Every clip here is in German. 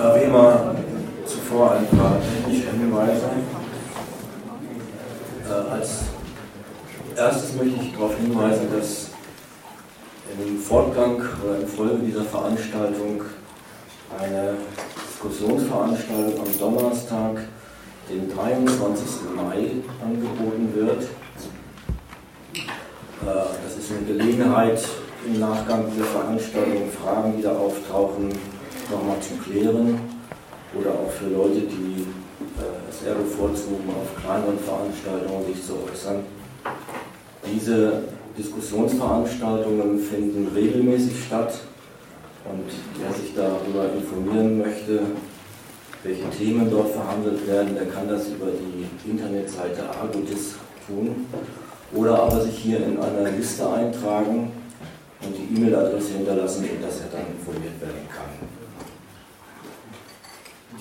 Ja, wie immer zuvor ein paar technische Hinweise. Äh, als erstes möchte ich darauf hinweisen, dass im Fortgang oder in Folge dieser Veranstaltung eine Diskussionsveranstaltung am Donnerstag, den 23. Mai, angeboten wird. Äh, das ist eine Gelegenheit, im Nachgang dieser Veranstaltung Fragen, die da auftauchen, nochmal zu klären oder auch für Leute, die äh, es eher bevorzugen, auf kleineren Veranstaltungen sich zu äußern. Diese Diskussionsveranstaltungen finden regelmäßig statt und wer sich darüber informieren möchte, welche Themen dort verhandelt werden, der kann das über die Internetseite Argodis tun oder aber sich hier in einer Liste eintragen und die E-Mail-Adresse hinterlassen, dass er dann informiert werden kann.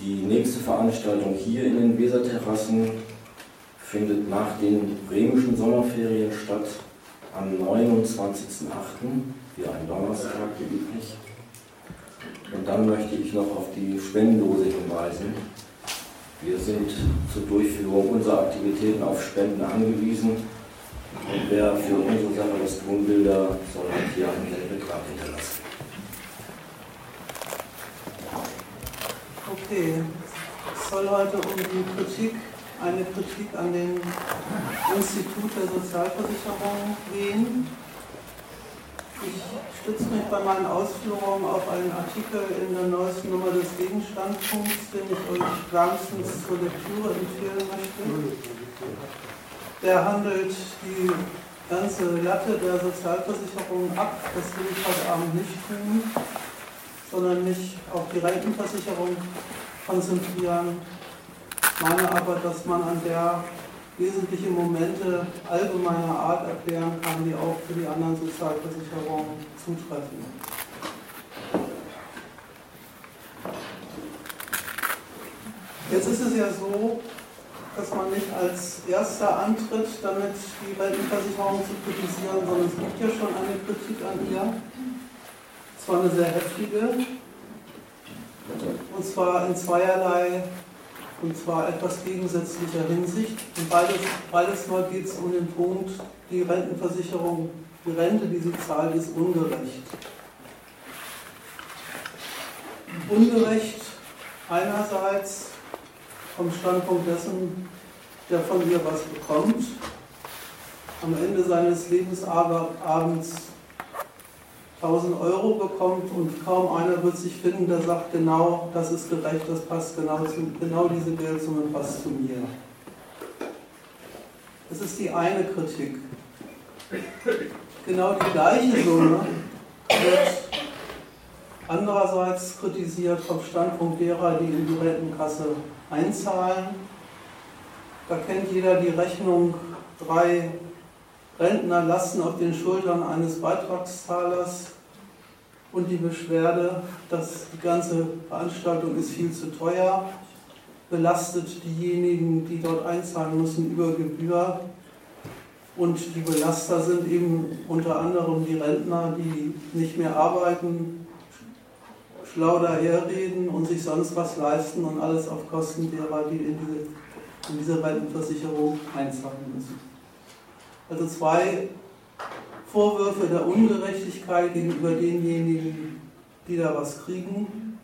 Die nächste Veranstaltung hier in den Weserterrassen findet nach den bremischen Sommerferien statt am 29.08., wie ein Donnerstag, wie üblich. Und dann möchte ich noch auf die Spendendose hinweisen. Wir sind zur Durchführung unserer Aktivitäten auf Spenden angewiesen. Und wer für unsere Sache was tun will, der soll hier einen Geldbetrag hinterlassen. Okay, es soll heute um die Kritik, eine Kritik an dem Institut der Sozialversicherung gehen. Ich stütze mich bei meinen Ausführungen auf einen Artikel in der neuesten Nummer des Gegenstandpunkts, den ich euch wärmstens zur Lektüre empfehlen möchte. Der handelt die ganze Latte der Sozialversicherung ab. Das will ich heute Abend nicht tun sondern mich auf die Rentenversicherung konzentrieren. Ich meine aber, dass man an der wesentliche Momente allgemeiner Art erklären kann, die auch für die anderen Sozialversicherungen zutreffen. Jetzt ist es ja so, dass man nicht als Erster antritt, damit die Rentenversicherung zu kritisieren, sondern es gibt ja schon eine Kritik an ihr zwar eine sehr heftige, und zwar in zweierlei, und zwar etwas gegensätzlicher Hinsicht. Und beides, beides Mal geht es um den Punkt, die Rentenversicherung, die Rente, die sie zahlt, ist ungerecht. Ungerecht einerseits vom Standpunkt dessen, der von ihr was bekommt, am Ende seines Lebensabends 1000 Euro bekommt und kaum einer wird sich finden, der sagt, genau, das ist gerecht, das passt genau zu, genau diese Geldsumme passt zu mir. Das ist die eine Kritik. Genau die gleiche Summe wird andererseits kritisiert vom Standpunkt derer, die in die Rentenkasse einzahlen. Da kennt jeder die Rechnung drei Rentner lasten auf den Schultern eines Beitragszahlers und die Beschwerde, dass die ganze Veranstaltung ist viel zu teuer, belastet diejenigen, die dort einzahlen müssen, über Gebühr. Und die Belaster sind eben unter anderem die Rentner, die nicht mehr arbeiten, schlau daherreden und sich sonst was leisten und alles auf Kosten derer, die in diese, in diese Rentenversicherung einzahlen müssen. Also zwei Vorwürfe der Ungerechtigkeit gegenüber denjenigen, die da was kriegen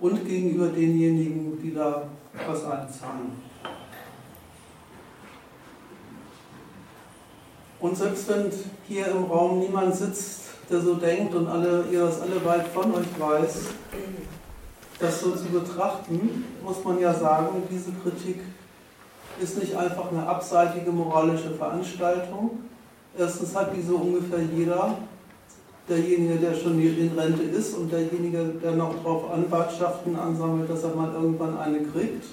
und gegenüber denjenigen, die da was einzahlen. Und selbst wenn hier im Raum niemand sitzt, der so denkt und alle, ihr das alle weit von euch weiß, das so zu betrachten, muss man ja sagen, diese Kritik ist nicht einfach eine abseitige moralische Veranstaltung. Erstens hat die so ungefähr jeder, derjenige, der schon in Rente ist und derjenige, der noch darauf Anwartschaften ansammelt, dass er mal irgendwann eine kriegt.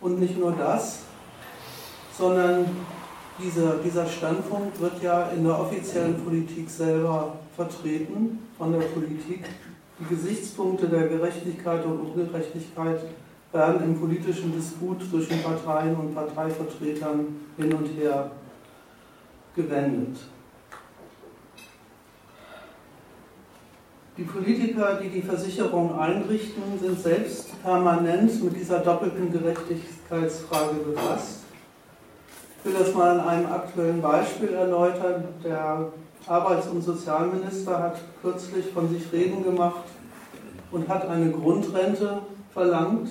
Und nicht nur das, sondern dieser, dieser Standpunkt wird ja in der offiziellen Politik selber vertreten von der Politik. Die Gesichtspunkte der Gerechtigkeit und Ungerechtigkeit werden im politischen Disput zwischen Parteien und Parteivertretern hin und her gewendet. Die Politiker, die die Versicherung einrichten, sind selbst permanent mit dieser doppelten Gerechtigkeitsfrage befasst. Ich will das mal an einem aktuellen Beispiel erläutern. Der Arbeits- und Sozialminister hat kürzlich von sich reden gemacht und hat eine Grundrente verlangt,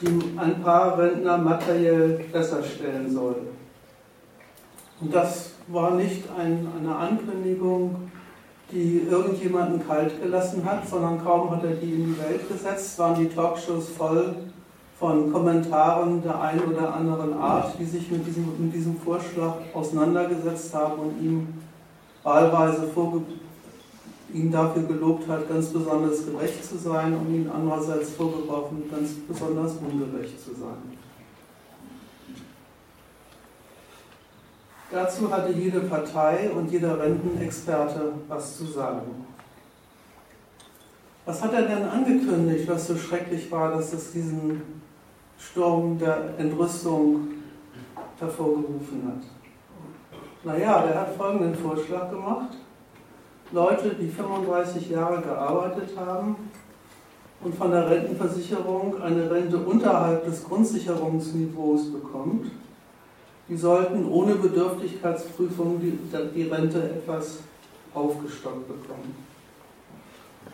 die ein paar Rentner materiell besser stellen soll. Und das war nicht ein, eine Ankündigung die irgendjemanden kalt gelassen hat, sondern kaum hat er die in die Welt gesetzt, waren die Talkshows voll von Kommentaren der einen oder anderen Art, die sich mit diesem, mit diesem Vorschlag auseinandergesetzt haben und ihm wahlweise ihn dafür gelobt hat, ganz besonders gerecht zu sein und ihn andererseits vorgeworfen, ganz besonders ungerecht zu sein. Dazu hatte jede Partei und jeder Rentenexperte was zu sagen. Was hat er denn angekündigt, was so schrecklich war, dass es diesen Sturm der Entrüstung hervorgerufen hat? Naja, der hat folgenden Vorschlag gemacht. Leute, die 35 Jahre gearbeitet haben und von der Rentenversicherung eine Rente unterhalb des Grundsicherungsniveaus bekommt, die sollten ohne Bedürftigkeitsprüfung die, die Rente etwas aufgestockt bekommen.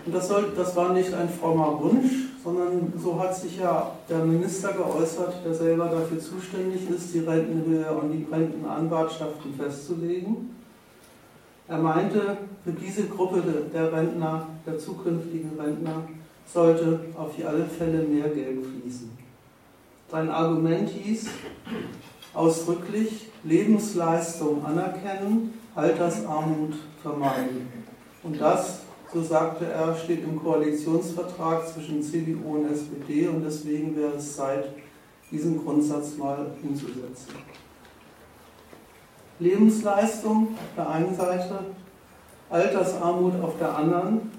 Und das, soll, das war nicht ein frommer Wunsch, sondern so hat sich ja der Minister geäußert, der selber dafür zuständig ist, die Rentenhöhe und die Rentenanwartschaften festzulegen. Er meinte, für diese Gruppe der Rentner, der zukünftigen Rentner, sollte auf alle Fälle mehr Geld fließen. Sein Argument hieß, ausdrücklich Lebensleistung anerkennen, Altersarmut vermeiden. Und das, so sagte er, steht im Koalitionsvertrag zwischen CDU und SPD und deswegen wäre es Zeit, diesen Grundsatz mal umzusetzen. Lebensleistung auf der einen Seite, Altersarmut auf der anderen,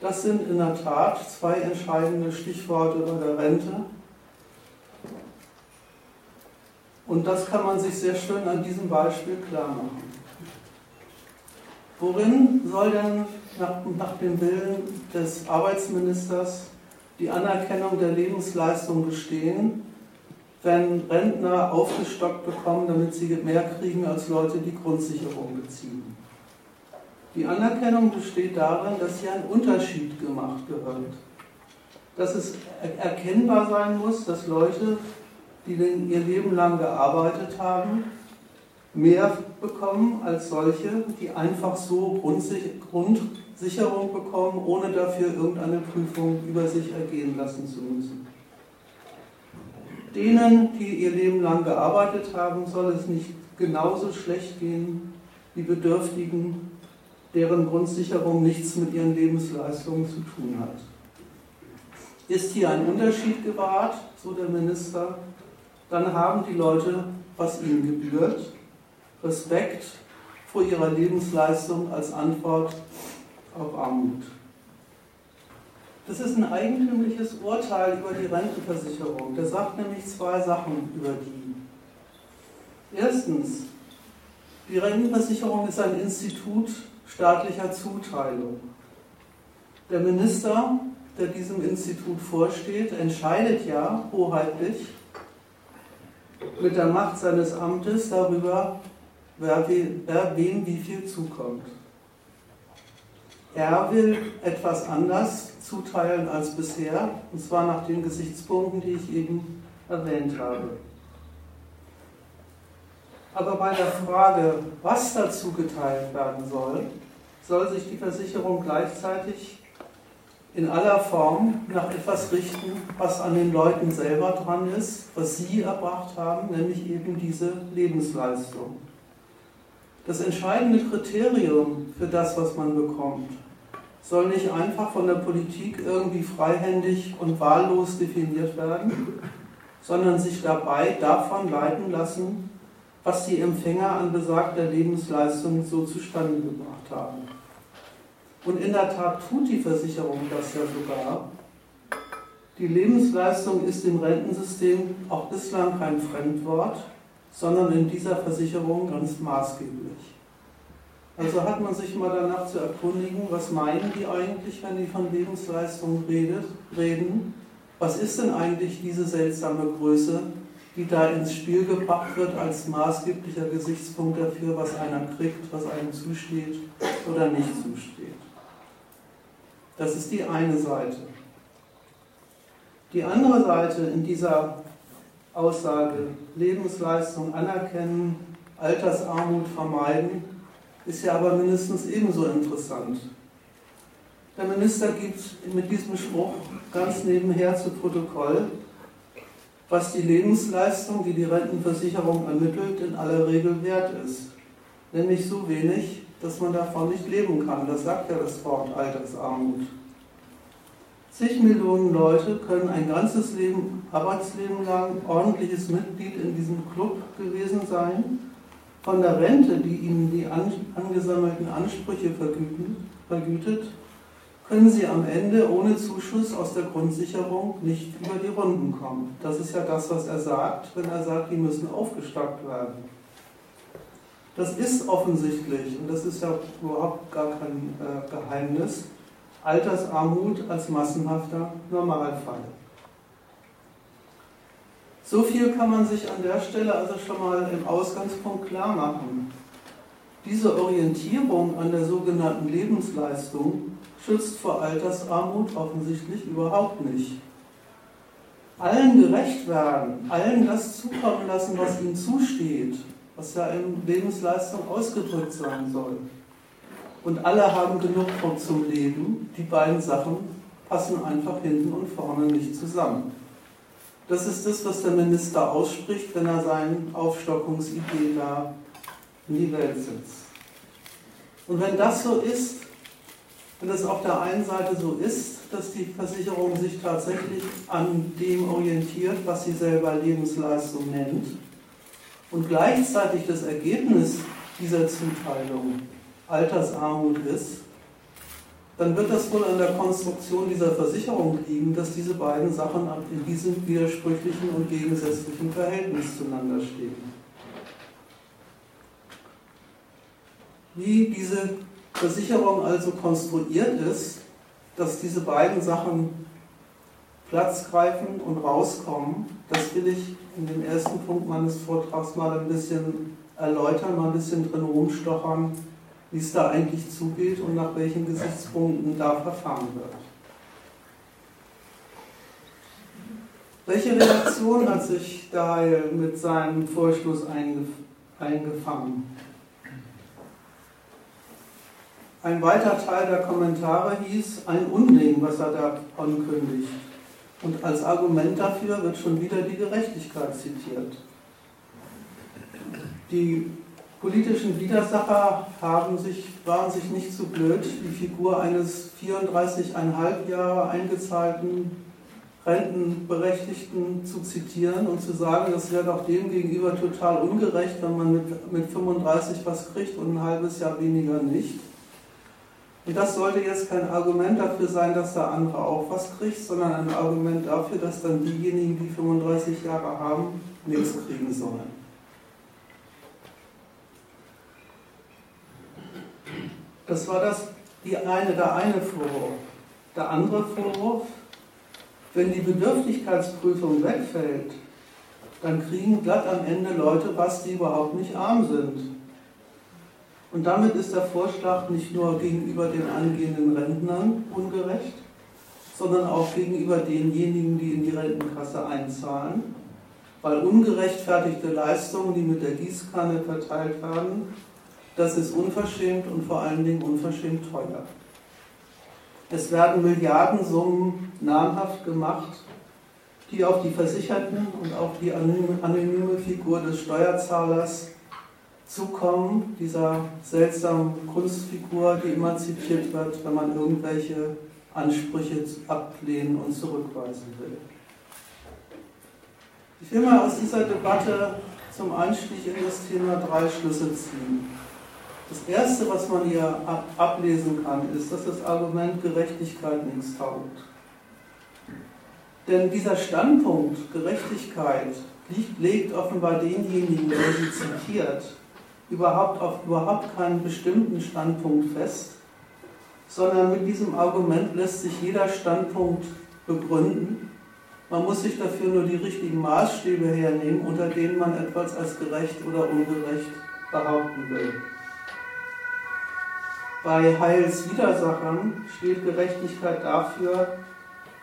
das sind in der Tat zwei entscheidende Stichworte bei der Rente, Und das kann man sich sehr schön an diesem Beispiel klar machen. Worin soll denn nach, nach dem Willen des Arbeitsministers die Anerkennung der Lebensleistung bestehen, wenn Rentner aufgestockt bekommen, damit sie mehr kriegen als Leute, die Grundsicherung beziehen? Die Anerkennung besteht darin, dass hier ein Unterschied gemacht wird. Dass es erkennbar sein muss, dass Leute die ihr Leben lang gearbeitet haben, mehr bekommen als solche, die einfach so Grundsicherung bekommen, ohne dafür irgendeine Prüfung über sich ergehen lassen zu müssen. Denen, die ihr Leben lang gearbeitet haben, soll es nicht genauso schlecht gehen wie Bedürftigen, deren Grundsicherung nichts mit ihren Lebensleistungen zu tun hat. Ist hier ein Unterschied gewahrt, so der Minister, dann haben die Leute, was ihnen gebührt, Respekt vor ihrer Lebensleistung als Antwort auf Armut. Das ist ein eigentümliches Urteil über die Rentenversicherung. Der sagt nämlich zwei Sachen über die. Erstens, die Rentenversicherung ist ein Institut staatlicher Zuteilung. Der Minister, der diesem Institut vorsteht, entscheidet ja hoheitlich, mit der Macht seines Amtes darüber, wer, wer wem wie viel zukommt. Er will etwas anders zuteilen als bisher, und zwar nach den Gesichtspunkten, die ich eben erwähnt habe. Aber bei der Frage, was dazu geteilt werden soll, soll sich die Versicherung gleichzeitig in aller Form nach etwas richten, was an den Leuten selber dran ist, was sie erbracht haben, nämlich eben diese Lebensleistung. Das entscheidende Kriterium für das, was man bekommt, soll nicht einfach von der Politik irgendwie freihändig und wahllos definiert werden, sondern sich dabei davon leiten lassen, was die Empfänger an besagter Lebensleistung so zustande gebracht haben. Und in der Tat tut die Versicherung das ja sogar. Die Lebensleistung ist im Rentensystem auch bislang kein Fremdwort, sondern in dieser Versicherung ganz maßgeblich. Also hat man sich mal danach zu erkundigen, was meinen die eigentlich, wenn die von Lebensleistung redet, reden? Was ist denn eigentlich diese seltsame Größe, die da ins Spiel gebracht wird als maßgeblicher Gesichtspunkt dafür, was einer kriegt, was einem zusteht oder nicht zusteht? Das ist die eine Seite. Die andere Seite in dieser Aussage, Lebensleistung anerkennen, Altersarmut vermeiden, ist ja aber mindestens ebenso interessant. Der Minister gibt mit diesem Spruch ganz nebenher zu Protokoll, was die Lebensleistung, die die Rentenversicherung ermittelt, in aller Regel wert ist. Nämlich so wenig, dass man davon nicht leben kann. Das sagt ja das Wort Altersarmut. Zig Millionen Leute können ein ganzes Leben, Arbeitsleben lang ordentliches Mitglied in diesem Club gewesen sein von der Rente, die ihnen die angesammelten Ansprüche vergütet, können sie am Ende ohne Zuschuss aus der Grundsicherung nicht über die Runden kommen. Das ist ja das, was er sagt, wenn er sagt, die müssen aufgestockt werden. Das ist offensichtlich, und das ist ja überhaupt gar kein äh, Geheimnis, Altersarmut als massenhafter Normalfall. So viel kann man sich an der Stelle also schon mal im Ausgangspunkt klar machen. Diese Orientierung an der sogenannten Lebensleistung schützt vor Altersarmut offensichtlich überhaupt nicht. Allen gerecht werden, allen das zukommen lassen, was ihnen zusteht, was ja in Lebensleistung ausgedrückt sein soll. Und alle haben genug zum Leben. Die beiden Sachen passen einfach hinten und vorne nicht zusammen. Das ist das, was der Minister ausspricht, wenn er seine Aufstockungsidee da in die Welt setzt. Und wenn das so ist, wenn es auf der einen Seite so ist, dass die Versicherung sich tatsächlich an dem orientiert, was sie selber Lebensleistung nennt, und gleichzeitig das Ergebnis dieser Zuteilung Altersarmut ist, dann wird das wohl an der Konstruktion dieser Versicherung liegen, dass diese beiden Sachen in diesem widersprüchlichen und gegensätzlichen Verhältnis zueinander stehen. Wie diese Versicherung also konstruiert ist, dass diese beiden Sachen Platz greifen und rauskommen, das will ich in dem ersten Punkt meines Vortrags mal ein bisschen erläutern, mal ein bisschen drin rumstochern wie es da eigentlich zugeht und nach welchen Gesichtspunkten da verfahren wird. Welche Reaktion hat sich Dahl mit seinem Vorstoß eingefangen? Ein weiter Teil der Kommentare hieß ein Unding, was er da ankündigt. Und als Argument dafür wird schon wieder die Gerechtigkeit zitiert. Die politischen Widersacher haben sich, waren sich nicht zu blöd, die Figur eines 34,5 Jahre eingezahlten Rentenberechtigten zu zitieren und zu sagen, das wäre doch dem gegenüber total ungerecht, wenn man mit, mit 35 was kriegt und ein halbes Jahr weniger nicht. Und das sollte jetzt kein Argument dafür sein, dass der andere auch was kriegt, sondern ein Argument dafür, dass dann diejenigen, die 35 Jahre haben, nichts kriegen sollen. Das war das, die eine, der eine Vorwurf. Der andere Vorwurf, wenn die Bedürftigkeitsprüfung wegfällt, dann kriegen glatt am Ende Leute was, die überhaupt nicht arm sind. Und damit ist der Vorschlag nicht nur gegenüber den angehenden Rentnern ungerecht, sondern auch gegenüber denjenigen, die in die Rentenkasse einzahlen, weil ungerechtfertigte Leistungen, die mit der Gießkanne verteilt werden, das ist unverschämt und vor allen Dingen unverschämt teuer. Es werden Milliardensummen namhaft gemacht, die auf die Versicherten und auf die anonyme Figur des Steuerzahlers zukommen, dieser seltsamen Kunstfigur, die immer zitiert wird, wenn man irgendwelche Ansprüche ablehnen und zurückweisen will. Ich will mal aus dieser Debatte zum Einstieg in das Thema drei Schlüsse ziehen. Das Erste, was man hier ablesen kann, ist, dass das Argument Gerechtigkeit nichts taugt. Denn dieser Standpunkt Gerechtigkeit legt offenbar denjenigen, der sie zitiert, überhaupt auf überhaupt keinen bestimmten Standpunkt fest, sondern mit diesem Argument lässt sich jeder Standpunkt begründen. Man muss sich dafür nur die richtigen Maßstäbe hernehmen, unter denen man etwas als gerecht oder ungerecht behaupten will. Bei Heils Widersachern steht Gerechtigkeit dafür,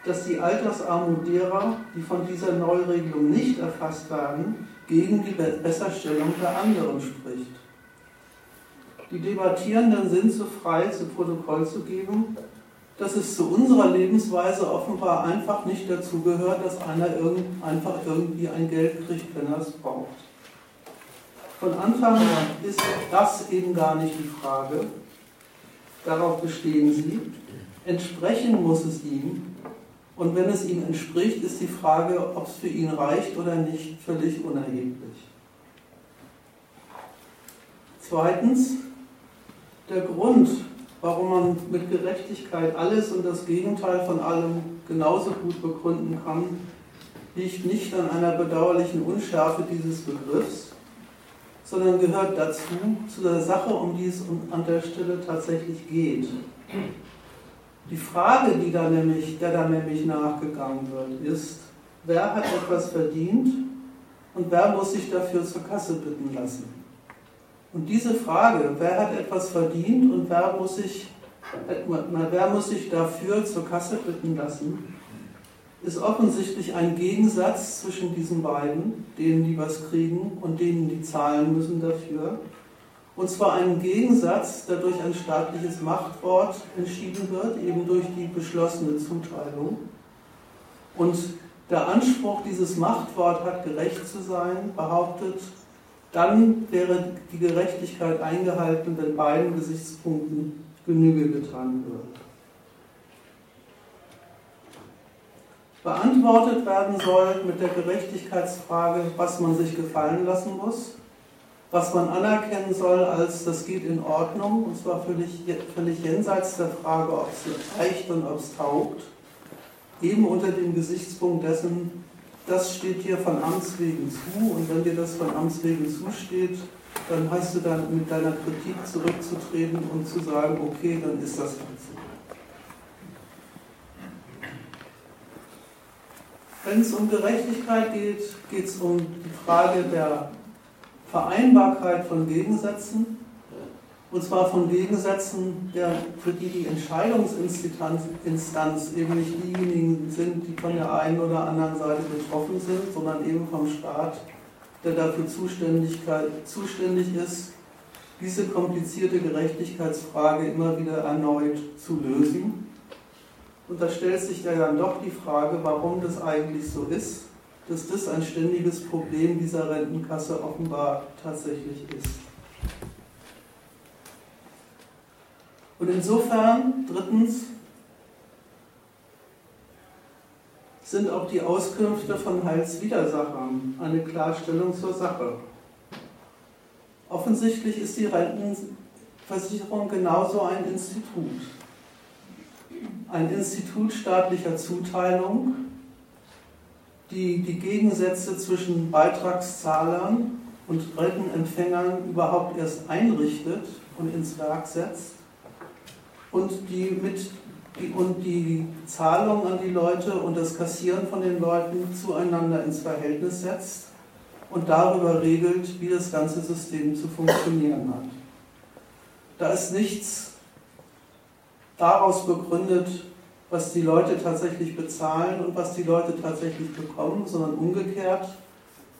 dass die Altersarmut derer, die von dieser Neuregelung nicht erfasst werden, gegen die Besserstellung der anderen spricht. Die Debattierenden sind so frei, zu Protokoll zu geben, dass es zu unserer Lebensweise offenbar einfach nicht dazu gehört, dass einer irgend, einfach irgendwie ein Geld kriegt, wenn er es braucht. Von Anfang an ist das eben gar nicht die Frage. Darauf bestehen sie. Entsprechen muss es ihm. Und wenn es ihm entspricht, ist die Frage, ob es für ihn reicht oder nicht, völlig unerheblich. Zweitens, der Grund, warum man mit Gerechtigkeit alles und das Gegenteil von allem genauso gut begründen kann, liegt nicht an einer bedauerlichen Unschärfe dieses Begriffs, sondern gehört dazu, zu der Sache, um die es an der Stelle tatsächlich geht. Die Frage, die da nämlich, der da nämlich nachgegangen wird, ist, wer hat etwas verdient und wer muss sich dafür zur Kasse bitten lassen? Und diese Frage, wer hat etwas verdient und wer muss sich, wer muss sich dafür zur Kasse bitten lassen, ist offensichtlich ein Gegensatz zwischen diesen beiden, denen die was kriegen und denen die zahlen müssen dafür. Und zwar ein Gegensatz, der durch ein staatliches Machtwort entschieden wird, eben durch die beschlossene Zuteilung. Und der Anspruch, dieses Machtwort hat gerecht zu sein, behauptet, dann wäre die Gerechtigkeit eingehalten, wenn beiden Gesichtspunkten Genüge getan wird. Beantwortet werden soll mit der Gerechtigkeitsfrage, was man sich gefallen lassen muss, was man anerkennen soll als das geht in Ordnung, und zwar völlig, völlig jenseits der Frage, ob es reicht und ob es taugt, eben unter dem Gesichtspunkt dessen, das steht dir von Amts wegen zu und wenn dir das von Amts wegen zusteht, dann hast du dann mit deiner Kritik zurückzutreten und zu sagen, okay, dann ist das halt Wenn es um Gerechtigkeit geht, geht es um die Frage der Vereinbarkeit von Gegensätzen. Und zwar von Gegensätzen, der, für die die Entscheidungsinstanz eben nicht diejenigen sind, die von der einen oder anderen Seite betroffen sind, sondern eben vom Staat, der dafür zuständig ist, diese komplizierte Gerechtigkeitsfrage immer wieder erneut zu lösen. Und da stellt sich ja dann doch die Frage, warum das eigentlich so ist, dass das ein ständiges Problem dieser Rentenkasse offenbar tatsächlich ist. Und insofern, drittens, sind auch die Auskünfte von Heilswidersachern eine Klarstellung zur Sache. Offensichtlich ist die Rentenversicherung genauso ein Institut ein Institut staatlicher Zuteilung, die die Gegensätze zwischen Beitragszahlern und Rentenempfängern überhaupt erst einrichtet und ins Werk setzt und die mit und die Zahlung an die Leute und das Kassieren von den Leuten zueinander ins Verhältnis setzt und darüber regelt, wie das ganze System zu funktionieren hat. Da ist nichts daraus begründet, was die Leute tatsächlich bezahlen und was die Leute tatsächlich bekommen, sondern umgekehrt.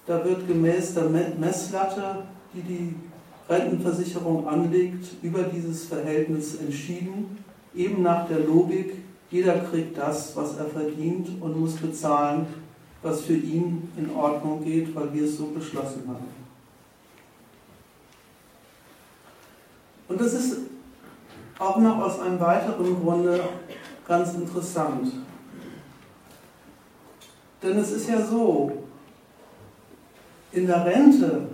Da wird gemäß der Messlatte, die die Rentenversicherung anlegt, über dieses Verhältnis entschieden, eben nach der Logik, jeder kriegt das, was er verdient und muss bezahlen, was für ihn in Ordnung geht, weil wir es so beschlossen haben. Und das ist auch noch aus einem weiteren Grunde ganz interessant. Denn es ist ja so, in der Rente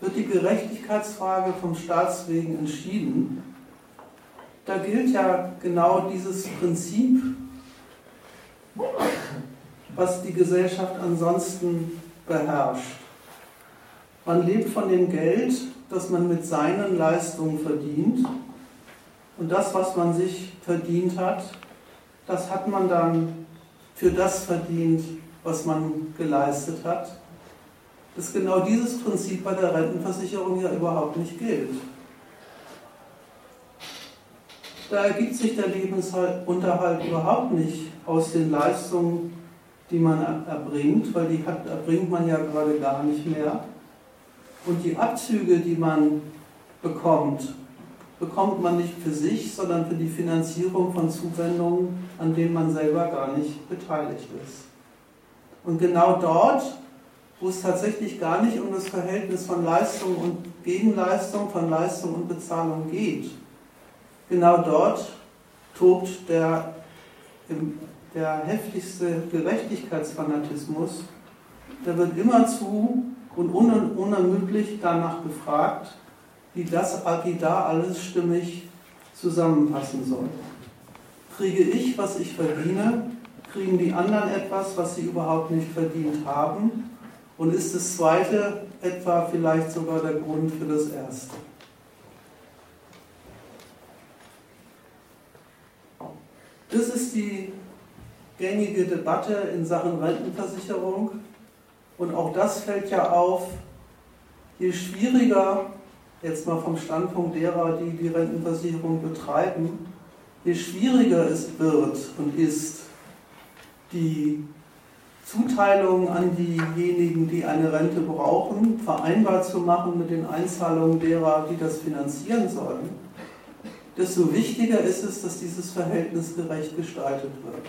wird die Gerechtigkeitsfrage vom Staatswegen entschieden. Da gilt ja genau dieses Prinzip, was die Gesellschaft ansonsten beherrscht. Man lebt von dem Geld, dass man mit seinen Leistungen verdient. Und das, was man sich verdient hat, das hat man dann für das verdient, was man geleistet hat. Dass genau dieses Prinzip bei der Rentenversicherung ja überhaupt nicht gilt. Da ergibt sich der Lebensunterhalt überhaupt nicht aus den Leistungen, die man erbringt, weil die hat, erbringt man ja gerade gar nicht mehr. Und die Abzüge, die man bekommt, bekommt man nicht für sich, sondern für die Finanzierung von Zuwendungen, an denen man selber gar nicht beteiligt ist. Und genau dort, wo es tatsächlich gar nicht um das Verhältnis von Leistung und Gegenleistung, von Leistung und Bezahlung geht, genau dort tobt der, der heftigste Gerechtigkeitsfanatismus. Da wird immerzu und unermüdlich danach gefragt, wie das wie da alles stimmig zusammenpassen soll. Kriege ich, was ich verdiene, kriegen die anderen etwas, was sie überhaupt nicht verdient haben? Und ist das zweite etwa vielleicht sogar der Grund für das erste? Das ist die gängige Debatte in Sachen Rentenversicherung. Und auch das fällt ja auf, je schwieriger, jetzt mal vom Standpunkt derer, die die Rentenversicherung betreiben, je schwieriger es wird und ist, die Zuteilung an diejenigen, die eine Rente brauchen, vereinbar zu machen mit den Einzahlungen derer, die das finanzieren sollen, desto wichtiger ist es, dass dieses Verhältnis gerecht gestaltet wird.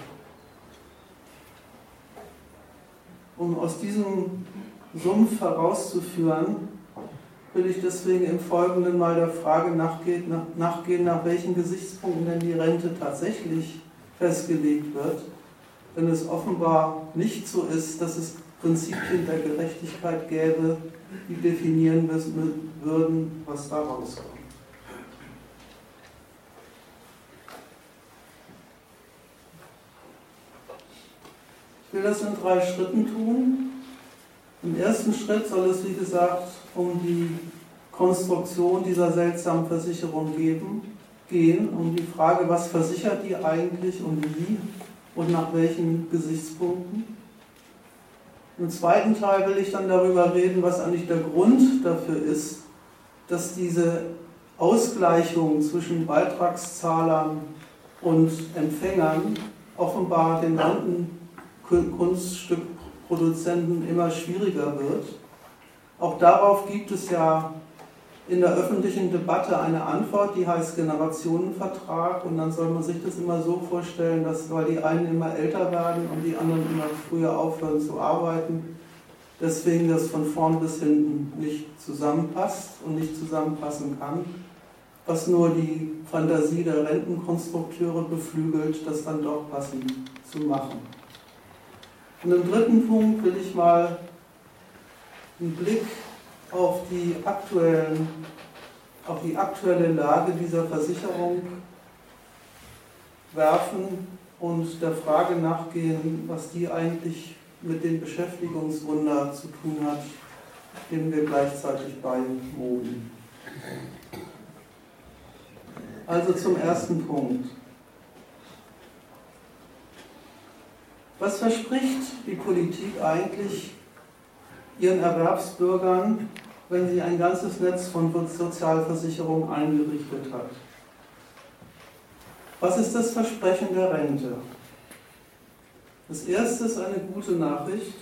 Um aus diesem Sumpf herauszuführen, will ich deswegen im Folgenden mal der Frage nachgehen, nach, welchen Gesichtspunkten denn die Rente tatsächlich festgelegt wird, wenn es offenbar nicht so ist, dass es Prinzipien der Gerechtigkeit gäbe, die definieren würden, was da rauskommt. Ich will das in drei Schritten tun. Im ersten Schritt soll es, wie gesagt, um die Konstruktion dieser seltsamen Versicherung geben, gehen, um die Frage, was versichert die eigentlich und wie und nach welchen Gesichtspunkten. Im zweiten Teil will ich dann darüber reden, was eigentlich der Grund dafür ist, dass diese Ausgleichung zwischen Beitragszahlern und Empfängern offenbar den Rentenkunststückproduzenten immer schwieriger wird. Auch darauf gibt es ja in der öffentlichen Debatte eine Antwort, die heißt Generationenvertrag. Und dann soll man sich das immer so vorstellen, dass weil die einen immer älter werden und die anderen immer früher aufhören zu arbeiten, deswegen das von vorn bis hinten nicht zusammenpasst und nicht zusammenpassen kann. Was nur die Fantasie der Rentenkonstrukteure beflügelt, das dann doch passend zu machen. Und im dritten Punkt will ich mal einen Blick auf die, aktuellen, auf die aktuelle Lage dieser Versicherung werfen und der Frage nachgehen, was die eigentlich mit dem Beschäftigungswunder zu tun hat, dem wir gleichzeitig beiwohnen. Also zum ersten Punkt. Was verspricht die Politik eigentlich ihren Erwerbsbürgern, wenn sie ein ganzes Netz von Sozialversicherungen eingerichtet hat. Was ist das Versprechen der Rente? Das erste ist eine gute Nachricht.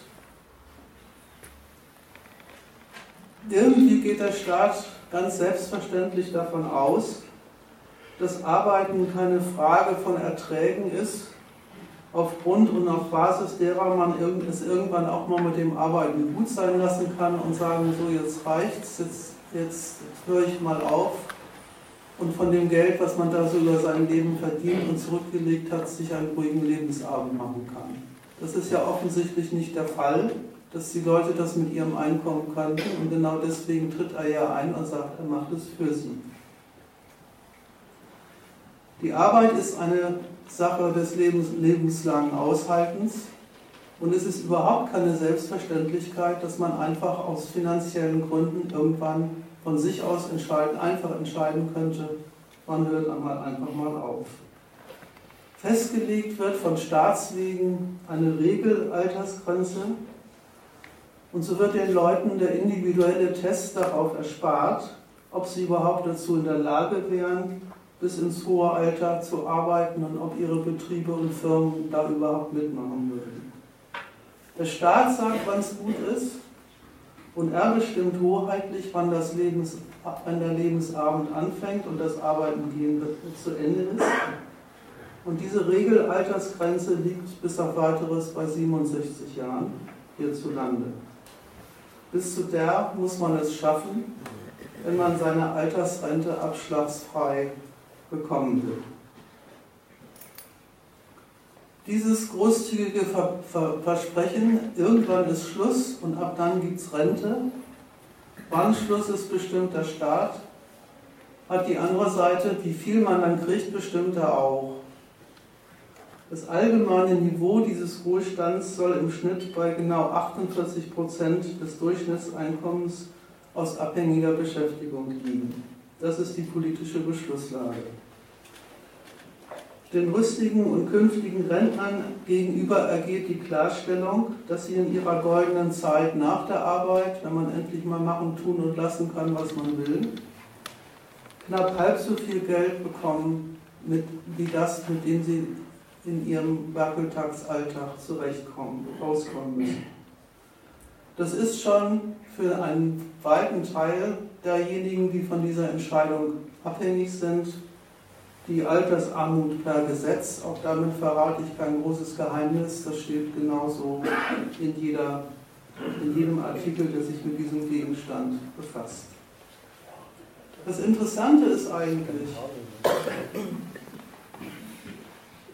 Irgendwie geht der Staat ganz selbstverständlich davon aus, dass Arbeiten keine Frage von Erträgen ist, aufgrund und auf Basis derer man es irgendwann auch mal mit dem Arbeiten gut sein lassen kann und sagen, so jetzt reicht's, jetzt, jetzt höre ich mal auf und von dem Geld, was man da so über sein Leben verdient und zurückgelegt hat, sich einen ruhigen Lebensabend machen kann. Das ist ja offensichtlich nicht der Fall, dass die Leute das mit ihrem Einkommen könnten und genau deswegen tritt er ja ein und sagt, er macht es für sie. Die Arbeit ist eine Sache des Lebens, lebenslangen Aushaltens. Und es ist überhaupt keine Selbstverständlichkeit, dass man einfach aus finanziellen Gründen irgendwann von sich aus entscheiden, einfach entscheiden könnte, wann hört einmal einfach mal auf. Festgelegt wird von Staatswegen eine Regelaltersgrenze und so wird den Leuten der individuelle Test darauf erspart, ob sie überhaupt dazu in der Lage wären, bis ins hohe Alter zu arbeiten und ob ihre Betriebe und Firmen da überhaupt mitmachen würden. Der Staat sagt, wann es gut ist und er bestimmt hoheitlich, wann, das Lebens, wann der Lebensabend anfängt und das Arbeiten gehen zu Ende ist. Und diese Regelaltersgrenze liegt bis auf weiteres bei 67 Jahren hierzulande. Bis zu der muss man es schaffen, wenn man seine Altersrente abschlagsfrei bekommen will. Dieses großzügige Ver Ver Versprechen, irgendwann ist Schluss und ab dann gibt es Rente, wann Schluss ist, bestimmt der Staat, hat die andere Seite, wie viel man dann kriegt, bestimmt er auch. Das allgemeine Niveau dieses Wohlstands soll im Schnitt bei genau 48 Prozent des Durchschnittseinkommens aus abhängiger Beschäftigung liegen. Das ist die politische Beschlusslage. Den rüstigen und künftigen Rentnern gegenüber ergeht die Klarstellung, dass sie in ihrer goldenen Zeit nach der Arbeit, wenn man endlich mal machen, tun und lassen kann, was man will, knapp halb so viel Geld bekommen mit, wie das, mit dem sie in ihrem Wackeltagsalltag zurechtkommen, rauskommen müssen. Das ist schon für einen weiten Teil derjenigen, die von dieser Entscheidung abhängig sind, die Altersarmut per Gesetz. Auch damit verrate ich kein großes Geheimnis. Das steht genauso in, jeder, in jedem Artikel, der sich mit diesem Gegenstand befasst. Das Interessante ist eigentlich,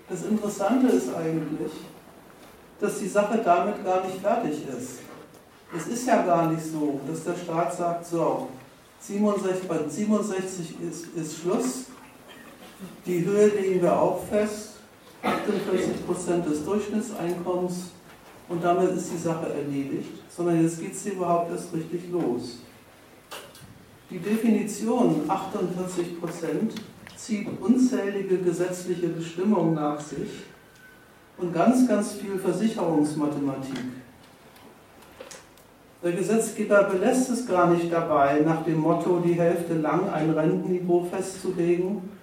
das Interessante ist eigentlich, dass die Sache damit gar nicht fertig ist. Es ist ja gar nicht so, dass der Staat sagt, so, 67, bei 67 ist, ist Schluss, die Höhe legen wir auch fest, 48 Prozent des Durchschnittseinkommens und damit ist die Sache erledigt, sondern jetzt geht es überhaupt erst richtig los. Die Definition 48 Prozent zieht unzählige gesetzliche Bestimmungen nach sich und ganz, ganz viel Versicherungsmathematik. Der Gesetzgeber belässt es gar nicht dabei, nach dem Motto, die Hälfte lang ein Rentenniveau festzulegen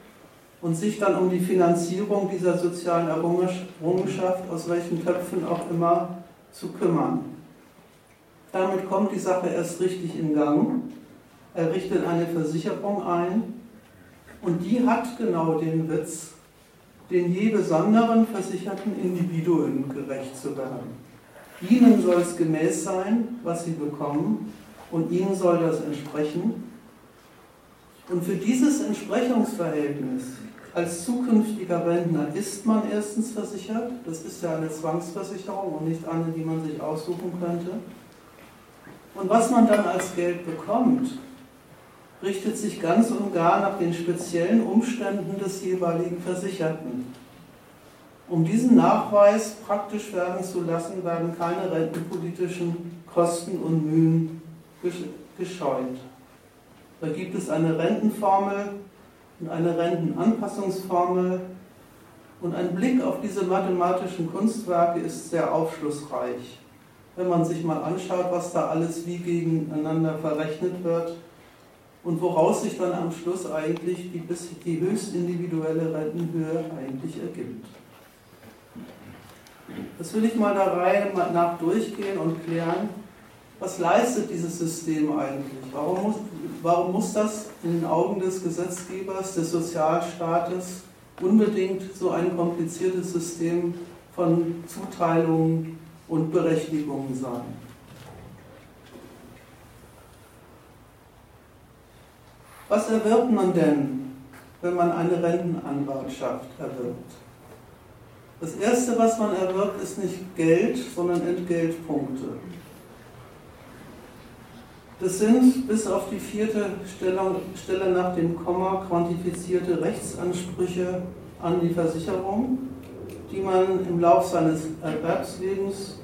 und sich dann um die Finanzierung dieser sozialen Errungenschaft, aus welchen Töpfen auch immer, zu kümmern. Damit kommt die Sache erst richtig in Gang. Er richtet eine Versicherung ein und die hat genau den Witz, den je besonderen versicherten Individuen gerecht zu werden. Ihnen soll es gemäß sein, was sie bekommen, und ihnen soll das entsprechen. Und für dieses Entsprechungsverhältnis als zukünftiger Rentner ist man erstens versichert, das ist ja eine Zwangsversicherung und nicht eine, die man sich aussuchen könnte. Und was man dann als Geld bekommt, richtet sich ganz und gar nach den speziellen Umständen des jeweiligen Versicherten. Um diesen Nachweis praktisch werden zu lassen, werden keine rentenpolitischen Kosten und Mühen gescheut. Da gibt es eine Rentenformel und eine Rentenanpassungsformel und ein Blick auf diese mathematischen Kunstwerke ist sehr aufschlussreich. Wenn man sich mal anschaut, was da alles wie gegeneinander verrechnet wird und woraus sich dann am Schluss eigentlich die, die höchst individuelle Rentenhöhe eigentlich ergibt. Das will ich mal der Reihe nach durchgehen und klären. Was leistet dieses System eigentlich? Warum muss, warum muss das in den Augen des Gesetzgebers, des Sozialstaates unbedingt so ein kompliziertes System von Zuteilungen und Berechtigungen sein? Was erwirbt man denn, wenn man eine Rentenanwaltschaft erwirbt? Das Erste, was man erwirbt, ist nicht Geld, sondern Entgeltpunkte. Das sind bis auf die vierte Stelle nach dem Komma quantifizierte Rechtsansprüche an die Versicherung, die man im Lauf seines Erwerbslebens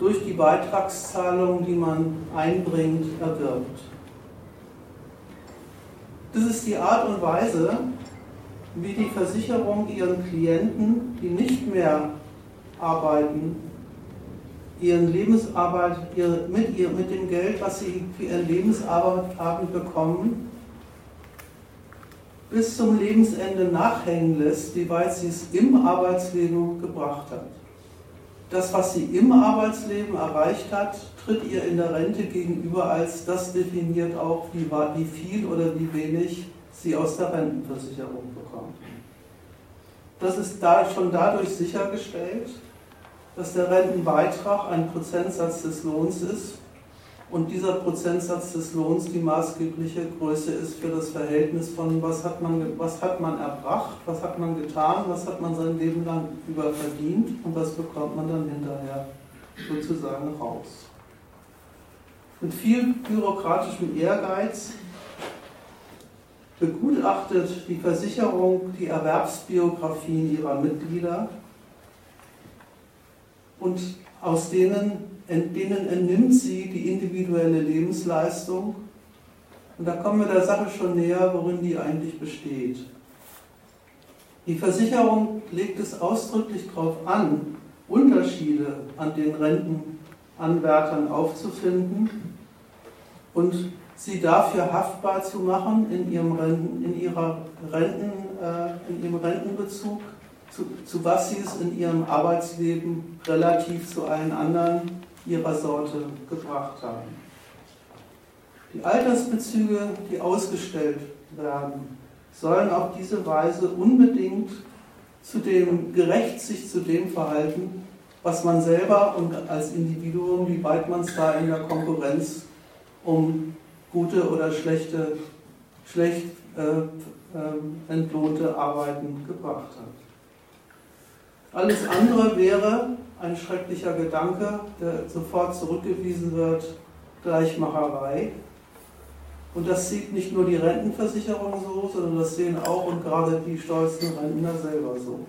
durch die Beitragszahlung, die man einbringt, erwirbt. Das ist die Art und Weise, wie die Versicherung ihren Klienten, die nicht mehr arbeiten, ihren Lebensarbeit, ihre, mit, ihr, mit dem Geld, was sie für ihren Lebensarbeit haben bekommen, bis zum Lebensende nachhängen lässt, wie weit sie es im Arbeitsleben gebracht hat. Das, was sie im Arbeitsleben erreicht hat, tritt ihr in der Rente gegenüber als das definiert auch, wie, wie viel oder wie wenig sie aus der Rentenversicherung bekommt. Das ist da schon dadurch sichergestellt, dass der Rentenbeitrag ein Prozentsatz des Lohns ist und dieser Prozentsatz des Lohns die maßgebliche Größe ist für das Verhältnis von was hat man, was hat man erbracht, was hat man getan, was hat man sein Leben lang über verdient und was bekommt man dann hinterher sozusagen raus. Mit viel bürokratischem Ehrgeiz begutachtet die Versicherung die Erwerbsbiografien ihrer Mitglieder und aus denen denen entnimmt sie die individuelle Lebensleistung. Und da kommen wir der Sache schon näher, worin die eigentlich besteht. Die Versicherung legt es ausdrücklich darauf an, Unterschiede an den Rentenanwärtern aufzufinden und sie dafür haftbar zu machen in ihrem, Renten, in ihrer Renten, äh, in ihrem Rentenbezug, zu, zu was sie es in ihrem Arbeitsleben relativ zu allen anderen ihrer Sorte gebracht haben. Die Altersbezüge, die ausgestellt werden, sollen auf diese Weise unbedingt zu dem, gerecht sich zu dem verhalten, was man selber und als Individuum, wie weit man es da in der Konkurrenz um gute oder schlechte, schlecht äh, äh, entlohnte Arbeiten gebracht hat. Alles andere wäre ein schrecklicher Gedanke, der sofort zurückgewiesen wird, Gleichmacherei. Und das sieht nicht nur die Rentenversicherung so, sondern das sehen auch und gerade die stolzen Rentner selber so.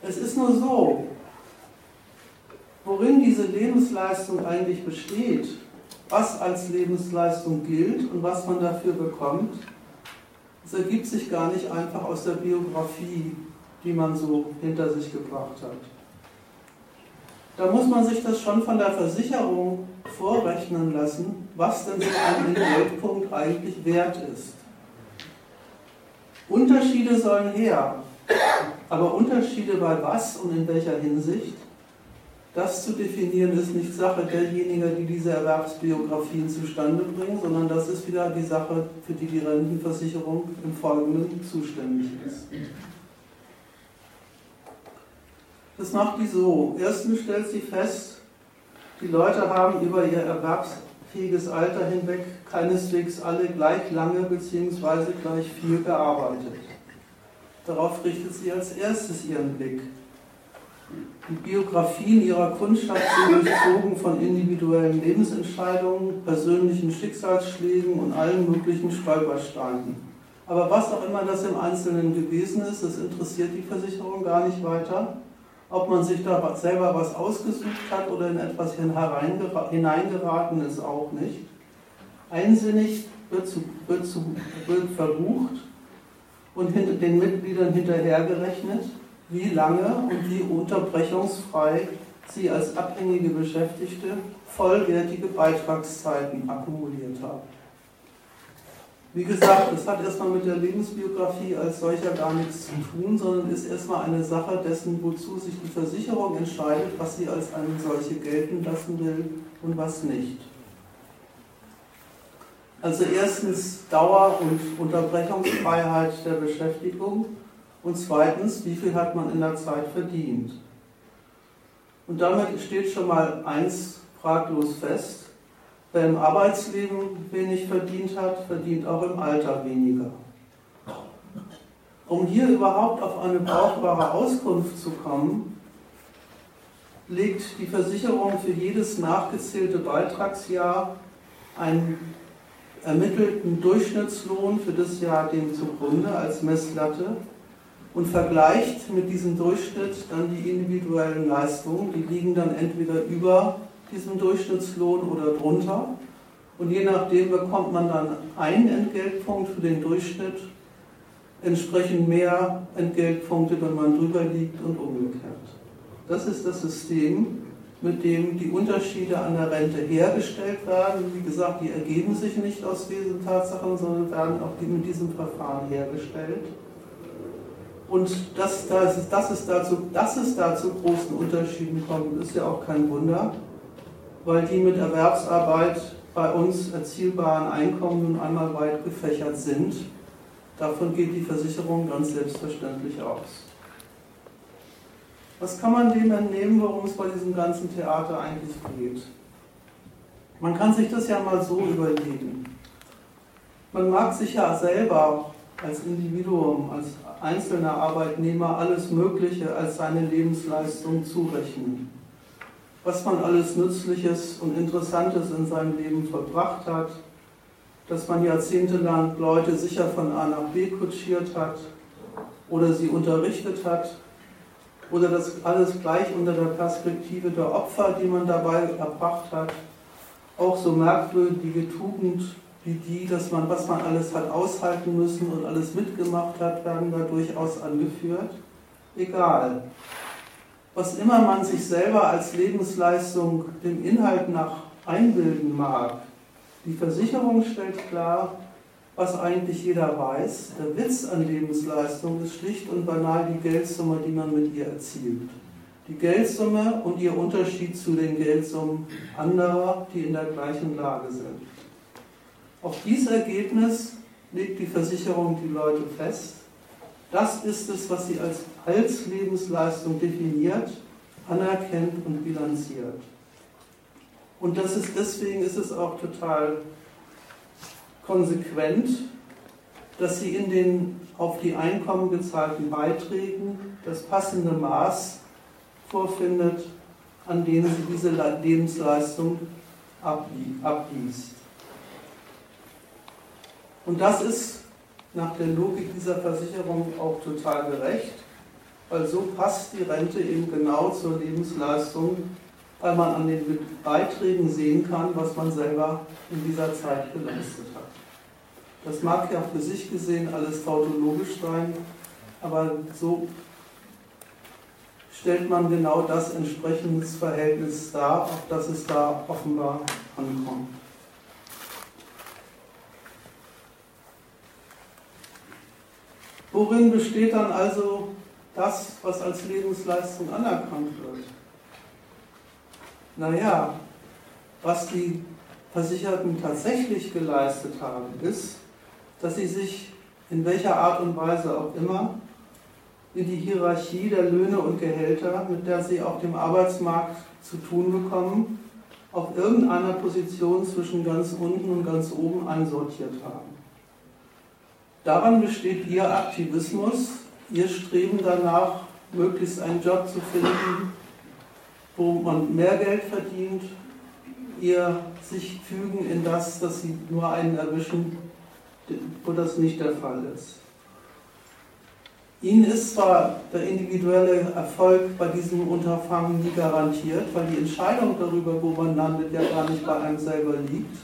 Es ist nur so, worin diese Lebensleistung eigentlich besteht, was als Lebensleistung gilt und was man dafür bekommt, das ergibt sich gar nicht einfach aus der Biografie die man so hinter sich gebracht hat. Da muss man sich das schon von der Versicherung vorrechnen lassen, was denn so ein Entgeltpunkt eigentlich wert ist. Unterschiede sollen her, aber Unterschiede bei was und in welcher Hinsicht, das zu definieren ist nicht Sache derjenigen, die diese Erwerbsbiografien zustande bringen, sondern das ist wieder die Sache, für die die Rentenversicherung im Folgenden zuständig ist. Das macht die so. Erstens stellt sie fest, die Leute haben über ihr erwerbsfähiges Alter hinweg keineswegs alle gleich lange bzw. gleich viel gearbeitet. Darauf richtet sie als erstes ihren Blick. Die Biografien ihrer Kundschaft sind durchzogen von individuellen Lebensentscheidungen, persönlichen Schicksalsschlägen und allen möglichen Stolpersteinen. Aber was auch immer das im Einzelnen gewesen ist, das interessiert die Versicherung gar nicht weiter ob man sich da selber was ausgesucht hat oder in etwas hineingeraten ist, auch nicht. Einsinnig wird, zu, wird, zu, wird verbucht und den Mitgliedern hinterhergerechnet, wie lange und wie unterbrechungsfrei sie als abhängige Beschäftigte vollwertige Beitragszeiten akkumuliert haben. Wie gesagt, das hat erstmal mit der Lebensbiografie als solcher gar nichts zu tun, sondern ist erstmal eine Sache dessen, wozu sich die Versicherung entscheidet, was sie als eine solche gelten lassen will und was nicht. Also erstens Dauer und Unterbrechungsfreiheit der Beschäftigung und zweitens, wie viel hat man in der Zeit verdient. Und damit steht schon mal eins fraglos fest, Wer im Arbeitsleben wenig verdient hat, verdient auch im Alter weniger. Um hier überhaupt auf eine brauchbare Auskunft zu kommen, legt die Versicherung für jedes nachgezählte Beitragsjahr einen ermittelten Durchschnittslohn für das Jahr dem zugrunde als Messlatte und vergleicht mit diesem Durchschnitt dann die individuellen Leistungen. Die liegen dann entweder über diesem Durchschnittslohn oder drunter. Und je nachdem bekommt man dann einen Entgeltpunkt für den Durchschnitt, entsprechend mehr Entgeltpunkte, wenn man drüber liegt und umgekehrt. Das ist das System, mit dem die Unterschiede an der Rente hergestellt werden. Wie gesagt, die ergeben sich nicht aus diesen Tatsachen, sondern werden auch mit diesem Verfahren hergestellt. Und dass, dass, dass, es dazu, dass es da zu großen Unterschieden kommt, ist ja auch kein Wunder, weil die mit Erwerbsarbeit bei uns erzielbaren Einkommen nun einmal weit gefächert sind. Davon geht die Versicherung ganz selbstverständlich aus. Was kann man dem entnehmen, worum es bei diesem ganzen Theater eigentlich geht? Man kann sich das ja mal so überlegen. Man mag sich ja selber als Individuum, als einzelner Arbeitnehmer alles Mögliche als seine Lebensleistung zurechnen. Was man alles Nützliches und Interessantes in seinem Leben verbracht hat, dass man jahrzehntelang Leute sicher von A nach B kutschiert hat oder sie unterrichtet hat oder das alles gleich unter der Perspektive der Opfer, die man dabei erbracht hat, auch so merkwürdige Tugend wie die, dass man, was man alles hat aushalten müssen und alles mitgemacht hat, werden da durchaus angeführt. Egal. Was immer man sich selber als Lebensleistung dem Inhalt nach einbilden mag, die Versicherung stellt klar, was eigentlich jeder weiß. Der Witz an Lebensleistung ist schlicht und banal die Geldsumme, die man mit ihr erzielt. Die Geldsumme und ihr Unterschied zu den Geldsummen anderer, die in der gleichen Lage sind. Auf dieses Ergebnis legt die Versicherung die Leute fest. Das ist es, was sie als, Lebensleistung definiert, anerkennt und bilanziert. Und das ist, deswegen ist es auch total konsequent, dass sie in den auf die Einkommen gezahlten Beiträgen das passende Maß vorfindet, an dem sie diese Lebensleistung abliest. Und das ist nach der Logik dieser Versicherung auch total gerecht, weil so passt die Rente eben genau zur Lebensleistung, weil man an den Beiträgen sehen kann, was man selber in dieser Zeit geleistet hat. Das mag ja für sich gesehen alles tautologisch sein, aber so stellt man genau das entsprechendes Verhältnis dar, auf das es da offenbar ankommt. Worin besteht dann also das, was als Lebensleistung anerkannt wird? Naja, was die Versicherten tatsächlich geleistet haben, ist, dass sie sich in welcher Art und Weise auch immer in die Hierarchie der Löhne und Gehälter, mit der sie auf dem Arbeitsmarkt zu tun bekommen, auf irgendeiner Position zwischen ganz unten und ganz oben einsortiert haben. Daran besteht ihr Aktivismus, ihr Streben danach, möglichst einen Job zu finden, wo man mehr Geld verdient, ihr sich fügen in das, dass sie nur einen erwischen, wo das nicht der Fall ist. Ihnen ist zwar der individuelle Erfolg bei diesem Unterfangen nie garantiert, weil die Entscheidung darüber, wo man landet, ja gar nicht bei einem selber liegt.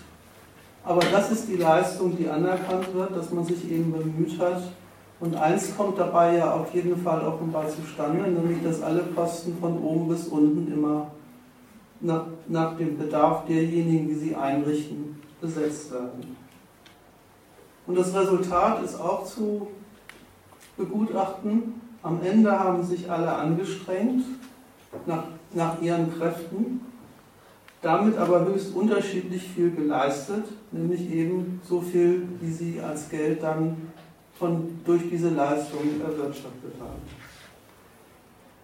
Aber das ist die Leistung, die anerkannt wird, dass man sich eben bemüht hat. Und eins kommt dabei ja auf jeden Fall offenbar zustande, nämlich dass alle Posten von oben bis unten immer nach, nach dem Bedarf derjenigen, die sie einrichten, besetzt werden. Und das Resultat ist auch zu begutachten. Am Ende haben sich alle angestrengt nach, nach ihren Kräften, damit aber höchst unterschiedlich viel geleistet, nämlich eben so viel, wie sie als Geld dann von, durch diese Leistung erwirtschaftet haben.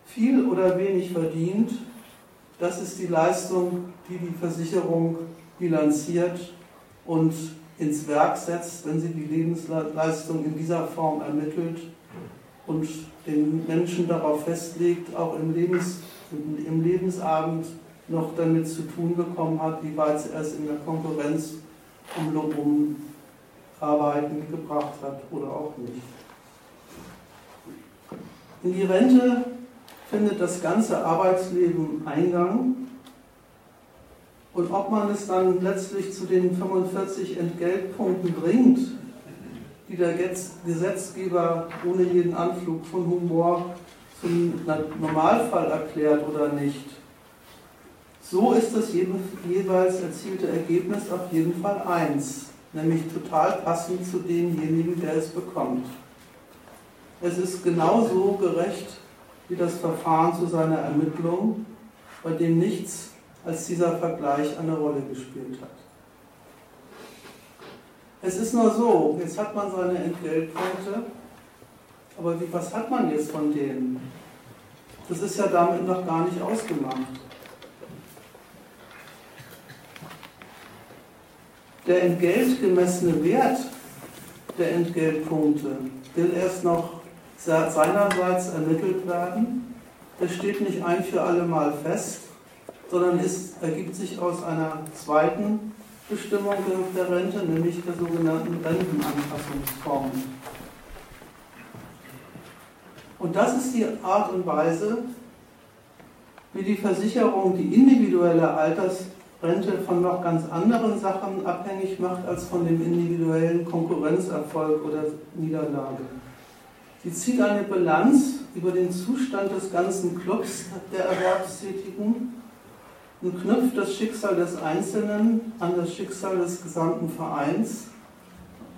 Viel oder wenig verdient, das ist die Leistung, die die Versicherung bilanziert und ins Werk setzt, wenn sie die Lebensleistung in dieser Form ermittelt und den Menschen darauf festlegt, auch im, Lebens, im Lebensabend noch damit zu tun bekommen hat, wie weit sie es in der Konkurrenz um, um Arbeiten gebracht hat oder auch nicht. In die Rente findet das ganze Arbeitsleben Eingang Und ob man es dann letztlich zu den 45 Entgeltpunkten bringt, die der Gesetzgeber ohne jeden Anflug von Humor zum Normalfall erklärt oder nicht, so ist das jeweils erzielte Ergebnis auf jeden Fall eins, nämlich total passend zu demjenigen, der es bekommt. Es ist genauso gerecht wie das Verfahren zu seiner Ermittlung, bei dem nichts als dieser Vergleich eine Rolle gespielt hat. Es ist nur so, jetzt hat man seine Entgeltpunkte, aber wie, was hat man jetzt von denen? Das ist ja damit noch gar nicht ausgemacht. Der entgeltgemessene Wert der Entgeltpunkte will erst noch seinerseits ermittelt werden. Es steht nicht ein für alle Mal fest, sondern ist, ergibt sich aus einer zweiten Bestimmung der Rente, nämlich der sogenannten Rentenanpassungsform. Und das ist die Art und Weise, wie die Versicherung die individuelle Altersrente von noch ganz anderen Sachen abhängig macht als von dem individuellen Konkurrenzerfolg oder Niederlage. Sie zieht eine Bilanz über den Zustand des ganzen Clubs der Erwerbstätigen und knüpft das Schicksal des Einzelnen an das Schicksal des gesamten Vereins.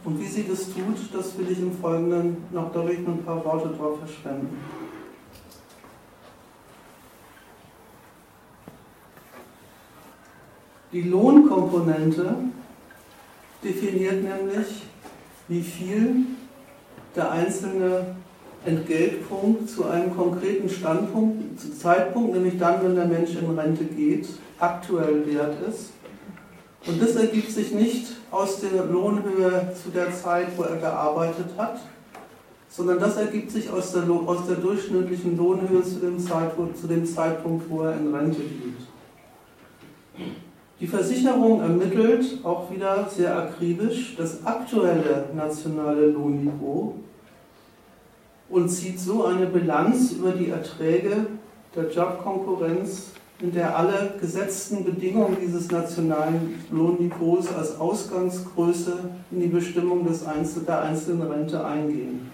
Und wie sie das tut, das will ich im Folgenden noch dadurch ein paar Worte darauf verschwenden. Die Lohnkomponente definiert nämlich, wie viel der einzelne Entgeltpunkt zu einem konkreten Standpunkt, zu Zeitpunkt, nämlich dann, wenn der Mensch in Rente geht, aktuell wert ist. Und das ergibt sich nicht aus der Lohnhöhe zu der Zeit, wo er gearbeitet hat, sondern das ergibt sich aus der, aus der durchschnittlichen Lohnhöhe zu dem, zu dem Zeitpunkt, wo er in Rente geht. Die Versicherung ermittelt auch wieder sehr akribisch das aktuelle nationale Lohnniveau und zieht so eine Bilanz über die Erträge der Jobkonkurrenz, in der alle gesetzten Bedingungen dieses nationalen Lohnniveaus als Ausgangsgröße in die Bestimmung des Einzel der einzelnen Rente eingehen.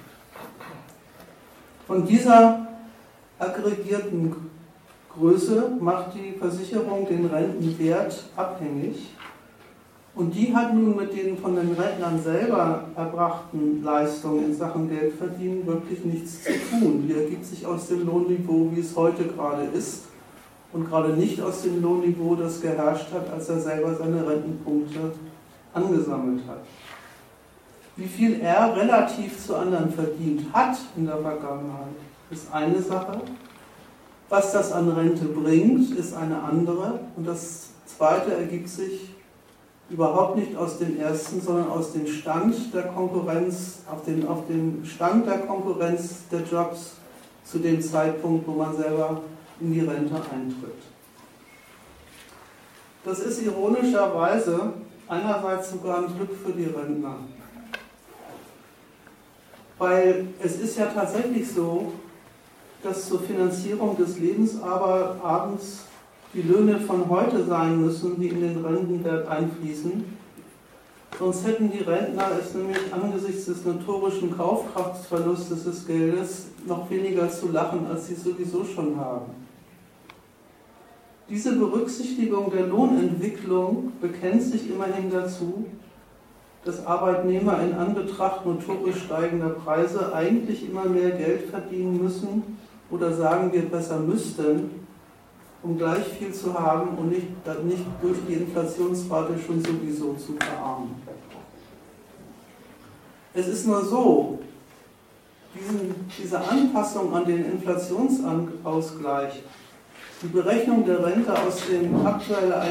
Von dieser aggregierten Größe macht die Versicherung den Rentenwert abhängig und die hat nun mit den von den Rentnern selber erbrachten Leistungen in Sachen Geldverdienen wirklich nichts zu tun. Die ergibt sich aus dem Lohnniveau, wie es heute gerade ist und gerade nicht aus dem Lohnniveau, das geherrscht hat, als er selber seine Rentenpunkte angesammelt hat. Wie viel er relativ zu anderen verdient hat in der Vergangenheit, ist eine Sache. Was das an Rente bringt, ist eine andere. Und das Zweite ergibt sich überhaupt nicht aus dem ersten, sondern aus dem Stand der Konkurrenz, auf dem, auf dem Stand der Konkurrenz der Jobs zu dem Zeitpunkt, wo man selber in die Rente eintritt. Das ist ironischerweise einerseits sogar ein Glück für die Rentner. Weil es ist ja tatsächlich so, dass zur Finanzierung des Lebensabends die Löhne von heute sein müssen, die in den Rentenwert einfließen. Sonst hätten die Rentner es nämlich angesichts des notorischen Kaufkraftsverlustes des Geldes noch weniger zu lachen, als sie sowieso schon haben. Diese Berücksichtigung der Lohnentwicklung bekennt sich immerhin dazu, dass Arbeitnehmer in Anbetracht notorisch steigender Preise eigentlich immer mehr Geld verdienen müssen oder sagen wir besser müssten, um gleich viel zu haben und nicht, nicht durch die Inflationsrate schon sowieso zu verarmen. Es ist nur so, diesen, diese Anpassung an den Inflationsausgleich, die Berechnung der Rente aus dem, aktuelle,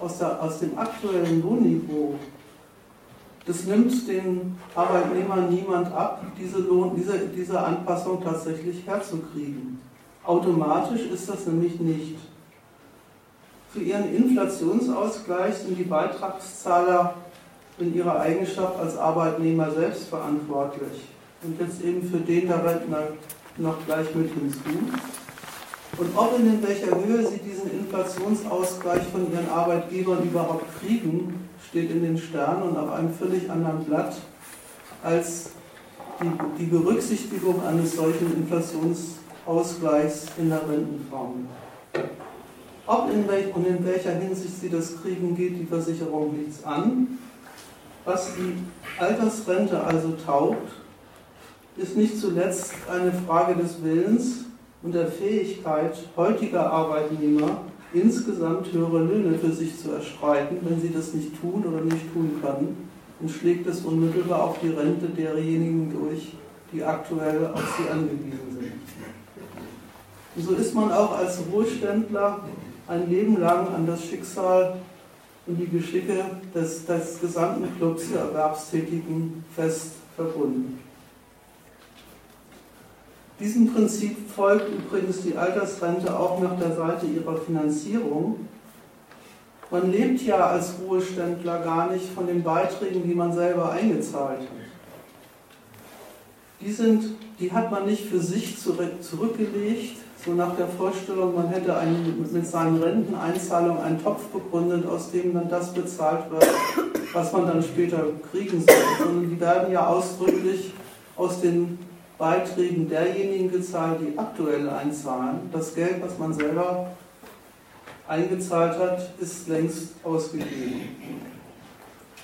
aus, der, aus dem aktuellen Lohnniveau, das nimmt den Arbeitnehmern niemand ab, diese, Lohn, diese, diese Anpassung tatsächlich herzukriegen. Automatisch ist das nämlich nicht. Für ihren Inflationsausgleich sind die Beitragszahler in ihrer Eigenschaft als Arbeitnehmer selbst verantwortlich. Und jetzt eben für den der Rentner noch gleich mit hinzu. Und ob und in welcher Höhe sie diesen Inflationsausgleich von ihren Arbeitgebern überhaupt kriegen, steht in den Sternen und auf einem völlig anderen Blatt als die, die Berücksichtigung eines solchen Inflationsausgleichs in der Rentenform. Ob in welch, und in welcher Hinsicht sie das kriegen, geht die Versicherung nichts an. Was die Altersrente also taugt, ist nicht zuletzt eine Frage des Willens und der Fähigkeit heutiger Arbeitnehmer, insgesamt höhere Löhne für sich zu erstreiten. Wenn sie das nicht tun oder nicht tun können, dann schlägt es unmittelbar auf die Rente derjenigen durch, die aktuell auf sie angewiesen sind. Und so ist man auch als Ruheständler ein Leben lang an das Schicksal und die Geschicke des, des gesamten Clubs der Erwerbstätigen fest verbunden. Diesem Prinzip folgt übrigens die Altersrente auch nach der Seite ihrer Finanzierung. Man lebt ja als Ruheständler gar nicht von den Beiträgen, die man selber eingezahlt hat. Die, sind, die hat man nicht für sich zurückgelegt, so nach der Vorstellung, man hätte einen, mit seinen Renteneinzahlungen einen Topf begründet, aus dem dann das bezahlt wird, was man dann später kriegen soll, sondern die werden ja ausdrücklich aus den Beiträgen derjenigen gezahlt, die aktuell einzahlen. Das Geld, was man selber eingezahlt hat, ist längst ausgegeben.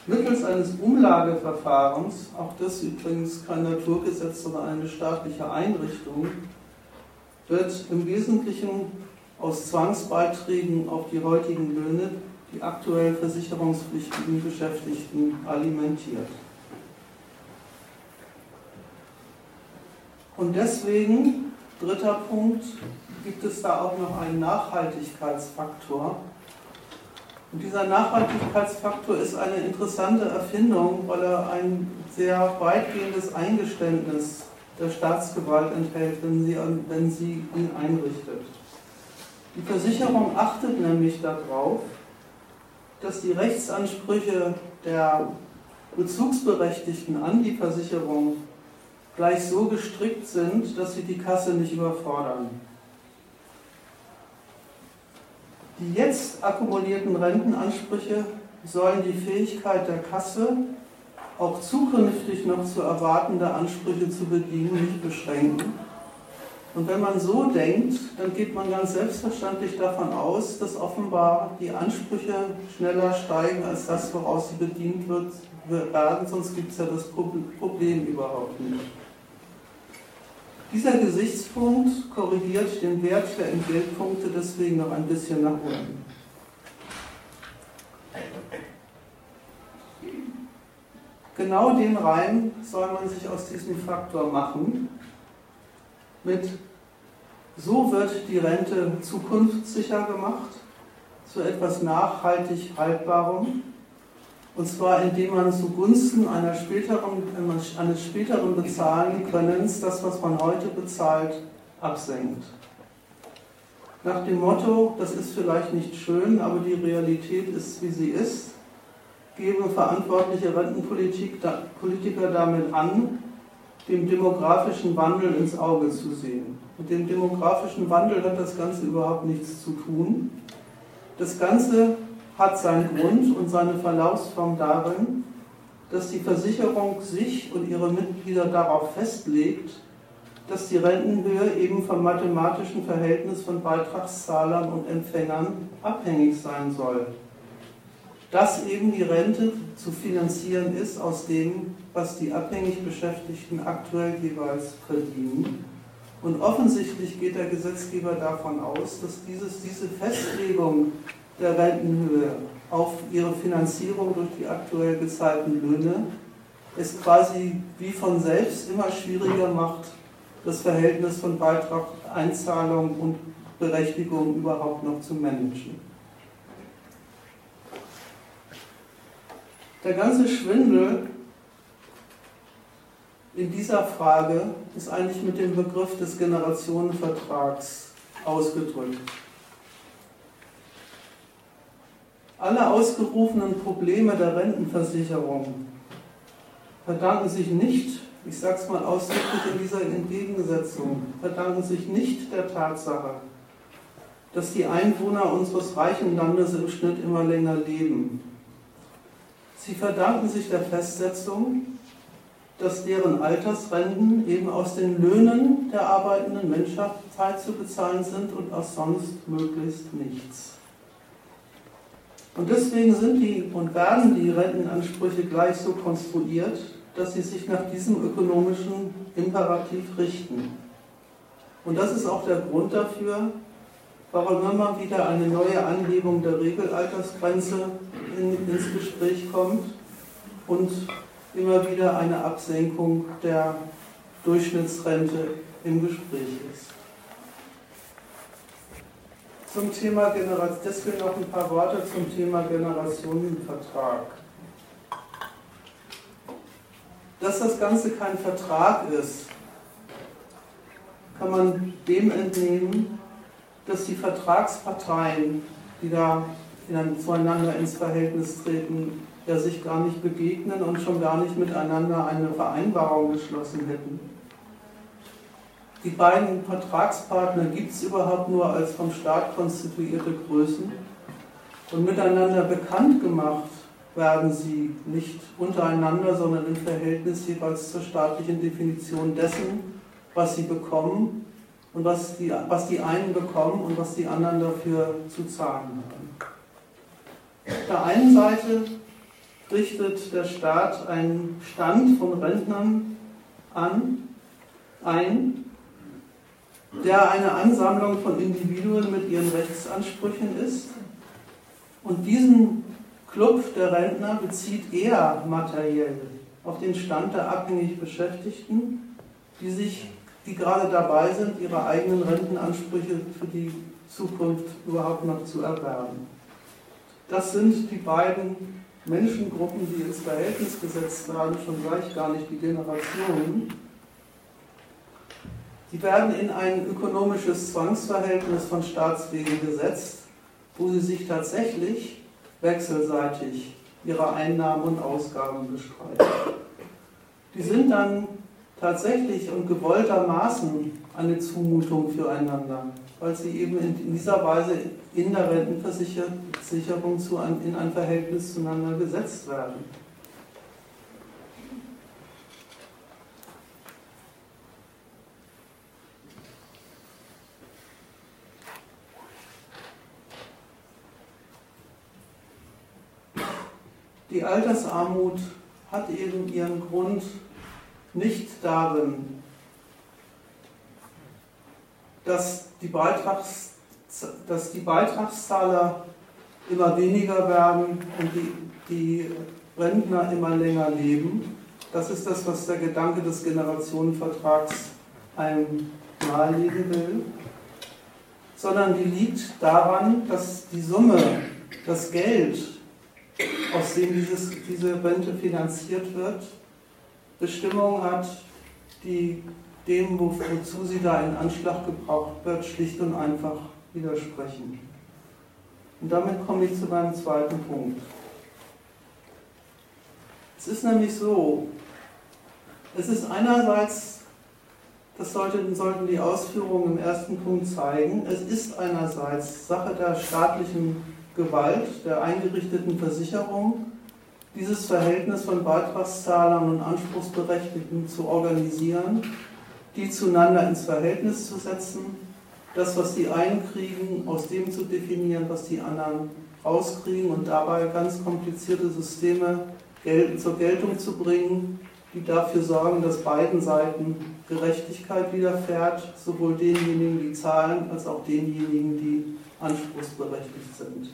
Mittels eines Umlageverfahrens, auch das übrigens kein Naturgesetz, sondern eine staatliche Einrichtung, wird im Wesentlichen aus Zwangsbeiträgen auf die heutigen Löhne die aktuell versicherungspflichtigen Beschäftigten alimentiert. Und deswegen, dritter Punkt, gibt es da auch noch einen Nachhaltigkeitsfaktor. Und dieser Nachhaltigkeitsfaktor ist eine interessante Erfindung, weil er ein sehr weitgehendes Eingeständnis der Staatsgewalt enthält, wenn sie, wenn sie ihn einrichtet. Die Versicherung achtet nämlich darauf, dass die Rechtsansprüche der Bezugsberechtigten an die Versicherung gleich so gestrickt sind, dass sie die Kasse nicht überfordern. Die jetzt akkumulierten Rentenansprüche sollen die Fähigkeit der Kasse, auch zukünftig noch zu erwartende Ansprüche zu bedienen, nicht beschränken. Und wenn man so denkt, dann geht man ganz selbstverständlich davon aus, dass offenbar die Ansprüche schneller steigen als das, woraus sie bedient wird, werden, sonst gibt es ja das Problem überhaupt nicht. Dieser Gesichtspunkt korrigiert den Wert der Entgeltpunkte deswegen noch ein bisschen nach unten. Genau den Reim soll man sich aus diesem Faktor machen. Mit so wird die Rente zukunftssicher gemacht, zu etwas nachhaltig Haltbarem und zwar indem man zugunsten einer späteren, eines späteren Bezahlen Könnens das, was man heute bezahlt, absenkt. Nach dem Motto, das ist vielleicht nicht schön, aber die Realität ist, wie sie ist, geben verantwortliche Rentenpolitiker damit an, dem demografischen Wandel ins Auge zu sehen. Mit dem demografischen Wandel hat das Ganze überhaupt nichts zu tun. Das Ganze hat seinen Grund und seine Verlaufsform darin, dass die Versicherung sich und ihre Mitglieder darauf festlegt, dass die Rentenhöhe eben vom mathematischen Verhältnis von Beitragszahlern und Empfängern abhängig sein soll. Dass eben die Rente zu finanzieren ist aus dem, was die abhängig Beschäftigten aktuell jeweils verdienen. Und offensichtlich geht der Gesetzgeber davon aus, dass dieses, diese Festlegung der Rentenhöhe auf ihre Finanzierung durch die aktuell gezahlten Löhne es quasi wie von selbst immer schwieriger macht, das Verhältnis von Beitrag, Einzahlung und Berechtigung überhaupt noch zu managen. Der ganze Schwindel in dieser Frage ist eigentlich mit dem Begriff des Generationenvertrags ausgedrückt. Alle ausgerufenen Probleme der Rentenversicherung verdanken sich nicht, ich sage es mal ausdrücklich in dieser Entgegensetzung, verdanken sich nicht der Tatsache, dass die Einwohner unseres reichen Landes im Schnitt immer länger leben. Sie verdanken sich der Festsetzung, dass deren Altersrenten eben aus den Löhnen der arbeitenden Menschheit zu bezahlen sind und aus sonst möglichst nichts. Und deswegen sind die und werden die Rentenansprüche gleich so konstruiert, dass sie sich nach diesem ökonomischen Imperativ richten. Und das ist auch der Grund dafür, warum immer wieder eine neue Anhebung der Regelaltersgrenze in, ins Gespräch kommt und immer wieder eine Absenkung der Durchschnittsrente im Gespräch ist. Zum Thema Generation, deswegen noch ein paar Worte zum Thema Generationenvertrag. Dass das Ganze kein Vertrag ist, kann man dem entnehmen, dass die Vertragsparteien, die da zueinander ins Verhältnis treten, ja sich gar nicht begegnen und schon gar nicht miteinander eine Vereinbarung geschlossen hätten. Die beiden Vertragspartner gibt es überhaupt nur als vom Staat konstituierte Größen und miteinander bekannt gemacht werden sie nicht untereinander, sondern im Verhältnis jeweils zur staatlichen Definition dessen, was sie bekommen und was die, was die einen bekommen und was die anderen dafür zu zahlen haben. Auf der einen Seite richtet der Staat einen Stand von Rentnern an, ein, der eine Ansammlung von Individuen mit ihren Rechtsansprüchen ist. Und diesen Club der Rentner bezieht er materiell auf den Stand der abhängig Beschäftigten, die sich die gerade dabei sind, ihre eigenen Rentenansprüche für die Zukunft überhaupt noch zu erwerben. Das sind die beiden Menschengruppen, die ins Verhältnis gesetzt werden, schon gleich gar nicht die Generationen. Die werden in ein ökonomisches Zwangsverhältnis von Staatswegen gesetzt, wo sie sich tatsächlich wechselseitig ihre Einnahmen und Ausgaben bestreiten. Die sind dann tatsächlich und gewolltermaßen eine Zumutung füreinander, weil sie eben in dieser Weise in der Rentenversicherung in ein Verhältnis zueinander gesetzt werden. Die Altersarmut hat eben ihren Grund nicht darin, dass die, Beitrags, dass die Beitragszahler immer weniger werden und die, die Rentner immer länger leben. Das ist das, was der Gedanke des Generationenvertrags einem nahelegen will. Sondern die liegt daran, dass die Summe, das Geld, aus dem dieses, diese Rente finanziert wird, Bestimmung hat, die dem, wozu sie da in Anschlag gebraucht wird, schlicht und einfach widersprechen. Und damit komme ich zu meinem zweiten Punkt. Es ist nämlich so, es ist einerseits, das sollten, sollten die Ausführungen im ersten Punkt zeigen, es ist einerseits Sache der staatlichen Gewalt, der eingerichteten Versicherung, dieses Verhältnis von Beitragszahlern und Anspruchsberechtigten zu organisieren, die zueinander ins Verhältnis zu setzen, das, was die einen kriegen, aus dem zu definieren, was die anderen rauskriegen und dabei ganz komplizierte Systeme zur Geltung zu bringen, die dafür sorgen, dass beiden Seiten Gerechtigkeit widerfährt, sowohl denjenigen, die zahlen, als auch denjenigen, die anspruchsberechtigt sind.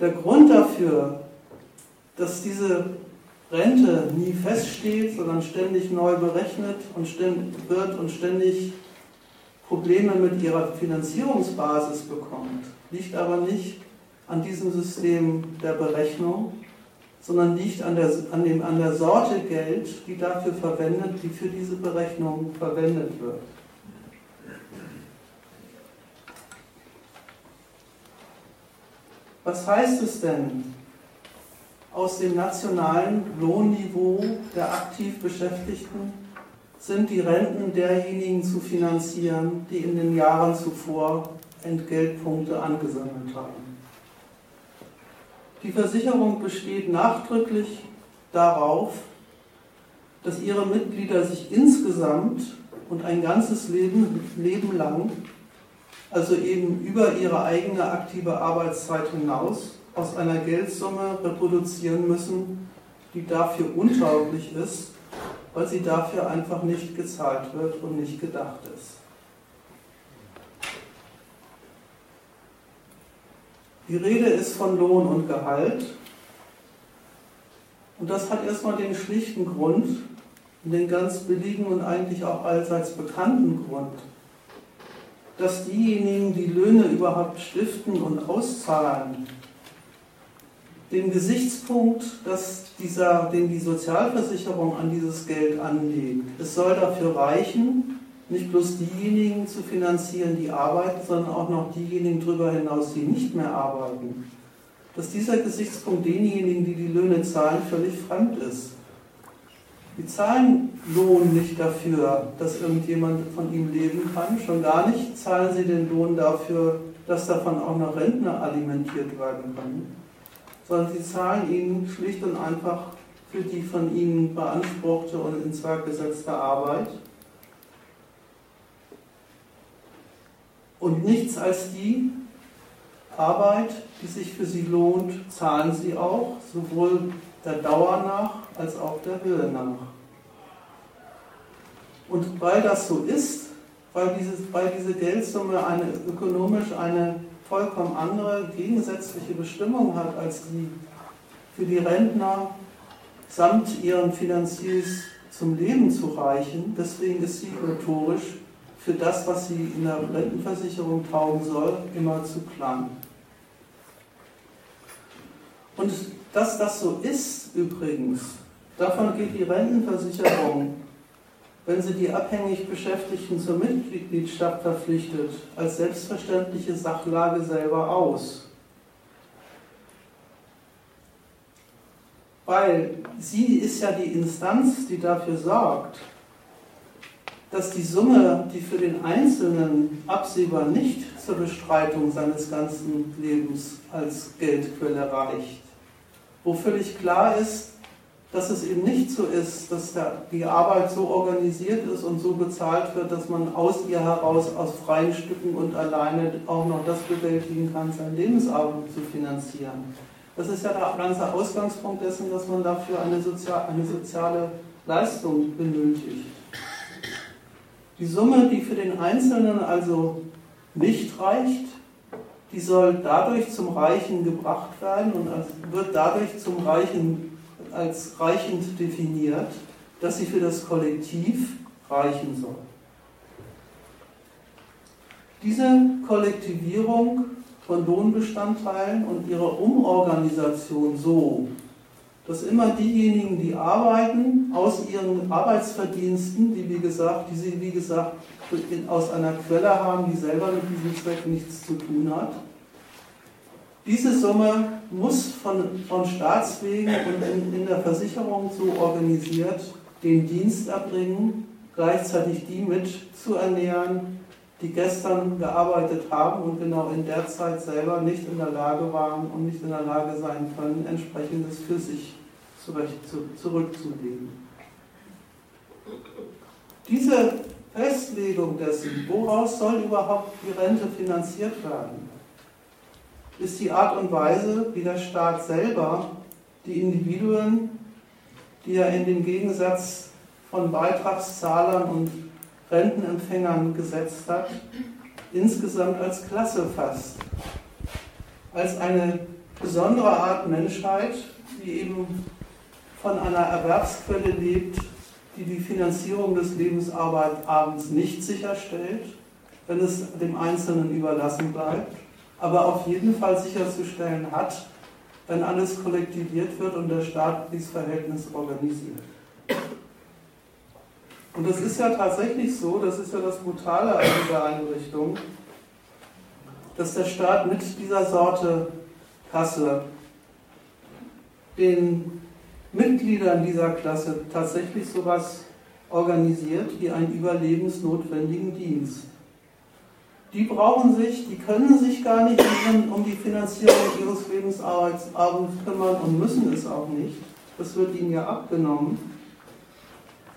Der Grund dafür, dass diese Rente nie feststeht, sondern ständig neu berechnet und wird und ständig Probleme mit ihrer Finanzierungsbasis bekommt, liegt aber nicht an diesem System der Berechnung, sondern liegt an der, an, dem, an der Sorte Geld, die dafür verwendet, die für diese Berechnung verwendet wird. Was heißt es denn, aus dem nationalen Lohnniveau der aktiv Beschäftigten sind die Renten derjenigen zu finanzieren, die in den Jahren zuvor Entgeltpunkte angesammelt haben. Die Versicherung besteht nachdrücklich darauf, dass ihre Mitglieder sich insgesamt und ein ganzes Leben, Leben lang, also eben über ihre eigene aktive Arbeitszeit hinaus, aus einer Geldsumme reproduzieren müssen, die dafür untauglich ist, weil sie dafür einfach nicht gezahlt wird und nicht gedacht ist. Die Rede ist von Lohn und Gehalt. Und das hat erstmal den schlichten Grund, den ganz billigen und eigentlich auch allseits bekannten Grund, dass diejenigen, die Löhne überhaupt stiften und auszahlen, den Gesichtspunkt, dass dieser, den die Sozialversicherung an dieses Geld anlegt, es soll dafür reichen, nicht bloß diejenigen zu finanzieren, die arbeiten, sondern auch noch diejenigen darüber hinaus, die nicht mehr arbeiten. Dass dieser Gesichtspunkt denjenigen, die die Löhne zahlen, völlig fremd ist. Die zahlen Lohn nicht dafür, dass irgendjemand von ihm leben kann, schon gar nicht zahlen sie den Lohn dafür, dass davon auch noch Rentner alimentiert werden können, sondern sie zahlen ihn schlicht und einfach für die von ihnen beanspruchte und ins Werk gesetzte Arbeit. Und nichts als die Arbeit, die sich für sie lohnt, zahlen sie auch, sowohl der Dauer nach als auch der Höhe nach. Und weil das so ist, weil, dieses, weil diese Geldsumme eine, ökonomisch eine vollkommen andere, gegensätzliche Bestimmung hat als die für die Rentner samt ihren Finanziers zum Leben zu reichen, deswegen ist sie notorisch für das, was sie in der Rentenversicherung taugen soll, immer zu klein. Und dass das so ist übrigens, davon geht die Rentenversicherung, wenn sie die abhängig Beschäftigten zur Mitgliedschaft verpflichtet, als selbstverständliche Sachlage selber aus. Weil sie ist ja die Instanz, die dafür sorgt, dass die Summe, die für den Einzelnen absehbar nicht zur Bestreitung seines ganzen Lebens als Geldquelle reicht. Wo völlig klar ist, dass es eben nicht so ist, dass die Arbeit so organisiert ist und so bezahlt wird, dass man aus ihr heraus, aus freien Stücken und alleine auch noch das bewältigen kann, sein Lebensabend zu finanzieren. Das ist ja der ganze Ausgangspunkt dessen, dass man dafür eine, Sozial eine soziale Leistung benötigt. Die Summe, die für den Einzelnen also nicht reicht, die soll dadurch zum Reichen gebracht werden und wird dadurch zum Reichen als reichend definiert, dass sie für das Kollektiv reichen soll. Diese Kollektivierung von Lohnbestandteilen und ihre Umorganisation so, dass immer diejenigen, die arbeiten, aus ihren Arbeitsverdiensten, die wie gesagt, die sie wie gesagt aus einer Quelle haben, die selber mit diesem Zweck nichts zu tun hat, diese Summe muss von, von Staatswegen und in, in der Versicherung so organisiert den Dienst erbringen, gleichzeitig die mit zu ernähren, die gestern gearbeitet haben und genau in der Zeit selber nicht in der Lage waren und nicht in der Lage sein können, entsprechendes für sich zurückzulegen. Diese Festlegung dessen, woraus soll überhaupt die Rente finanziert werden, ist die Art und Weise, wie der Staat selber die Individuen, die er in den Gegensatz von Beitragszahlern und Rentenempfängern gesetzt hat, insgesamt als Klasse fasst. Als eine besondere Art Menschheit, die eben von einer Erwerbsquelle lebt, die die Finanzierung des Lebensabends nicht sicherstellt, wenn es dem Einzelnen überlassen bleibt, aber auf jeden Fall sicherzustellen hat, wenn alles kollektiviert wird und der Staat dieses Verhältnis organisiert. Und das ist ja tatsächlich so, das ist ja das Brutale an dieser Einrichtung, dass der Staat mit dieser Sorte Kasse den Mitgliedern dieser Klasse tatsächlich sowas organisiert wie einen überlebensnotwendigen Dienst. Die brauchen sich, die können sich gar nicht um die Finanzierung ihres Lebensabends kümmern und müssen es auch nicht. Das wird ihnen ja abgenommen.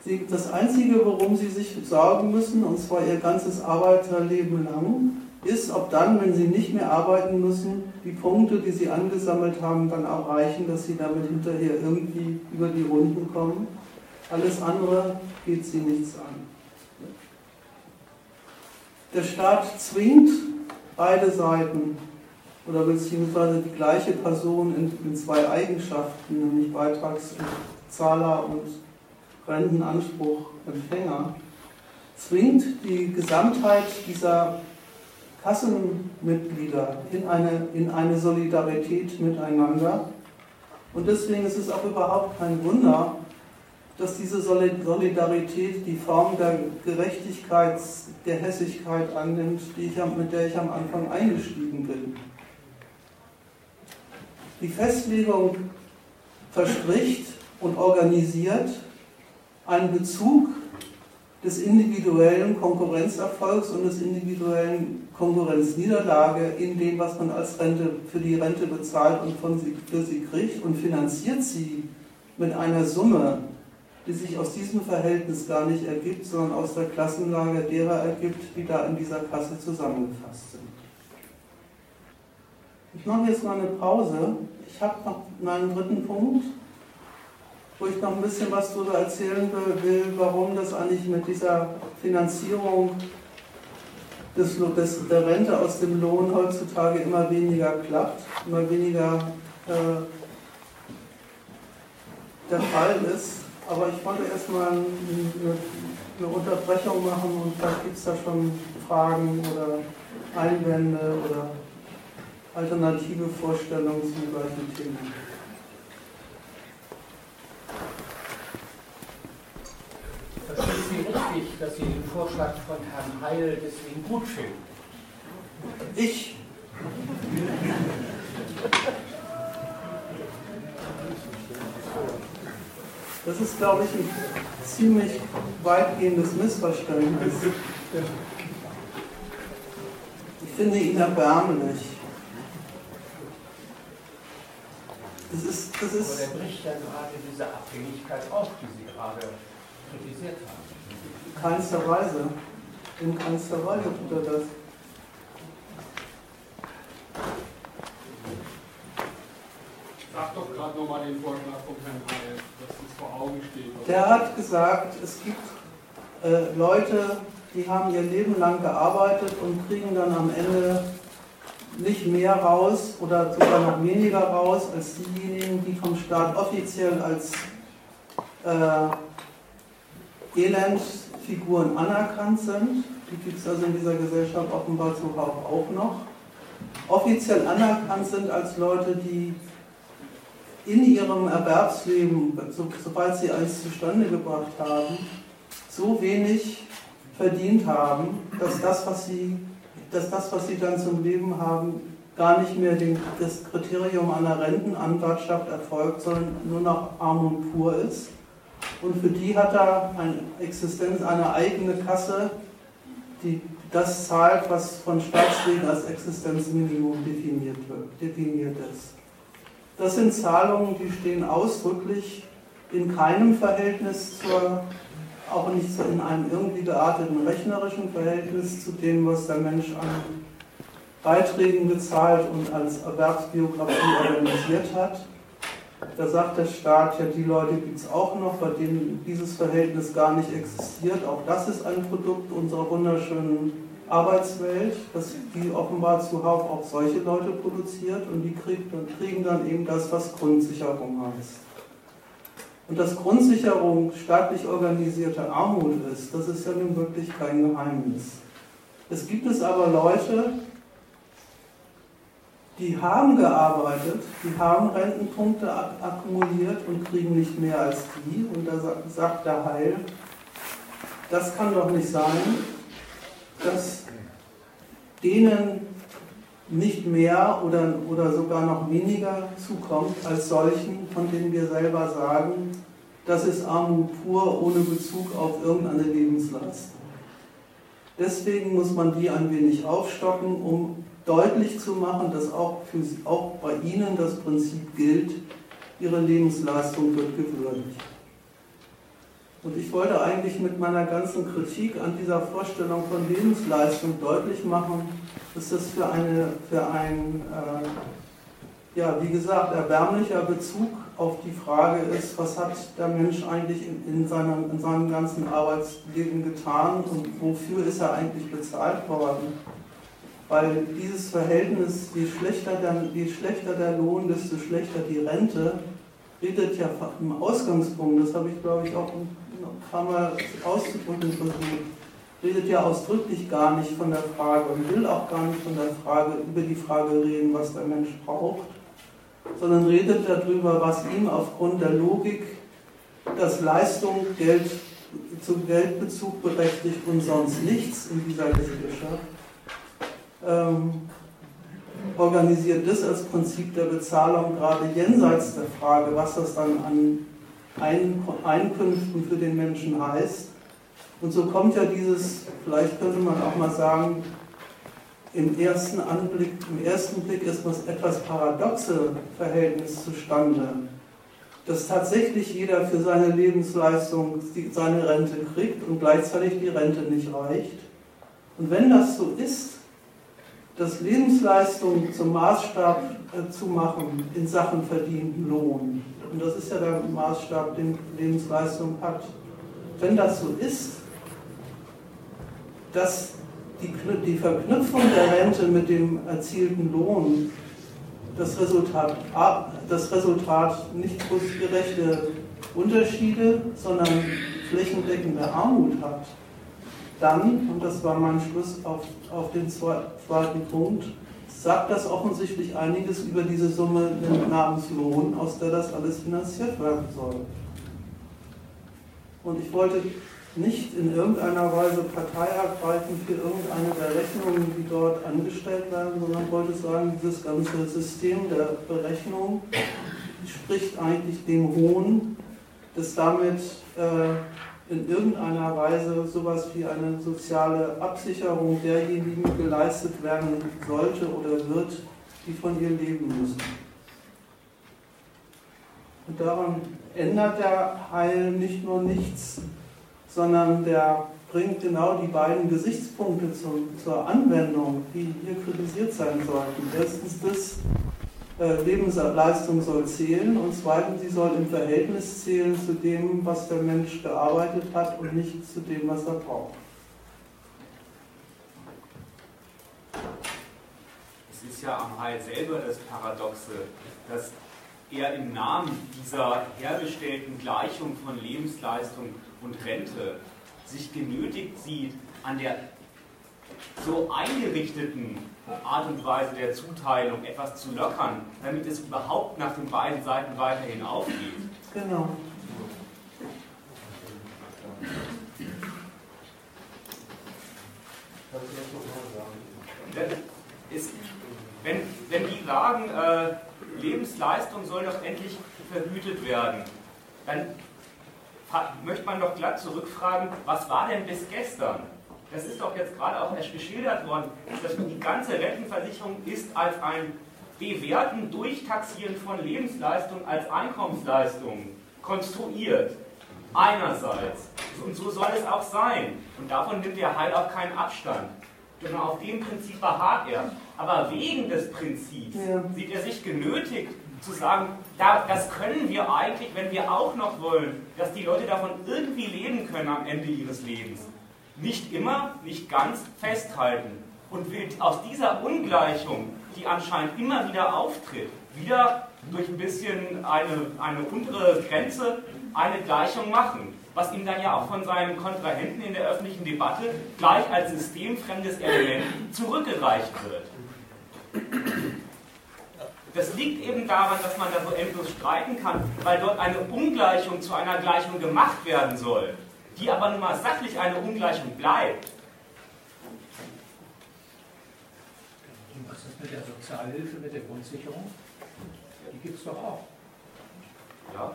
Sie, das Einzige, worum sie sich sorgen müssen, und zwar ihr ganzes Arbeiterleben lang, ist, ob dann, wenn sie nicht mehr arbeiten müssen, die Punkte, die sie angesammelt haben, dann auch reichen, dass sie damit hinterher irgendwie über die Runden kommen. Alles andere geht sie nichts an. Der Staat zwingt beide Seiten oder beziehungsweise die gleiche Person in, in zwei Eigenschaften, nämlich Beitragszahler und Rentenanspruchempfänger, zwingt die Gesamtheit dieser Kassenmitglieder in eine, in eine Solidarität miteinander. Und deswegen ist es auch überhaupt kein Wunder, dass diese Solidarität die Form der Gerechtigkeit, der Hässigkeit annimmt, die ich, mit der ich am Anfang eingestiegen bin. Die Festlegung verspricht und organisiert einen Bezug des individuellen Konkurrenzerfolgs und des individuellen Konkurrenzniederlage in dem, was man als Rente für die Rente bezahlt und von sie, für sie kriegt und finanziert sie mit einer Summe, die sich aus diesem Verhältnis gar nicht ergibt, sondern aus der Klassenlage derer ergibt, die da in dieser Kasse zusammengefasst sind. Ich mache jetzt mal eine Pause. Ich habe noch meinen dritten Punkt wo ich noch ein bisschen was darüber erzählen will, warum das eigentlich mit dieser Finanzierung des, des, der Rente aus dem Lohn heutzutage immer weniger klappt, immer weniger äh, der Fall ist. Aber ich wollte erstmal eine, eine Unterbrechung machen und vielleicht gibt es da schon Fragen oder Einwände oder alternative Vorstellungen zum gleichen Thema. Verstehen Sie richtig, dass Sie den Vorschlag von Herrn Heil deswegen gut finden? Ich. Das ist, glaube ich, ein ziemlich weitgehendes Missverständnis. Ich finde ihn erbärmlich. Das ist, das ist Aber der bricht ja gerade diese Abhängigkeit auf, die Sie gerade kritisiert haben. Keinster Weise. In keinster Weise tut er das. Sag doch gerade nochmal den Vorschlag von Herrn Heil, dass es vor Augen steht. Der hat gesagt, es gibt äh, Leute, die haben ihr Leben lang gearbeitet und kriegen dann am Ende nicht mehr raus oder sogar noch weniger raus als diejenigen, die vom Staat offiziell als äh, Elendsfiguren anerkannt sind. Die gibt es also in dieser Gesellschaft offenbar zuhauf auch noch. Offiziell anerkannt sind als Leute, die in ihrem Erwerbsleben, so, sobald sie eins zustande gebracht haben, so wenig verdient haben, dass das, was sie, dass das, was sie dann zum Leben haben, gar nicht mehr den, das Kriterium einer Rentenanwartschaft erfolgt, sondern nur noch Armut pur ist. Und für die hat er eine Existenz, eine eigene Kasse, die das zahlt, was von Staatswegen als Existenzminimum definiert, wird, definiert ist. Das sind Zahlungen, die stehen ausdrücklich in keinem Verhältnis zur, auch nicht in einem irgendwie gearteten rechnerischen Verhältnis zu dem, was der Mensch an Beiträgen gezahlt und als Erwerbsbiografie organisiert hat. Da sagt der Staat, ja, die Leute gibt es auch noch, bei denen dieses Verhältnis gar nicht existiert. Auch das ist ein Produkt unserer wunderschönen Arbeitswelt, dass die offenbar zuhauf auch solche Leute produziert und die kriegen dann eben das, was Grundsicherung heißt. Und dass Grundsicherung staatlich organisierte Armut ist, das ist ja nun wirklich kein Geheimnis. Es gibt es aber Leute, die haben gearbeitet, die haben Rentenpunkte akkumuliert und kriegen nicht mehr als die. Und da sagt der Heil, das kann doch nicht sein, dass denen nicht mehr oder, oder sogar noch weniger zukommt als solchen, von denen wir selber sagen, das ist Armut pur ohne Bezug auf irgendeine Lebensleistung. Deswegen muss man die ein wenig aufstocken, um deutlich zu machen, dass auch, für, auch bei Ihnen das Prinzip gilt, Ihre Lebensleistung wird gewürdigt. Und ich wollte eigentlich mit meiner ganzen Kritik an dieser Vorstellung von Lebensleistung deutlich machen, dass das für, eine, für ein, äh, ja, wie gesagt, erbärmlicher Bezug auf die Frage ist, was hat der Mensch eigentlich in, in, seinem, in seinem ganzen Arbeitsleben getan und wofür ist er eigentlich bezahlt worden. Weil dieses Verhältnis, je schlechter, der, je schlechter der Lohn, desto schlechter die Rente, redet ja im Ausgangspunkt, das habe ich glaube ich auch paar Mal auszudrücken. Versucht, redet ja ausdrücklich gar nicht von der Frage und will auch gar nicht von der Frage, über die Frage reden, was der Mensch braucht, sondern redet darüber, was ihm aufgrund der Logik, dass Leistung Geld zum Geldbezug berechtigt und sonst nichts in dieser Gesellschaft, ähm, organisiert das als Prinzip der Bezahlung gerade jenseits der Frage, was das dann an Einkünften für den Menschen heißt. Und so kommt ja dieses, vielleicht könnte man auch mal sagen, im ersten Anblick, im ersten Blick ist was etwas paradoxe Verhältnis zustande, dass tatsächlich jeder für seine Lebensleistung seine Rente kriegt und gleichzeitig die Rente nicht reicht. Und wenn das so ist, dass Lebensleistung zum Maßstab äh, zu machen in Sachen verdienten Lohn, und das ist ja der Maßstab, den Lebensleistung hat, wenn das so ist, dass die, die Verknüpfung der Rente mit dem erzielten Lohn das Resultat, das Resultat nicht gerechte Unterschiede, sondern flächendeckende Armut hat, dann, und das war mein Schluss auf, auf den zweiten Punkt, sagt das offensichtlich einiges über diese Summe namens Lohn, aus der das alles finanziert werden soll. Und ich wollte nicht in irgendeiner Weise Partei ergreifen für irgendeine der Rechnungen, die dort angestellt werden, sondern wollte sagen, dieses ganze System der Berechnung spricht eigentlich dem Hohn, dass damit äh, in irgendeiner Weise sowas wie eine soziale Absicherung derjenigen geleistet werden sollte oder wird, die von ihr leben müssen. Und daran ändert der Heil nicht nur nichts, sondern der bringt genau die beiden Gesichtspunkte zu, zur Anwendung, die hier kritisiert sein sollten. Erstens das, Lebensleistung soll zählen und zweitens, sie soll im Verhältnis zählen zu dem, was der Mensch gearbeitet hat und nicht zu dem, was er braucht. Es ist ja am Heil selber das Paradoxe, dass er im Namen dieser hergestellten Gleichung von Lebensleistung und Rente sich genötigt sieht, an der so eingerichteten Art und Weise der Zuteilung etwas zu lockern, damit es überhaupt nach den beiden Seiten weiterhin aufgeht. Genau. Ist, wenn, wenn die sagen, äh, Lebensleistung soll doch endlich vergütet werden, dann möchte man doch glatt zurückfragen, was war denn bis gestern? Das ist doch jetzt gerade auch erst geschildert worden, dass die ganze Rentenversicherung ist als ein Bewerten, Durchtaxieren von Lebensleistung als Einkommensleistung konstruiert. Einerseits. Und so soll es auch sein. Und davon nimmt der Heil auch keinen Abstand. Sondern auf dem Prinzip beharrt er. Aber wegen des Prinzips ja. sieht er sich genötigt, zu sagen, da, das können wir eigentlich, wenn wir auch noch wollen, dass die Leute davon irgendwie leben können am Ende ihres Lebens. Nicht immer, nicht ganz festhalten. Und will aus dieser Ungleichung, die anscheinend immer wieder auftritt, wieder durch ein bisschen eine, eine untere Grenze eine Gleichung machen. Was ihm dann ja auch von seinen Kontrahenten in der öffentlichen Debatte gleich als systemfremdes Element zurückgereicht wird. Das liegt eben daran, dass man da so endlos streiten kann, weil dort eine Ungleichung zu einer Gleichung gemacht werden soll, die aber nun mal sachlich eine Ungleichung bleibt. Und was ist mit der Sozialhilfe, mit der Grundsicherung? Die gibt es doch auch. Ja.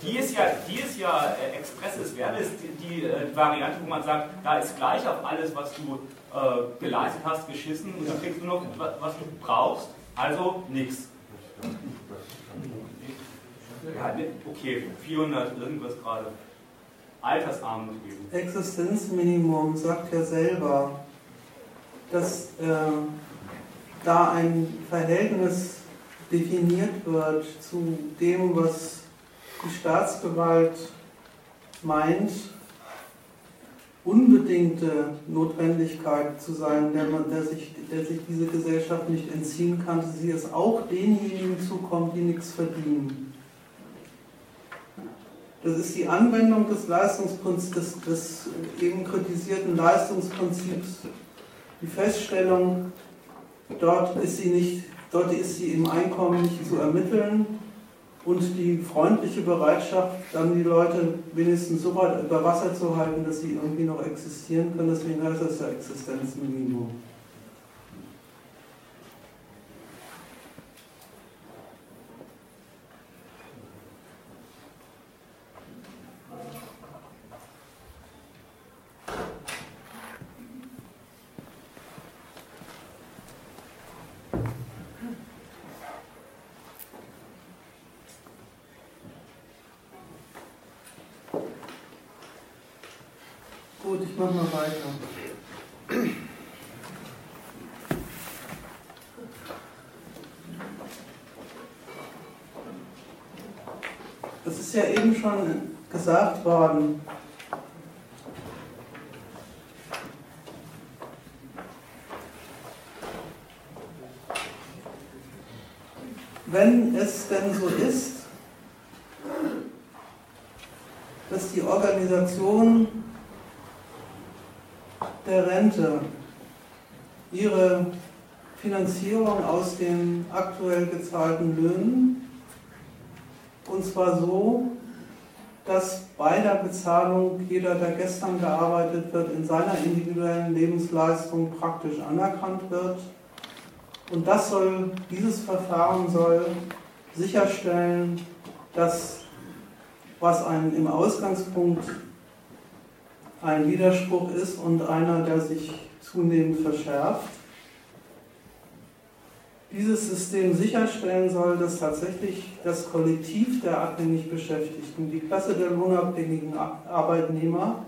Die ist ja, die ist ja äh, expresses Verbis, die, die äh, Variante, wo man sagt, da ist gleich auf alles, was du äh, geleistet hast, geschissen und dann kriegst du noch, was du brauchst, also nichts. Ja, okay, 400 irgendwas gerade. Altersarmut eben. Existenzminimum sagt ja selber, dass äh, da ein Verhältnis definiert wird zu dem, was die Staatsgewalt meint, unbedingte Notwendigkeit zu sein, der, man, der, sich, der sich diese Gesellschaft nicht entziehen kann, sie es auch denjenigen zukommt, die nichts verdienen. Das ist die Anwendung des Leistungsprinzips, des, des eben kritisierten Leistungsprinzips, die Feststellung, dort ist sie nicht, dort ist sie im Einkommen nicht zu ermitteln, und die freundliche Bereitschaft, dann die Leute wenigstens so weit über Wasser zu halten, dass sie irgendwie noch existieren können. Deswegen heißt das ja Existenzminimum. machen wir weiter. Das ist ja eben schon gesagt worden. Wenn es denn so ist, dass die Organisation der Rente ihre Finanzierung aus den aktuell gezahlten Löhnen und zwar so, dass bei der Bezahlung jeder, der gestern gearbeitet wird, in seiner individuellen Lebensleistung praktisch anerkannt wird. Und das soll, dieses Verfahren soll sicherstellen, dass was einen im Ausgangspunkt ein Widerspruch ist und einer, der sich zunehmend verschärft. Dieses System sicherstellen soll, dass tatsächlich das Kollektiv der abhängig Beschäftigten, die Klasse der lohnabhängigen Arbeitnehmer,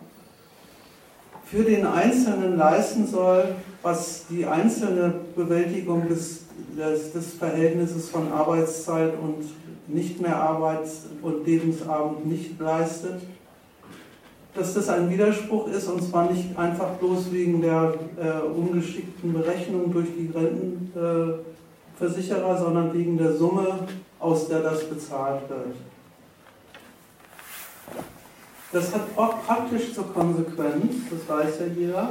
für den Einzelnen leisten soll, was die einzelne Bewältigung des, des, des Verhältnisses von Arbeitszeit und nicht mehr Arbeits- und Lebensabend nicht leistet. Dass das ein Widerspruch ist und zwar nicht einfach bloß wegen der äh, ungeschickten Berechnung durch die Rentenversicherer, äh, sondern wegen der Summe, aus der das bezahlt wird. Das hat auch praktisch zur Konsequenz, das weiß ja jeder,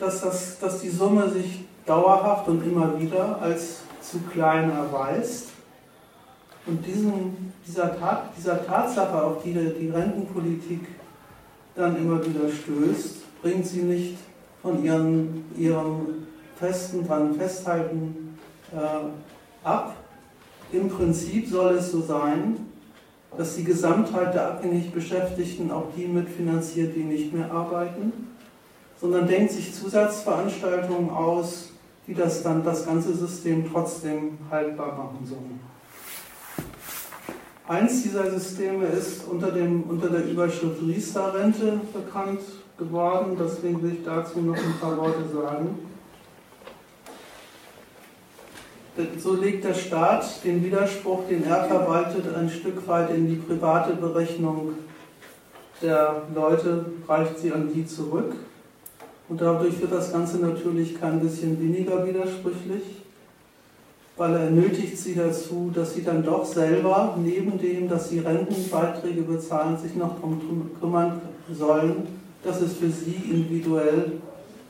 dass, das, dass die Summe sich dauerhaft und immer wieder als zu klein erweist und diesen, dieser, Tat, dieser Tatsache, auf die die Rentenpolitik dann immer wieder stößt, bringt sie nicht von ihren, ihrem festen dran festhalten äh, ab. Im Prinzip soll es so sein, dass die Gesamtheit der abhängig Beschäftigten auch die mitfinanziert, die nicht mehr arbeiten, sondern denkt sich Zusatzveranstaltungen aus, die das dann das ganze System trotzdem haltbar machen sollen. Eins dieser Systeme ist unter, dem, unter der Überschrift Riester-Rente bekannt geworden. Deswegen will ich dazu noch ein paar Worte sagen. So legt der Staat den Widerspruch, den er verwaltet, ein Stück weit in die private Berechnung der Leute, reicht sie an die zurück. Und dadurch wird das Ganze natürlich kein bisschen weniger widersprüchlich weil er nötigt sie dazu, dass sie dann doch selber, neben dem, dass sie Rentenbeiträge bezahlen, sich noch darum kümmern sollen, dass es für sie individuell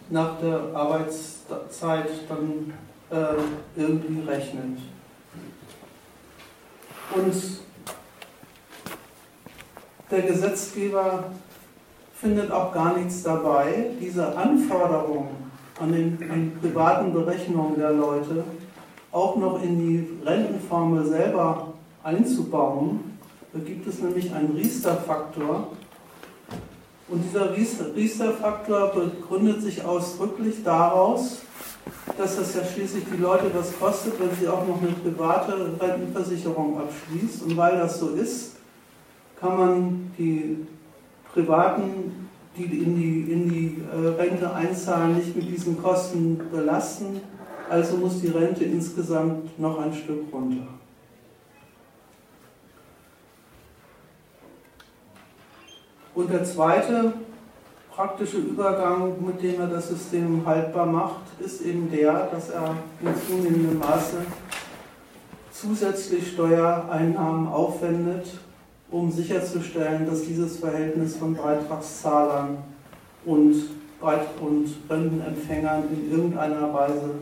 nach der Arbeitszeit dann äh, irgendwie rechnet. Und der Gesetzgeber findet auch gar nichts dabei, diese Anforderungen an den an privaten Berechnungen der Leute auch noch in die Rentenformel selber einzubauen. Da gibt es nämlich einen Riester-Faktor. Und dieser Riester-Faktor begründet sich ausdrücklich daraus, dass das ja schließlich die Leute was kostet, wenn sie auch noch eine private Rentenversicherung abschließt. Und weil das so ist, kann man die Privaten, die in die, in die äh, Rente einzahlen, nicht mit diesen Kosten belasten. Also muss die Rente insgesamt noch ein Stück runter. Und der zweite praktische Übergang, mit dem er das System haltbar macht, ist eben der, dass er in zunehmendem Maße zusätzlich Steuereinnahmen aufwendet, um sicherzustellen, dass dieses Verhältnis von Beitragszahlern und, und Rentenempfängern in irgendeiner Weise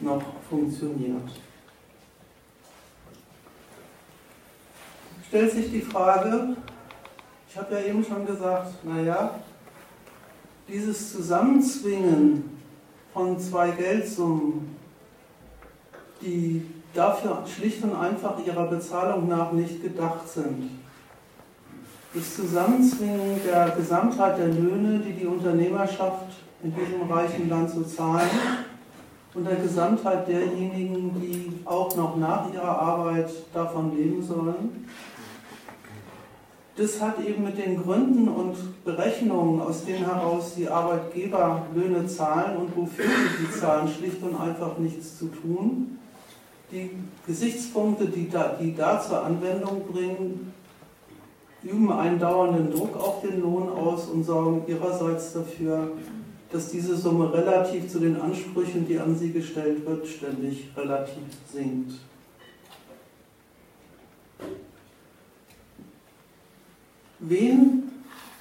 noch funktioniert. Stellt sich die Frage, ich habe ja eben schon gesagt, naja, dieses Zusammenzwingen von zwei Geldsummen, die dafür schlicht und einfach ihrer Bezahlung nach nicht gedacht sind. Das Zusammenzwingen der Gesamtheit der Löhne, die die Unternehmerschaft in diesem reichen Land so zahlen, und der Gesamtheit derjenigen, die auch noch nach ihrer Arbeit davon leben sollen, das hat eben mit den Gründen und Berechnungen, aus denen heraus die Arbeitgeber Löhne zahlen und wofür sie die zahlen, schlicht und einfach nichts zu tun. Die Gesichtspunkte, die da, die da zur Anwendung bringen, üben einen dauernden Druck auf den Lohn aus und sorgen ihrerseits dafür, dass diese Summe relativ zu den Ansprüchen, die an sie gestellt wird, ständig relativ sinkt. Wen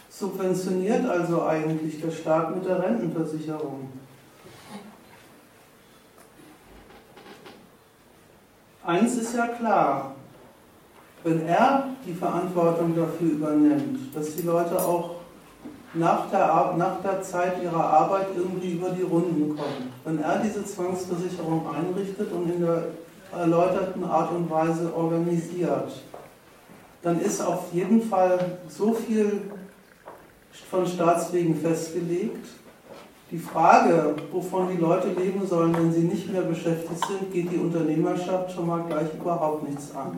subventioniert also eigentlich der Staat mit der Rentenversicherung? Eins ist ja klar, wenn er die Verantwortung dafür übernimmt, dass die Leute auch nach der, nach der Zeit ihrer Arbeit irgendwie über die Runden kommen, wenn er diese Zwangsversicherung einrichtet und in der erläuterten Art und Weise organisiert, dann ist auf jeden Fall so viel von Staatswegen festgelegt. Die Frage, wovon die Leute leben sollen, wenn sie nicht mehr beschäftigt sind, geht die Unternehmerschaft schon mal gleich überhaupt nichts an.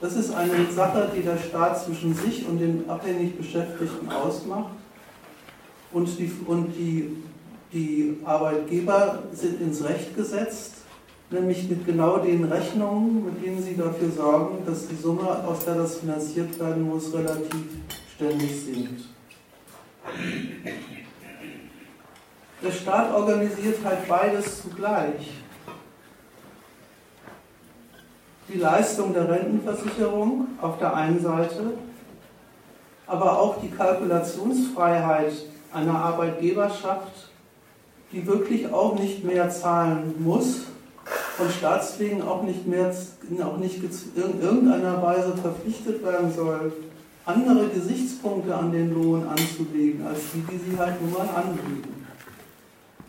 Das ist eine Sache, die der Staat zwischen sich und den abhängig Beschäftigten ausmacht. Und die, und die, die Arbeitgeber sind ins Recht gesetzt, nämlich mit genau den Rechnungen, mit denen sie dafür sorgen, dass die Summe, aus der das finanziert werden muss, relativ ständig sinkt. Der Staat organisiert halt beides zugleich. Die Leistung der Rentenversicherung auf der einen Seite, aber auch die Kalkulationsfreiheit einer Arbeitgeberschaft, die wirklich auch nicht mehr zahlen muss, von Staatswegen auch nicht mehr, auch nicht in irgendeiner Weise verpflichtet werden soll, andere Gesichtspunkte an den Lohn anzulegen, als die, die sie halt nun mal anlegen.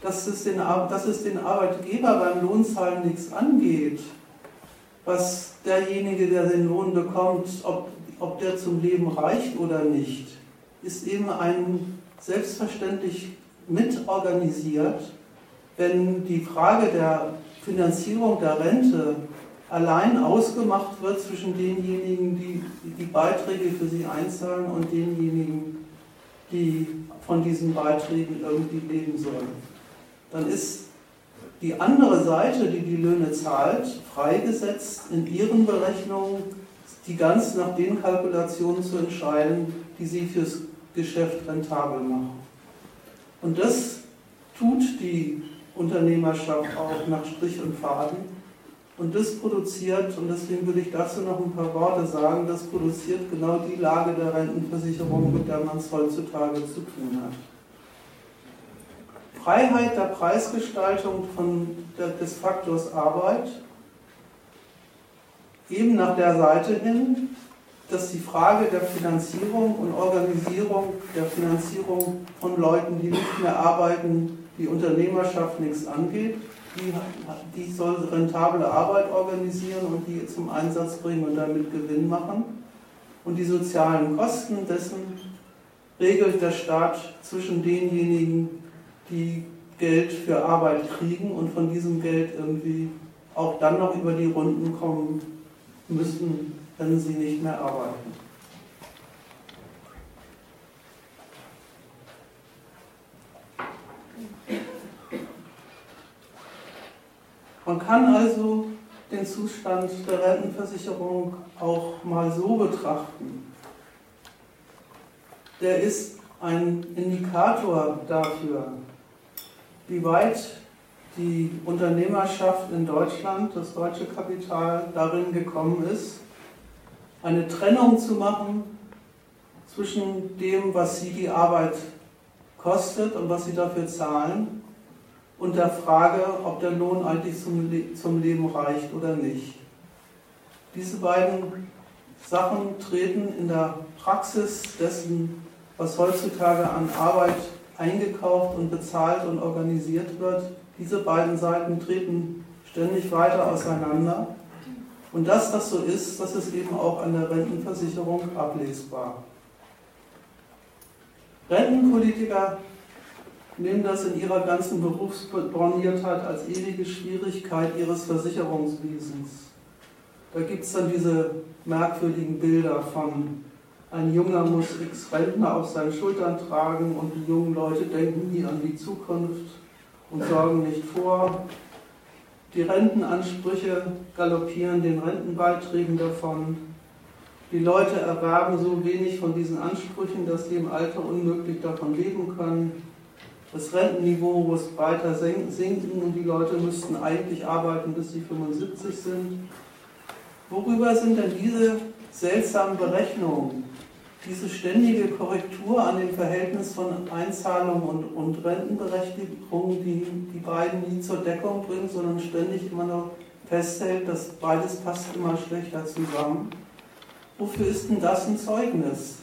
Dass es den, dass es den Arbeitgeber beim Lohnzahlen nichts angeht, was derjenige, der den Lohn bekommt, ob, ob der zum Leben reicht oder nicht, ist eben ein selbstverständlich mitorganisiert, wenn die Frage der Finanzierung der Rente allein ausgemacht wird zwischen denjenigen, die die Beiträge für sie einzahlen und denjenigen, die von diesen Beiträgen irgendwie leben sollen. Dann ist die andere Seite, die die Löhne zahlt, freigesetzt in ihren Berechnungen, die ganz nach den Kalkulationen zu entscheiden, die sie fürs Geschäft rentabel machen. Und das tut die Unternehmerschaft auch nach Strich und Faden. Und das produziert, und deswegen will ich dazu noch ein paar Worte sagen, das produziert genau die Lage der Rentenversicherung, mit der man es heutzutage zu tun hat. Freiheit der Preisgestaltung von der, des Faktors Arbeit, eben nach der Seite hin, dass die Frage der Finanzierung und Organisierung der Finanzierung von Leuten, die nicht mehr arbeiten, die Unternehmerschaft nichts angeht, die, die soll rentable Arbeit organisieren und die zum Einsatz bringen und damit Gewinn machen. Und die sozialen Kosten dessen regelt der Staat zwischen denjenigen, die Geld für Arbeit kriegen und von diesem Geld irgendwie auch dann noch über die Runden kommen müssen, wenn sie nicht mehr arbeiten. Man kann also den Zustand der Rentenversicherung auch mal so betrachten. Der ist ein Indikator dafür, wie weit die Unternehmerschaft in Deutschland, das deutsche Kapital, darin gekommen ist, eine Trennung zu machen zwischen dem, was sie die Arbeit kostet und was sie dafür zahlen, und der Frage, ob der Lohn eigentlich zum, zum Leben reicht oder nicht. Diese beiden Sachen treten in der Praxis dessen, was heutzutage an Arbeit eingekauft und bezahlt und organisiert wird, diese beiden Seiten treten ständig weiter auseinander. Und dass das so ist, das ist eben auch an der Rentenversicherung ablesbar. Rentenpolitiker nehmen das in ihrer ganzen Berufsborniertheit als ewige Schwierigkeit ihres Versicherungswesens. Da gibt es dann diese merkwürdigen Bilder von ein Junger muss x Rentner auf seinen Schultern tragen und die jungen Leute denken nie an die Zukunft und sorgen nicht vor. Die Rentenansprüche galoppieren den Rentenbeiträgen davon. Die Leute erwerben so wenig von diesen Ansprüchen, dass sie im Alter unmöglich davon leben können. Das Rentenniveau muss weiter sinken und die Leute müssten eigentlich arbeiten, bis sie 75 sind. Worüber sind denn diese seltsamen Berechnungen diese ständige Korrektur an dem Verhältnis von Einzahlung und, und Rentenberechtigung, die die beiden nie zur Deckung bringt, sondern ständig immer noch festhält, dass beides passt immer schlechter zusammen. Wofür ist denn das ein Zeugnis?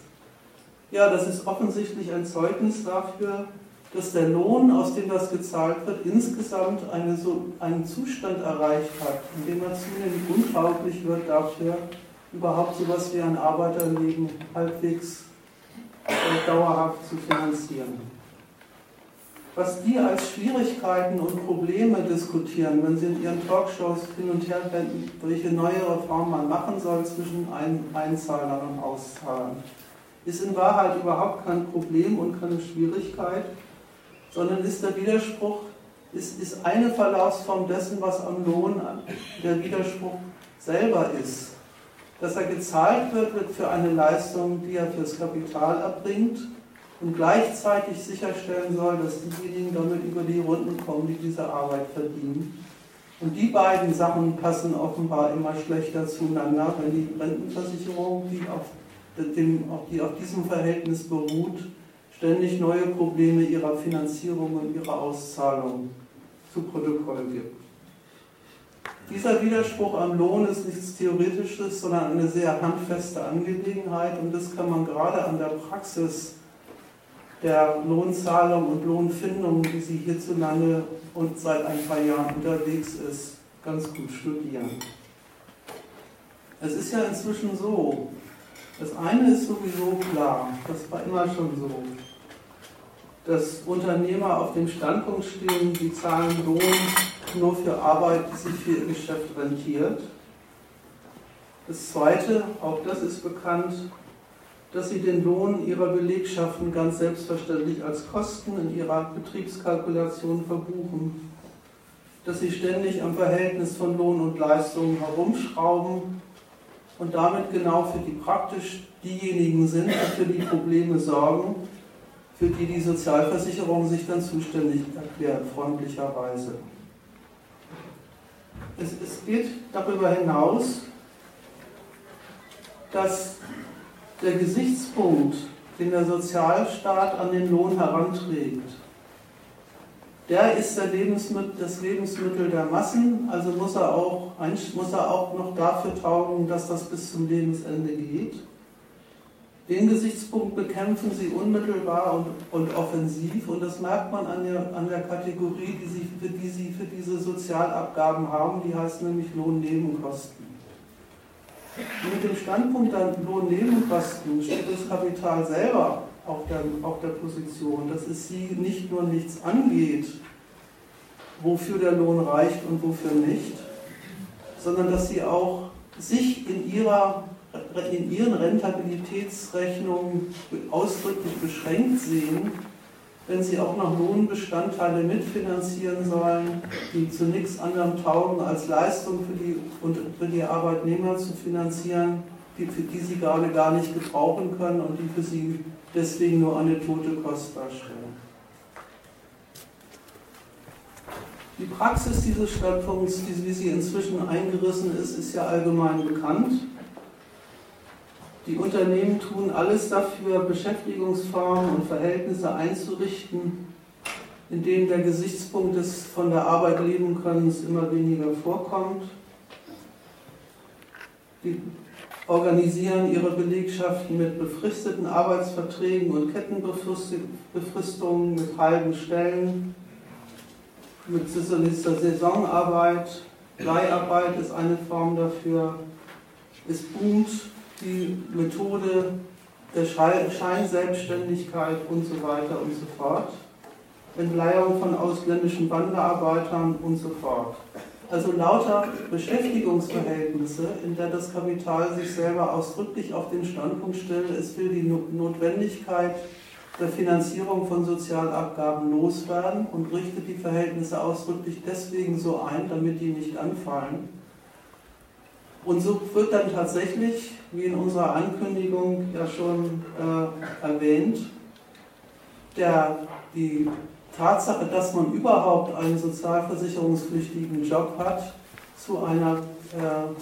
Ja, das ist offensichtlich ein Zeugnis dafür, dass der Lohn, aus dem das gezahlt wird, insgesamt eine, so, einen Zustand erreicht hat, in dem er zunehmend untauglich wird dafür, überhaupt so etwas wie ein Arbeiterleben halbwegs äh, dauerhaft zu finanzieren. Was die als Schwierigkeiten und Probleme diskutieren, wenn sie in ihren Talkshows hin und her wenden, welche neue Reform man machen soll zwischen Ein Einzahlern und Auszahlern, ist in Wahrheit überhaupt kein Problem und keine Schwierigkeit, sondern ist der Widerspruch, ist, ist eine Verlaufsform dessen, was am Lohn der Widerspruch selber ist dass er gezahlt wird, wird für eine Leistung, die er fürs Kapital erbringt und gleichzeitig sicherstellen soll, dass diejenigen damit über die Runden kommen, die diese Arbeit verdienen. Und die beiden Sachen passen offenbar immer schlechter zueinander, wenn die Rentenversicherung, die auf, dem, die auf diesem Verhältnis beruht, ständig neue Probleme ihrer Finanzierung und ihrer Auszahlung zu Protokoll gibt. Dieser Widerspruch am Lohn ist nichts Theoretisches, sondern eine sehr handfeste Angelegenheit und das kann man gerade an der Praxis der Lohnzahlung und Lohnfindung, wie sie hierzulande und seit ein paar Jahren unterwegs ist, ganz gut studieren. Es ist ja inzwischen so, das eine ist sowieso klar, das war immer schon so, dass Unternehmer auf dem Standpunkt stehen, sie zahlen Lohn nur für Arbeit, die sich für ihr Geschäft rentiert. Das Zweite, auch das ist bekannt, dass sie den Lohn ihrer Belegschaften ganz selbstverständlich als Kosten in ihrer Betriebskalkulation verbuchen, dass sie ständig am Verhältnis von Lohn und Leistung herumschrauben und damit genau für die praktisch diejenigen sind, die für die Probleme sorgen, für die die Sozialversicherung sich dann zuständig erklärt, freundlicherweise. Es, es geht darüber hinaus, dass der Gesichtspunkt, den der Sozialstaat an den Lohn heranträgt, der ist der Lebensmittel, das Lebensmittel der Massen, also muss er, auch, muss er auch noch dafür taugen, dass das bis zum Lebensende geht. Den Gesichtspunkt bekämpfen sie unmittelbar und, und offensiv und das merkt man an der, an der Kategorie, die sie, für die sie für diese Sozialabgaben haben, die heißt nämlich Lohnnebenkosten. Mit dem Standpunkt der Lohnnebenkosten steht das Kapital selber auf der, auf der Position, dass es sie nicht nur nichts angeht, wofür der Lohn reicht und wofür nicht, sondern dass sie auch sich in, ihrer, in ihren Rentabilitätsrechnungen ausdrücklich beschränkt sehen, wenn sie auch noch Lohnbestandteile mitfinanzieren sollen, die zu nichts anderem taugen, als Leistung für die, und für die Arbeitnehmer zu finanzieren, die, für die sie gerade gar nicht gebrauchen können und die für sie deswegen nur eine tote Kost darstellen. Die Praxis dieses Standpunkts, wie sie inzwischen eingerissen ist, ist ja allgemein bekannt. Die Unternehmen tun alles dafür, Beschäftigungsformen und Verhältnisse einzurichten, in denen der Gesichtspunkt des von der Arbeit leben Könnens immer weniger vorkommt. Die organisieren ihre Belegschaften mit befristeten Arbeitsverträgen und Kettenbefristungen mit halben Stellen, mit Saisonarbeit. Leiharbeit ist eine Form dafür. Es boomt die Methode der Scheinselbstständigkeit und so weiter und so fort. Entleihung von ausländischen Wanderarbeitern und so fort. Also lauter Beschäftigungsverhältnisse, in der das Kapital sich selber ausdrücklich auf den Standpunkt stellt, es will die Notwendigkeit der Finanzierung von Sozialabgaben loswerden und richtet die Verhältnisse ausdrücklich deswegen so ein, damit die nicht anfallen. Und so wird dann tatsächlich, wie in unserer Ankündigung ja schon äh, erwähnt, der, die Tatsache, dass man überhaupt einen sozialversicherungspflichtigen Job hat, zu einer äh,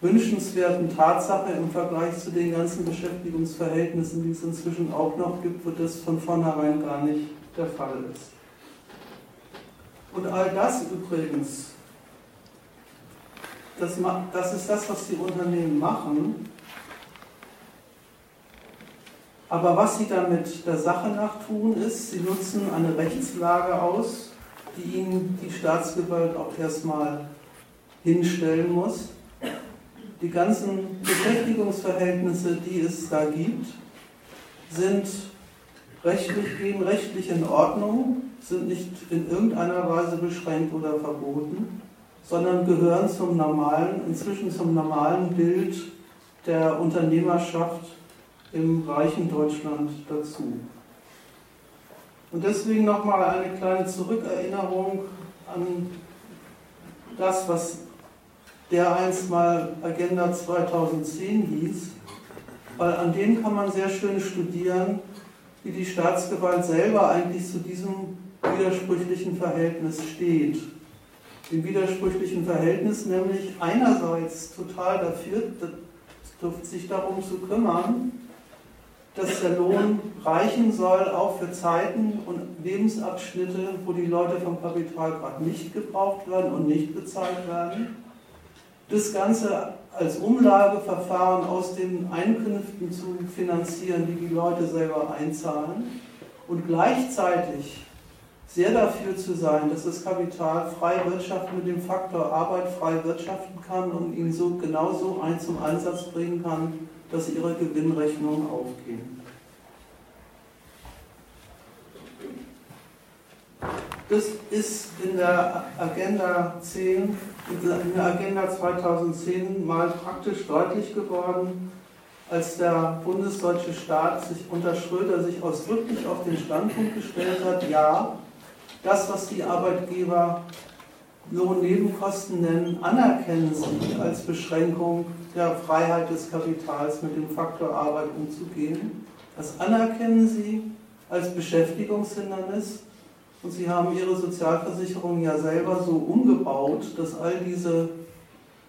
wünschenswerten Tatsache im Vergleich zu den ganzen Beschäftigungsverhältnissen, die es inzwischen auch noch gibt, wo das von vornherein gar nicht der Fall ist. Und all das übrigens das, das ist das, was die Unternehmen machen. Aber was sie damit der Sache nach tun, ist, sie nutzen eine Rechtslage aus, die ihnen die Staatsgewalt auch erstmal hinstellen muss. Die ganzen Beschäftigungsverhältnisse, die es da gibt, sind rechtlich, gehen rechtlich in Ordnung, sind nicht in irgendeiner Weise beschränkt oder verboten sondern gehören zum normalen, inzwischen zum normalen Bild der Unternehmerschaft im reichen Deutschland dazu. Und deswegen nochmal eine kleine Zurückerinnerung an das, was der einst mal Agenda 2010 hieß, weil an dem kann man sehr schön studieren, wie die Staatsgewalt selber eigentlich zu diesem widersprüchlichen Verhältnis steht dem widersprüchlichen Verhältnis, nämlich einerseits total dafür, sich darum zu kümmern, dass der Lohn reichen soll, auch für Zeiten und Lebensabschnitte, wo die Leute vom Kapital gerade nicht gebraucht werden und nicht bezahlt werden. Das Ganze als Umlageverfahren aus den Einkünften zu finanzieren, die die Leute selber einzahlen und gleichzeitig sehr dafür zu sein, dass das Kapital frei wirtschaften mit dem Faktor Arbeit frei wirtschaften kann und ihn so genauso ein zum Einsatz bringen kann, dass ihre Gewinnrechnungen aufgehen. Das ist in der Agenda 10, in der Agenda 2010 mal praktisch deutlich geworden, als der bundesdeutsche Staat sich unter Schröder sich ausdrücklich auf den Standpunkt gestellt hat, ja, das, was die Arbeitgeber Lohnnebenkosten nennen, anerkennen sie als Beschränkung der Freiheit des Kapitals mit dem Faktor Arbeit umzugehen. Das anerkennen sie als Beschäftigungshindernis und sie haben ihre Sozialversicherung ja selber so umgebaut, dass all diese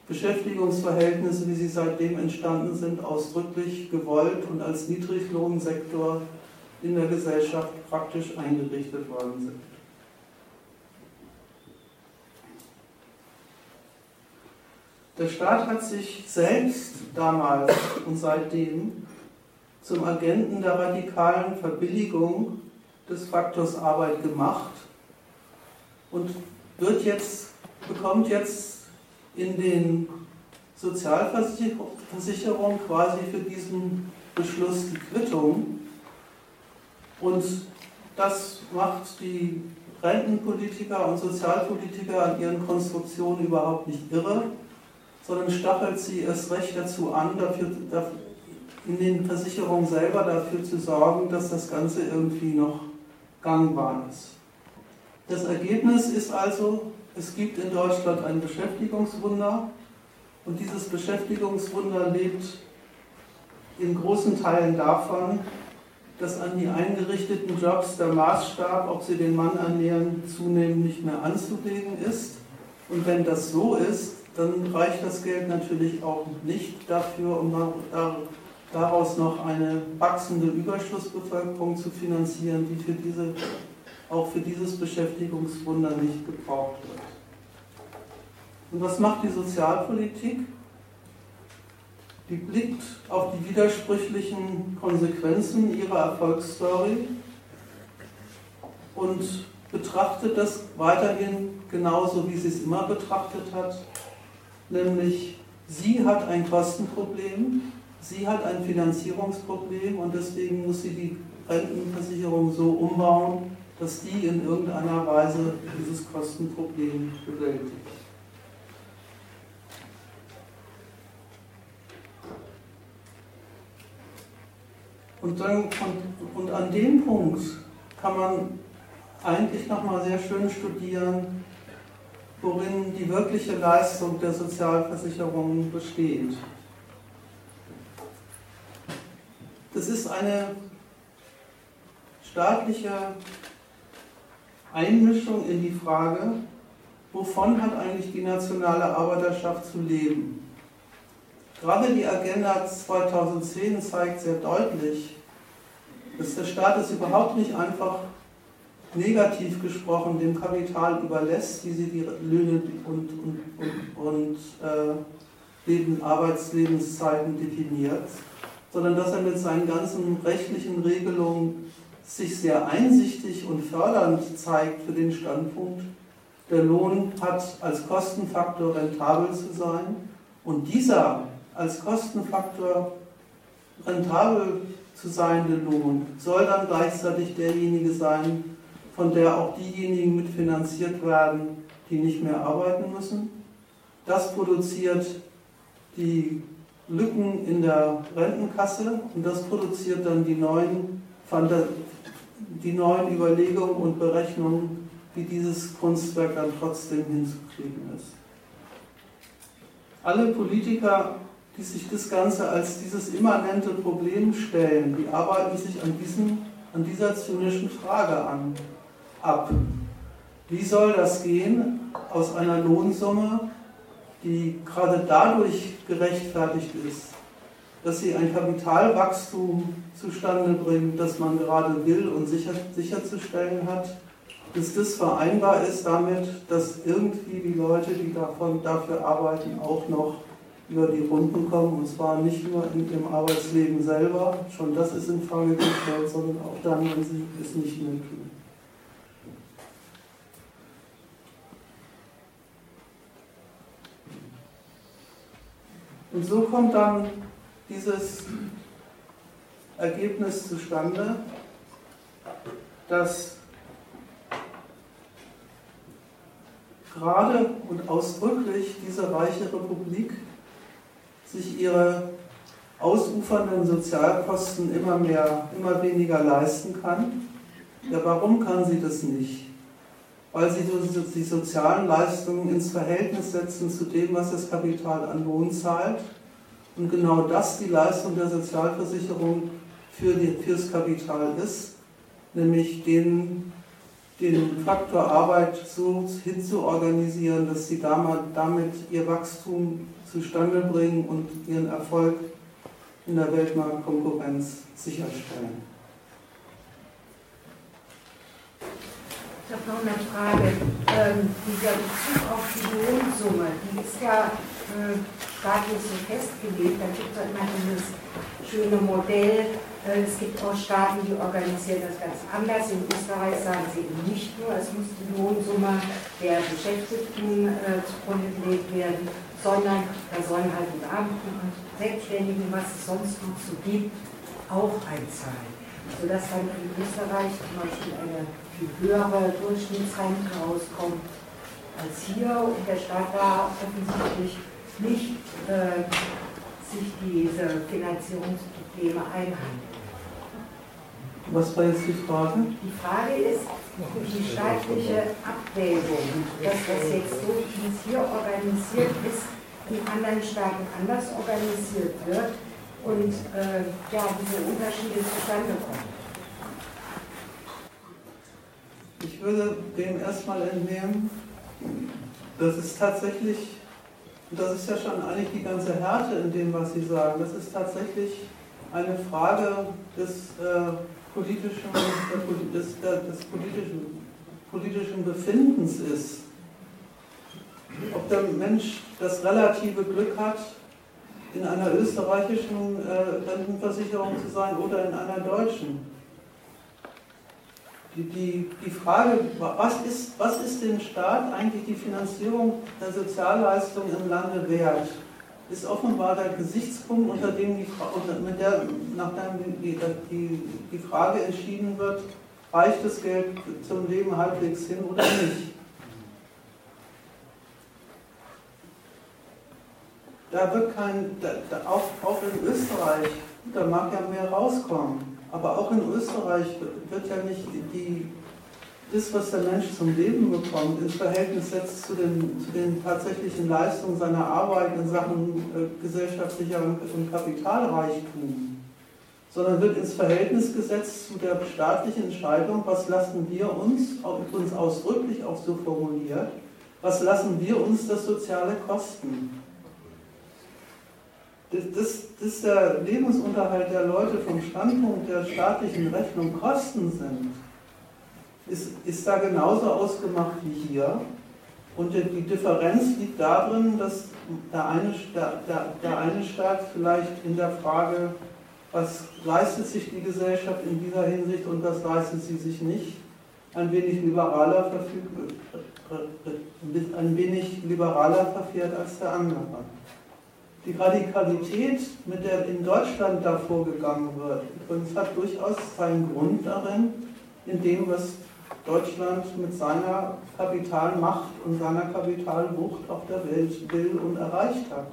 Beschäftigungsverhältnisse, wie sie seitdem entstanden sind, ausdrücklich gewollt und als Niedriglohnsektor in der Gesellschaft praktisch eingerichtet worden sind. Der Staat hat sich selbst damals und seitdem zum Agenten der radikalen Verbilligung des Faktors Arbeit gemacht und wird jetzt, bekommt jetzt in den Sozialversicherungen quasi für diesen Beschluss die Quittung. Und das macht die Rentenpolitiker und Sozialpolitiker an ihren Konstruktionen überhaupt nicht irre, sondern stachelt sie erst recht dazu an, dafür, in den Versicherungen selber dafür zu sorgen, dass das Ganze irgendwie noch gangbar ist. Das Ergebnis ist also, es gibt in Deutschland ein Beschäftigungswunder und dieses Beschäftigungswunder lebt in großen Teilen davon, dass an die eingerichteten Jobs der Maßstab, ob sie den Mann ernähren, zunehmend nicht mehr anzulegen ist. Und wenn das so ist, dann reicht das Geld natürlich auch nicht dafür, um daraus noch eine wachsende Überschussbevölkerung zu finanzieren, die für diese, auch für dieses Beschäftigungswunder nicht gebraucht wird. Und was macht die Sozialpolitik? Die blickt auf die widersprüchlichen Konsequenzen ihrer Erfolgsstory und betrachtet das weiterhin genauso, wie sie es immer betrachtet hat, nämlich sie hat ein Kostenproblem, sie hat ein Finanzierungsproblem und deswegen muss sie die Rentenversicherung so umbauen, dass die in irgendeiner Weise dieses Kostenproblem bewältigt. Und, dann, und, und an dem Punkt kann man eigentlich nochmal sehr schön studieren, worin die wirkliche Leistung der Sozialversicherungen besteht. Das ist eine staatliche Einmischung in die Frage, wovon hat eigentlich die nationale Arbeiterschaft zu leben. Gerade die Agenda 2010 zeigt sehr deutlich, dass der Staat es überhaupt nicht einfach negativ gesprochen dem Kapital überlässt, wie sie die Löhne und, und, und, und äh, Leben, Arbeitslebenszeiten definiert, sondern dass er mit seinen ganzen rechtlichen Regelungen sich sehr einsichtig und fördernd zeigt für den Standpunkt, der Lohn hat als Kostenfaktor rentabel zu sein und dieser als Kostenfaktor rentabel zu seiende Lohn soll dann gleichzeitig derjenige sein, von der auch diejenigen mitfinanziert werden, die nicht mehr arbeiten müssen. Das produziert die Lücken in der Rentenkasse und das produziert dann die neuen, die neuen Überlegungen und Berechnungen, wie dieses Kunstwerk dann trotzdem hinzukriegen ist. Alle Politiker die sich das Ganze als dieses immanente Problem stellen, die arbeiten sich an, diesem, an dieser zynischen Frage an, ab. Wie soll das gehen aus einer Lohnsumme, die gerade dadurch gerechtfertigt ist, dass sie ein Kapitalwachstum zustande bringt, das man gerade will und sicher, sicherzustellen hat, dass das vereinbar ist damit, dass irgendwie die Leute, die davon, dafür arbeiten, auch noch über die Runden kommen, und zwar nicht nur in ihrem Arbeitsleben selber, schon das ist in Frage gestellt, sondern auch dann, wenn sie es nicht mehr tun. Und so kommt dann dieses Ergebnis zustande, dass gerade und ausdrücklich diese reiche Republik sich ihre ausufernden Sozialkosten immer mehr, immer weniger leisten kann. Ja, warum kann sie das nicht? Weil sie die sozialen Leistungen ins Verhältnis setzen zu dem, was das Kapital an Lohn zahlt. Und genau das die Leistung der Sozialversicherung für die, fürs Kapital ist, nämlich den, den Faktor Arbeit so hinzuorganisieren, dass sie damit ihr Wachstum zustande bringen und ihren Erfolg in der Weltmarktkonkurrenz sicherstellen. Ich habe noch eine Frage. Ähm, dieser Bezug auf die Lohnsumme, die ist ja äh, staatlich so festgelegt. Da gibt es immer dieses schöne Modell. Äh, es gibt auch Staaten, die organisieren das ganz anders. In Österreich sagen sie eben nicht nur, es muss die Lohnsumme der Beschäftigten äh, zugrunde gelegt werden, sondern da sollen halt die Beamten und Selbstständigen, was es sonst noch so gibt, auch einzahlen. Sodass dann in Österreich zum Beispiel eine viel höhere Durchschnittsrente rauskommt als hier und der Staat da offensichtlich nicht äh, sich diese Finanzierungsprobleme einhandelt. Was war jetzt die Frage? Die Frage ist, die staatliche Abwägung, dass das jetzt so, wie es hier organisiert ist, in anderen Staaten anders organisiert wird und äh, ja, diese Unterschiede zustande kommen. Ich würde dem erstmal entnehmen, das ist tatsächlich, das ist ja schon eigentlich die ganze Härte in dem, was Sie sagen, das ist tatsächlich eine Frage des äh, politischen, des, des politischen, politischen Befindens ist. Ob der Mensch das relative Glück hat, in einer österreichischen äh, Rentenversicherung zu sein oder in einer deutschen. Die, die, Frage, was ist, was ist dem Staat eigentlich die Finanzierung der Sozialleistungen im Lande wert, ist offenbar der Gesichtspunkt, unter dem die, unter, mit der, nachdem die, die, die Frage entschieden wird, reicht das Geld zum Leben halbwegs hin oder nicht. Da wird kein, da, da, auch, auch in Österreich, da mag ja mehr rauskommen. Aber auch in Österreich wird ja nicht die, das, was der Mensch zum Leben bekommt, ins Verhältnis setzt zu den, zu den tatsächlichen Leistungen seiner Arbeit in Sachen äh, gesellschaftlicher und Kapitalreichtum, sondern wird ins Verhältnis gesetzt zu der staatlichen Entscheidung, was lassen wir uns, uns ausdrücklich auch so formuliert, was lassen wir uns das Soziale kosten dass, dass, dass der Lebensunterhalt der Leute vom Standpunkt der staatlichen Rechnung Kosten sind, ist, ist da genauso ausgemacht wie hier. Und die Differenz liegt darin, dass der eine, der, der eine Staat vielleicht in der Frage, was leistet sich die Gesellschaft in dieser Hinsicht und was leistet sie sich nicht, ein wenig liberaler verfügt, ein wenig liberaler verfährt als der andere die Radikalität, mit der in Deutschland da vorgegangen wird, übrigens hat durchaus seinen Grund darin, in dem, was Deutschland mit seiner Kapitalmacht und seiner Kapitalwucht auf der Welt will und erreicht hat.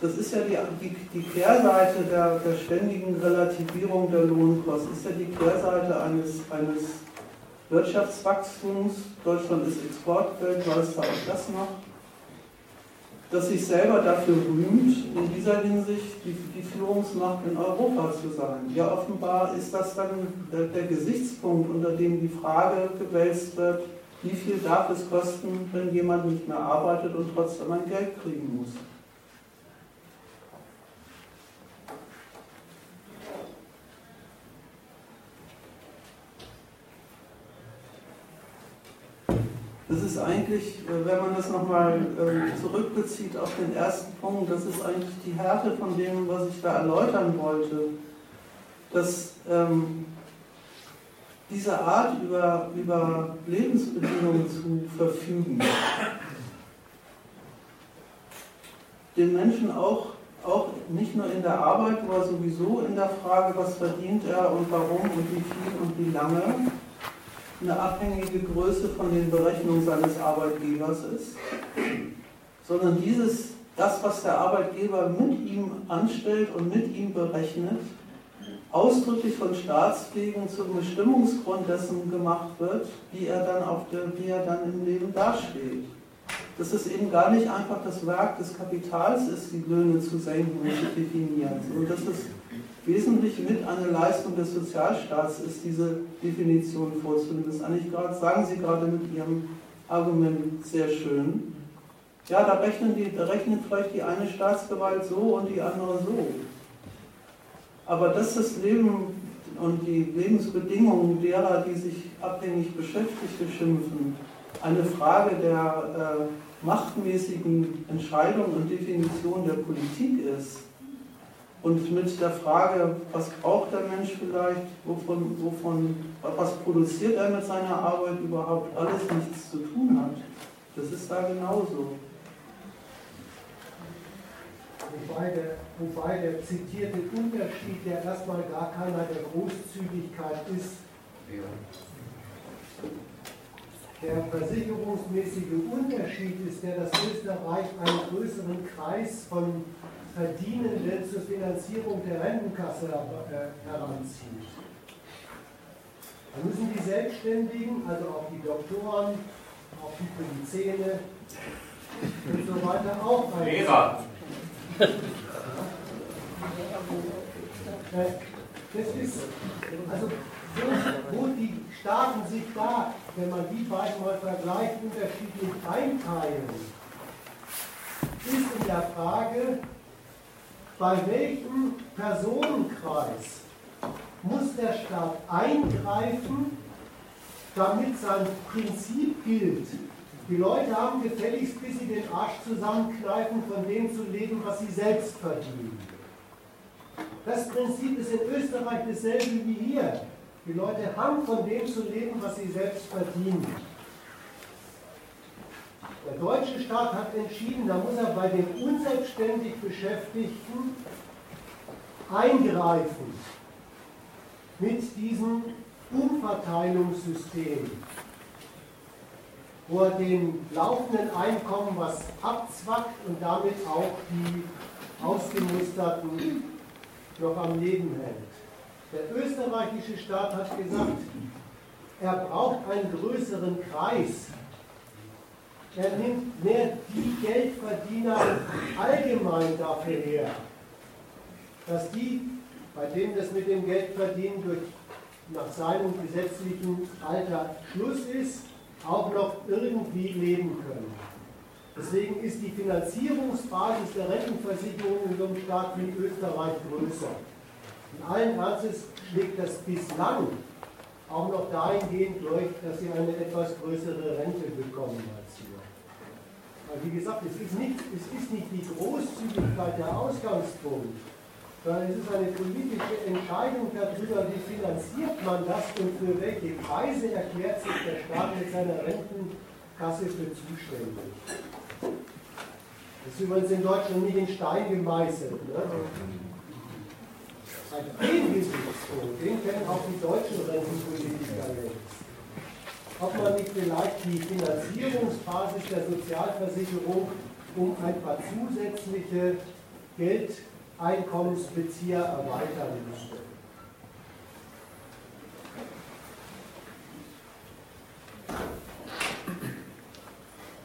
Das ist ja die, die, die Kehrseite der, der, ständigen Relativierung der Lohnkosten, ist ja die Kehrseite eines, eines Wirtschaftswachstums. Deutschland ist Exportweltmeister, auch das noch das sich selber dafür rühmt, in dieser Hinsicht die, die, Führungsmacht in Europa zu sein. Ja, offenbar ist das dann der, der Gesichtspunkt, unter dem die Frage gewälzt wird, wie viel darf es kosten, wenn jemand nicht mehr arbeitet und trotzdem ein Geld kriegen muss. Das ist eigentlich, äh, wenn man das nochmal äh, zurückbezieht auf den ersten Punkt, das ist eigentlich die Härte von dem, was ich da erläutern wollte. Dass ähm, diese Art über, über Lebensbedingungen zu verfügen, den Menschen auch, auch nicht nur in der Arbeit, aber sowieso in der Frage, was verdient er und warum und wie viel und wie lange, eine abhängige Größe von den Berechnungen seines Arbeitgebers ist, sondern dieses, das, was der Arbeitgeber mit ihm anstellt und mit ihm berechnet, ausdrücklich von Staatswegen zum Bestimmungsgrund dessen gemacht wird, wie er dann, auf der, wie er dann im Leben dasteht. Dass es eben gar nicht einfach das Werk des Kapitals ist, die Löhne zu senken und zu definieren, sondern dass es wesentlich mit einer Leistung des Sozialstaats ist, diese Definition vorzunehmen. Das eigentlich gerade, sagen Sie gerade mit Ihrem Argument sehr schön. Ja, da rechnen, die, da rechnet vielleicht die eine Staatsgewalt so und die andere so. Aber dass das Leben und die Lebensbedingungen derer, die sich abhängig Beschäftigte schimpfen, eine Frage der äh, machtmäßigen Entscheidung und Definition der Politik ist und mit der Frage, was braucht der Mensch vielleicht, wovon, wovon, was produziert er mit seiner Arbeit überhaupt, alles nichts zu tun hat. Das ist da genauso. Wobei der, wobei der zitierte Unterschied ja erstmal gar keiner der Großzügigkeit ist. Der versicherungsmäßige Unterschied ist der, dass Österreich einen größeren Kreis von Verdienenden zur Finanzierung der Rentenkasse äh, heranzieht. Da müssen die Selbstständigen, also auch die Doktoren, auch die Zähne und so weiter auch ein. Lehrer. Das ist, also wo, wo die Staaten sich da, wenn man die beiden mal vergleicht, unterschiedlich einteilen, ist in der Frage, bei welchem Personenkreis muss der Staat eingreifen, damit sein Prinzip gilt. Die Leute haben gefälligst, bis sie den Arsch zusammenkneifen, von dem zu leben, was sie selbst verdienen. Das Prinzip ist in Österreich dasselbe wie hier. Die Leute haben von dem zu leben, was sie selbst verdienen. Der deutsche Staat hat entschieden, da muss er bei den unselbstständig Beschäftigten eingreifen mit diesem Umverteilungssystem, wo er den laufenden Einkommen was abzwackt und damit auch die Ausgemusterten noch am Leben hält. Der österreichische Staat hat gesagt, er braucht einen größeren Kreis er nimmt mehr die Geldverdiener allgemein dafür her, dass die, bei denen das mit dem Geldverdienen durch, nach seinem gesetzlichen Alter Schluss ist, auch noch irgendwie leben können. Deswegen ist die Finanzierungsbasis der Rentenversicherung in so einem Staat wie Österreich größer. In allen Ernstes schlägt das bislang auch noch dahingehend durch, dass sie eine etwas größere Rente bekommen hier. Wie gesagt, es ist, nicht, es ist nicht die Großzügigkeit der Ausgangspunkt, sondern es ist eine politische Entscheidung darüber, wie finanziert man das und für welche Preise erklärt sich der Staat mit seiner Rentenkasse für zuständig. Das ist übrigens in Deutschland nicht in Stein gemeißelt. Ne? Seit dem Gesichtspunkt, den kennen auch die deutschen Rentenpolitiker jetzt ob man nicht vielleicht die Finanzierungsbasis der Sozialversicherung um ein paar zusätzliche Geldeinkommensbezieher erweitern müsste.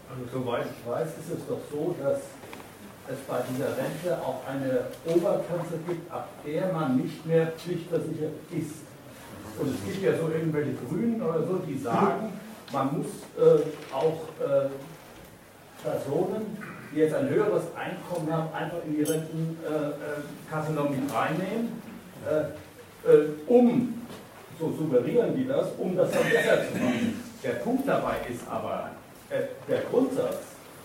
Also soweit ich weiß, ist es doch so, dass es bei dieser Rente auch eine Obergrenze gibt, ab der man nicht mehr pflichtversichert ist. Und es gibt ja so irgendwelche Grünen oder so, die sagen, man muss äh, auch äh, Personen, die jetzt ein höheres Einkommen haben, einfach in die Rentenkasse noch mit reinnehmen, äh, äh, um, so suggerieren die das, um das dann besser zu machen. Der Punkt dabei ist aber, äh, der Grundsatz,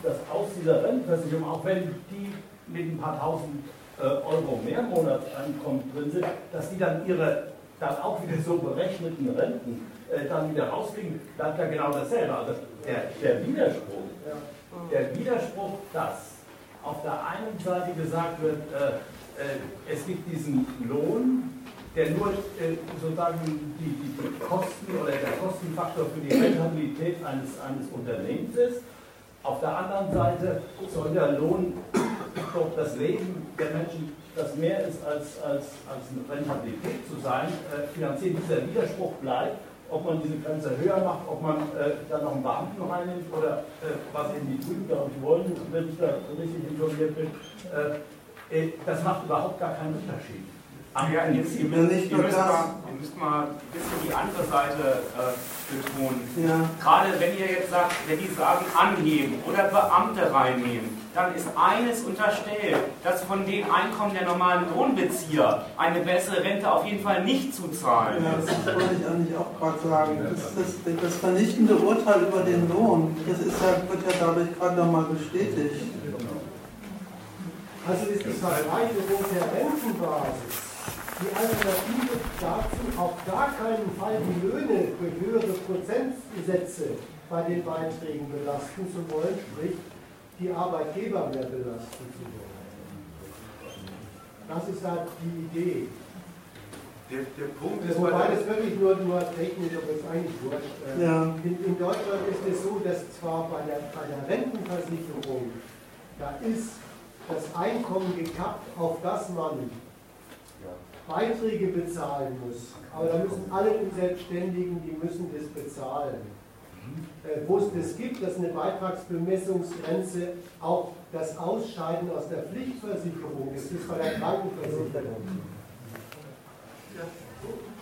dass aus dieser Rentenversicherung, auch wenn die mit ein paar tausend äh, Euro mehr Monatseinkommen drin sind, dass die dann ihre dann auch wieder so berechneten Renten äh, dann wieder rauskriegen, bleibt ja genau dasselbe. Also der, der Widerspruch, der Widerspruch, dass auf der einen Seite gesagt wird, äh, äh, es gibt diesen Lohn, der nur äh, sozusagen die, die, Kosten oder der Kostenfaktor für die Rentabilität eines, eines Unternehmens ist. Auf der anderen Seite soll der Lohn doch das Leben der Menschen das mehr ist als, als, als eine Rentabilität zu sein, äh, finanzieren. Dieser Widerspruch bleibt, ob man diese Grenze höher macht, ob man äh, dann noch einen Beamten reinnimmt oder äh, was eben die Grünen, glaube ich, wollen, wenn ich da richtig informiert bin. Äh, äh, das macht überhaupt gar keinen Unterschied. Ach ja, jetzt, ihr, Ja, nicht ihr, müsst mal, ihr müsst mal ein bisschen die andere Seite äh, betonen. Ja, Gerade wenn ihr jetzt sagt, wenn die sagen anheben oder Beamte reinnehmen, dann ist eines unterstellt, dass von den Einkommen der normalen Lohnbezieher eine bessere Rente auf jeden Fall nicht zu zahlen ja, das wollte ich eigentlich auch gerade sagen. Das, das, das vernichtende Urteil über den Lohn, das ist ja, wird ja dadurch gerade nochmal bestätigt. Also ist die Vergleichung der Rentenbasis die Alternative dazu, auf gar keinen Fall die Löhne durch höhere Prozentsätze bei den Beiträgen belasten zu wollen, sprich die Arbeitgeber mehr belasten zu wollen. Das ist halt die Idee. Der, der Punkt ist, bei Wobei das wirklich nur, nur technisch, aber ist eigentlich wurscht. Äh, Ja. In, in Deutschland ist es so, dass zwar bei der, bei der Rentenversicherung, da ist das Einkommen gekappt, auf das man Beiträge bezahlen muss. Aber da müssen alle Selbstständigen, die müssen das bezahlen. Äh, Wo es das gibt, dass eine Beitragsbemessungsgrenze auch das Ausscheiden aus der Pflichtversicherung, das ist bei der Krankenversicherung.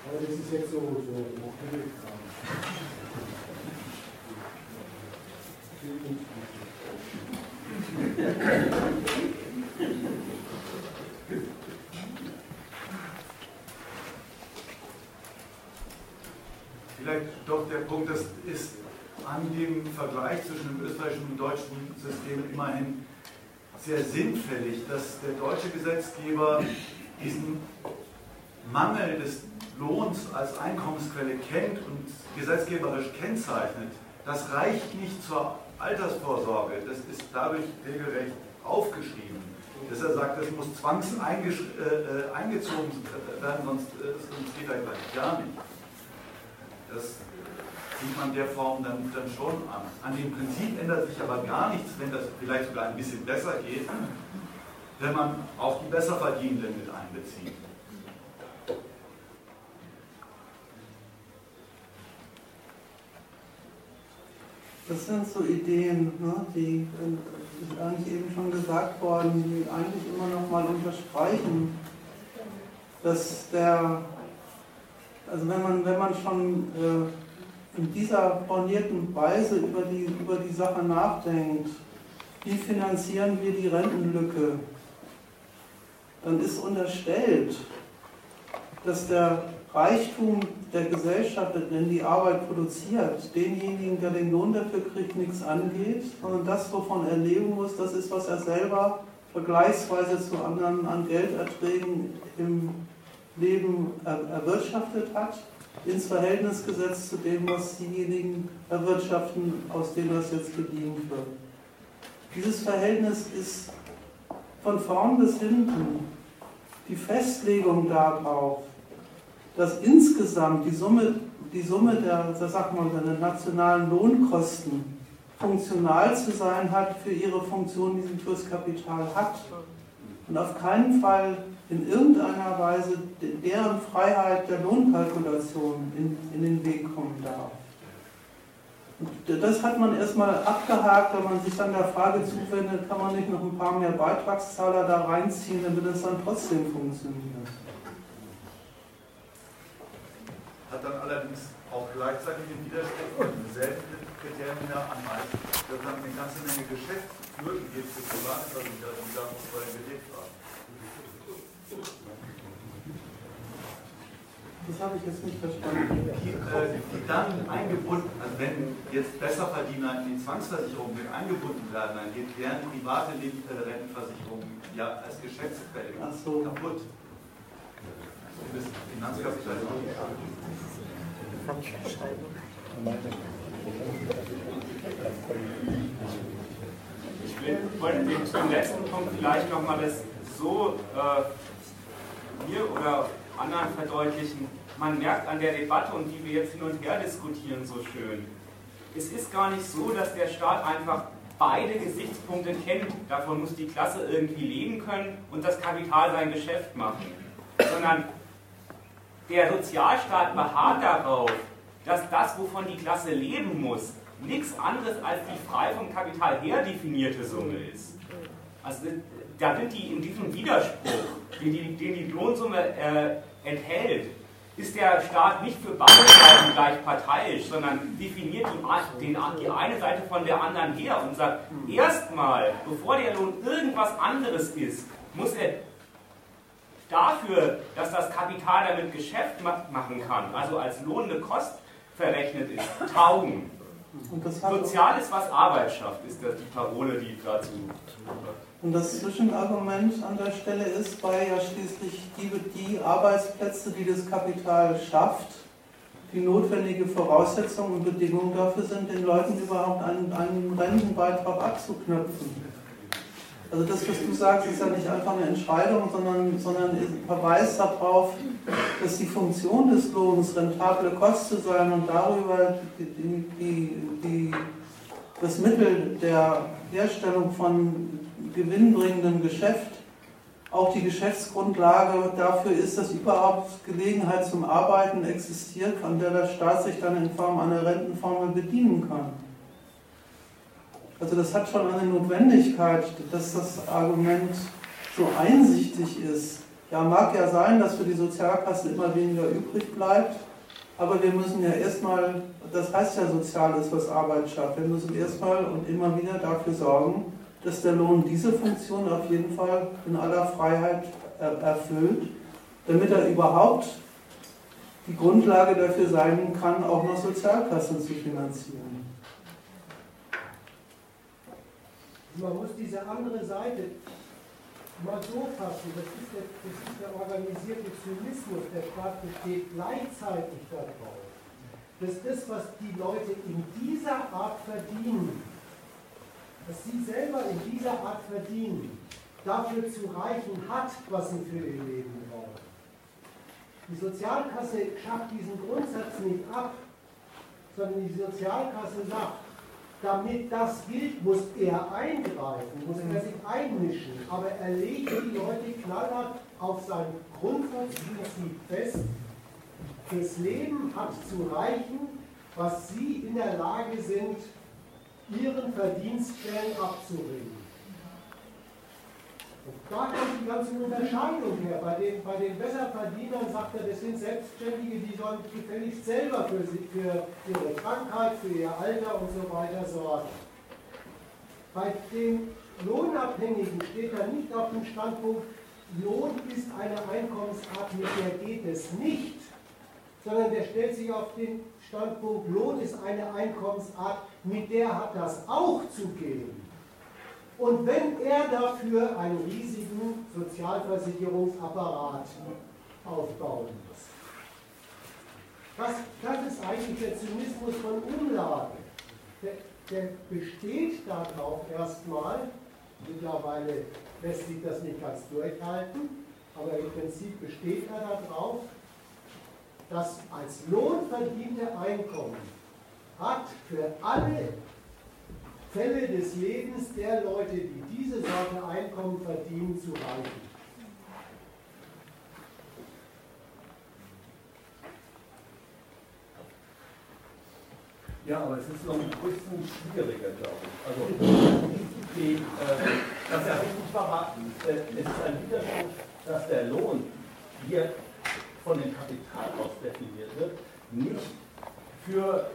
Aber das ist jetzt so, so vielleicht doch der Punkt, das ist an dem Vergleich zwischen dem österreichischen und deutschen System immerhin sehr sinnfällig, dass der deutsche Gesetzgeber diesen Mangel des Lohns als Einkommensquelle kennt und gesetzgeberisch kennzeichnet. Das reicht nicht zur Altersvorsorge, das ist dadurch regelrecht aufgeschrieben. Dass er sagt, das muss zwangs äh, äh, eingezogen werden, sonst, äh, sonst geht er gleich gar nicht. Das sieht man der Form dann, dann schon an. An dem Prinzip ändert sich aber gar nichts, wenn das vielleicht sogar ein bisschen besser geht, wenn man auch die Besserverdienenden mit einbezieht. Das sind so Ideen, ne, die ist eigentlich eben schon gesagt worden, die eigentlich immer noch mal unterstreichen, dass der, also wenn man, wenn man schon äh, in dieser bornierten Weise über die, über die Sache nachdenkt, wie finanzieren wir die Rentenlücke, dann ist unterstellt, dass der Reichtum der Gesellschaft, wenn die Arbeit produziert, denjenigen, der den Lohn dafür kriegt, nichts angeht, sondern das, wovon er leben muss, das ist, was er selber vergleichsweise zu anderen an Gelderträgen im Leben er erwirtschaftet hat, ins Verhältnis gesetzt zu dem, was diejenigen erwirtschaften, aus denen das jetzt bedient wird. Dieses Verhältnis ist von vorn bis hinten die Festlegung darauf, dass insgesamt die Summe, die Summe der, der, sag mal, der nationalen Lohnkosten funktional zu sein hat für ihre Funktion, die sie fürs Kapital hat. Und auf keinen Fall in irgendeiner Weise deren Freiheit der Lohnkalkulation in, in den Weg kommen darf. Und das hat man erstmal abgehakt, wenn man sich dann der Frage zuwendet, kann man nicht noch ein paar mehr Beitragszahler da reinziehen, damit es dann trotzdem funktioniert. Hat dann allerdings auch gleichzeitig den Widerspruch und selben Kriterien wieder an Eis, dass dann eine ganze Menge Geschäftsführung gibt für Privatversicherer, die da noch vorher gelebt haben. Das habe ich jetzt nicht verstanden. Die, äh, die dann eingebunden, also wenn jetzt Besserverdiener in die Zwangsversicherung mit eingebunden werden, dann geht deren private äh, Rentenversicherung ja als Geschäftsquelle so. kaputt. Das Finanzkapital ist auch nicht Ich will, wollte den, zum letzten Punkt vielleicht nochmal das so äh, mir oder anderen verdeutlichen. Man merkt an der Debatte und die wir jetzt hin und her diskutieren so schön. Es ist gar nicht so, dass der Staat einfach beide Gesichtspunkte kennt. Davon muss die Klasse irgendwie leben können und das Kapital sein Geschäft machen. Sondern der Sozialstaat beharrt darauf, dass das, wovon die Klasse leben muss, nichts anderes als die frei vom Kapital her definierte Summe ist. Also da sind die in diesem Widerspruch. den die, den die Lohnsumme äh, enthält, ist der Staat nicht für beide Seiten gleich parteiisch, sondern definiert die, den, die eine Seite von der anderen her und sagt, erstmal, bevor der Lohn irgendwas anderes ist, muss er dafür, dass das Kapital damit Geschäft machen kann, also als lohnende Kost verrechnet ist, taugen. Sozial ist, was Arbeit schafft, ist das die Parole, die dazu. Und das Zwischenargument an der Stelle ist, weil ja schließlich die, die Arbeitsplätze, die das Kapital schafft, die notwendige Voraussetzung und Bedingung dafür sind, den Leuten überhaupt einen, einen Rentenbeitrag abzuknöpfen. Also das, was du sagst, ist ja nicht einfach eine Entscheidung, sondern, sondern verweist darauf, dass die Funktion des Lohns rentable Kosten sein und darüber die, die, die, das Mittel der Herstellung von gewinnbringendem Geschäft auch die Geschäftsgrundlage dafür ist, dass überhaupt Gelegenheit zum Arbeiten existiert, an der der Staat sich dann in Form einer Rentenformel bedienen kann. Also das hat schon eine Notwendigkeit, dass das Argument so einsichtig ist. Ja, mag ja sein, dass für die Sozialkasse immer weniger übrig bleibt, aber wir müssen ja erstmal, das heißt ja Soziales, was Arbeit schafft, wir müssen erstmal und immer wieder dafür sorgen, dass der Lohn diese Funktion auf jeden Fall in aller Freiheit erfüllt, damit er überhaupt die Grundlage dafür sein kann, auch noch Sozialkassen zu finanzieren. man muss diese andere Seite mal so fassen, das ist der, das ist der organisierte Zynismus, der Staat besteht gleichzeitig darauf, dass das, was die Leute in dieser Art verdienen, was sie selber in dieser Art verdienen, dafür zu reichen hat, was sie für ihr Leben brauchen. Die Sozialkasse schafft diesen Grundsatz nicht ab, sondern die Sozialkasse sagt, damit das gilt, muss er eingreifen, muss er sich einmischen. Aber er legt die Leute knallhart auf sein Grundsatzprinzip fest. Fürs Leben hat zu reichen, was sie in der Lage sind, ihren Verdienstquellen abzuringen. Und da kommt die ganze Unterscheidung her. Bei den, bei den Besserverdienern sagt er, das sind Selbstständige, die sollen gefälligst selber für, sie, für ihre Krankheit, für ihr Alter und so weiter sorgen. Bei den Lohnabhängigen steht er nicht auf dem Standpunkt, Lohn ist eine Einkommensart, mit der geht es nicht, sondern der stellt sich auf den Standpunkt, Lohn ist eine Einkommensart, mit der hat das auch zu gehen. Und wenn er dafür einen riesigen Sozialversicherungsapparat aufbauen muss. Das, das ist eigentlich der Zynismus von Umlage. Der, der besteht darauf erstmal, mittlerweile lässt sich das nicht ganz durchhalten, aber im Prinzip besteht er darauf, dass als Lohn verdiente Einkommen hat für alle Fälle des Lebens der Leute, die diese Sorte Einkommen verdienen, zu reichen. Ja, aber es ist noch ein bisschen schwieriger, glaube ich. Also, die, äh, das ja richtig war, äh, es ist ein Widerspruch, dass der Lohn hier von dem Kapital aus definiert wird, nicht für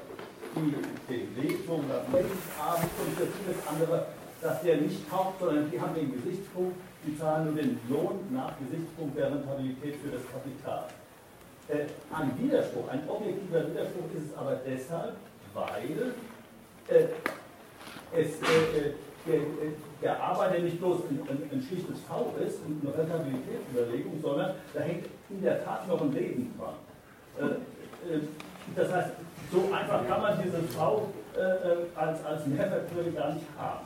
die Bewegung oder Lebensabend und für vieles andere, dass der nicht taucht, sondern die haben den Gesichtspunkt, die zahlen nur den Lohn nach Gesichtspunkt der Rentabilität für das Kapital. Äh, ein Widerspruch, ein objektiver Widerspruch ist es aber deshalb, weil äh, es, äh, äh der, äh, der Arbeiter nicht bloß ein, ein, ein schlichtes V ist und eine Rentabilitätsüberlegung, sondern da hängt in der Tat noch ein Leben dran. Äh, das heißt, so einfach kann man diese Frau äh, äh, als, als Mehrwertquelle gar nicht haben.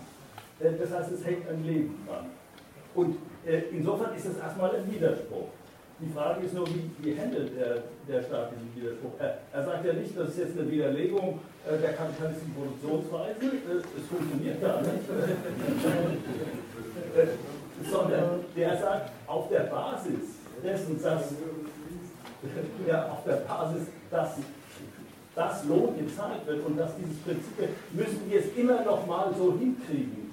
Äh, das heißt, es hängt ein Leben dran. Und äh, insofern ist es erstmal ein Widerspruch. Die Frage ist nur, wie, wie handelt der, der Staat diesen Widerspruch? Er, er, sagt ja nicht, das ist jetzt eine Widerlegung äh, der kapitalistischen Produktionsweise, äh, es funktioniert gar nicht, sondern der sagt, auf der Basis dessen, dass, ja, auf der Basis, dass dass Lohn gezahlt wird und dass dieses Prinzip, müssen wir es immer noch mal so hinkriegen.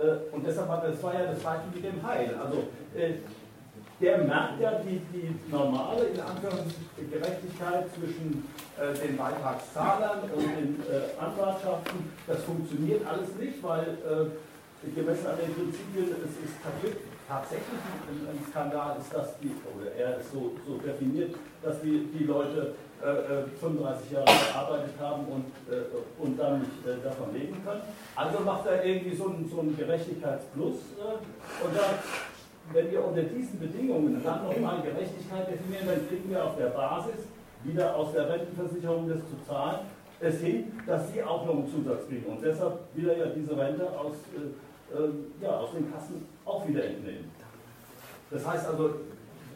Äh, und deshalb, das war ja das Beispiel mit dem Heil. Also, äh, der merkt ja die, die normale, in Anführungszeichen, Gerechtigkeit zwischen äh, den Beitragszahlern und den Anwartschaften. Das funktioniert alles nicht, weil gemessen an den Prinzipien es ist tatsächlich ein, ein, Skandal ist, dass die, oder er ist so, so definiert, dass die, die Leute 35 äh, Jahre gearbeitet haben und, äh, und dann nicht äh, davon leben können. Also macht er irgendwie so einen, so einen Gerechtigkeitsplus und sagt, wenn wir unter diesen Bedingungen dann nochmal Gerechtigkeit definieren, dann kriegen wir auf der Basis, wieder aus der Rentenversicherung das zu zahlen, es hin, dass sie auch noch einen Zusatz kriegen. Und deshalb will er ja diese Rente aus, äh, äh, ja, aus den Kassen auch wieder entnehmen. Das heißt also,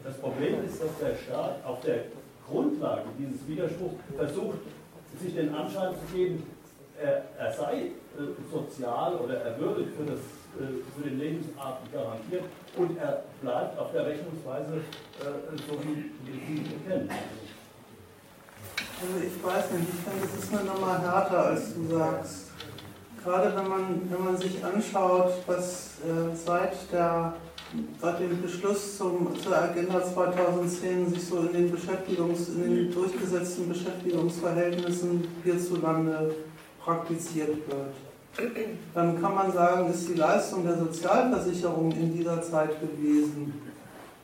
das Problem ist, dass der Staat auf der Grundlage dieses Widerspruchs versucht, sich den Anschein zu geben, er, er sei äh, sozial oder er würde für das äh, für den Lebensart garantiert und er bleibt auf der Rechnungsweise äh, so wie wir sie kennen. Also ich weiß nicht, ich finde, das ist mir nochmal härter, als du sagst. Gerade wenn man, wenn man sich anschaut, was äh, seit, der, seit dem Beschluss zum, zur Agenda 2010 sich so in den, Beschäftigungs-, in den durchgesetzten Beschäftigungsverhältnissen hierzulande praktiziert wird. Dann kann man sagen, ist die Leistung der Sozialversicherung in dieser Zeit gewesen,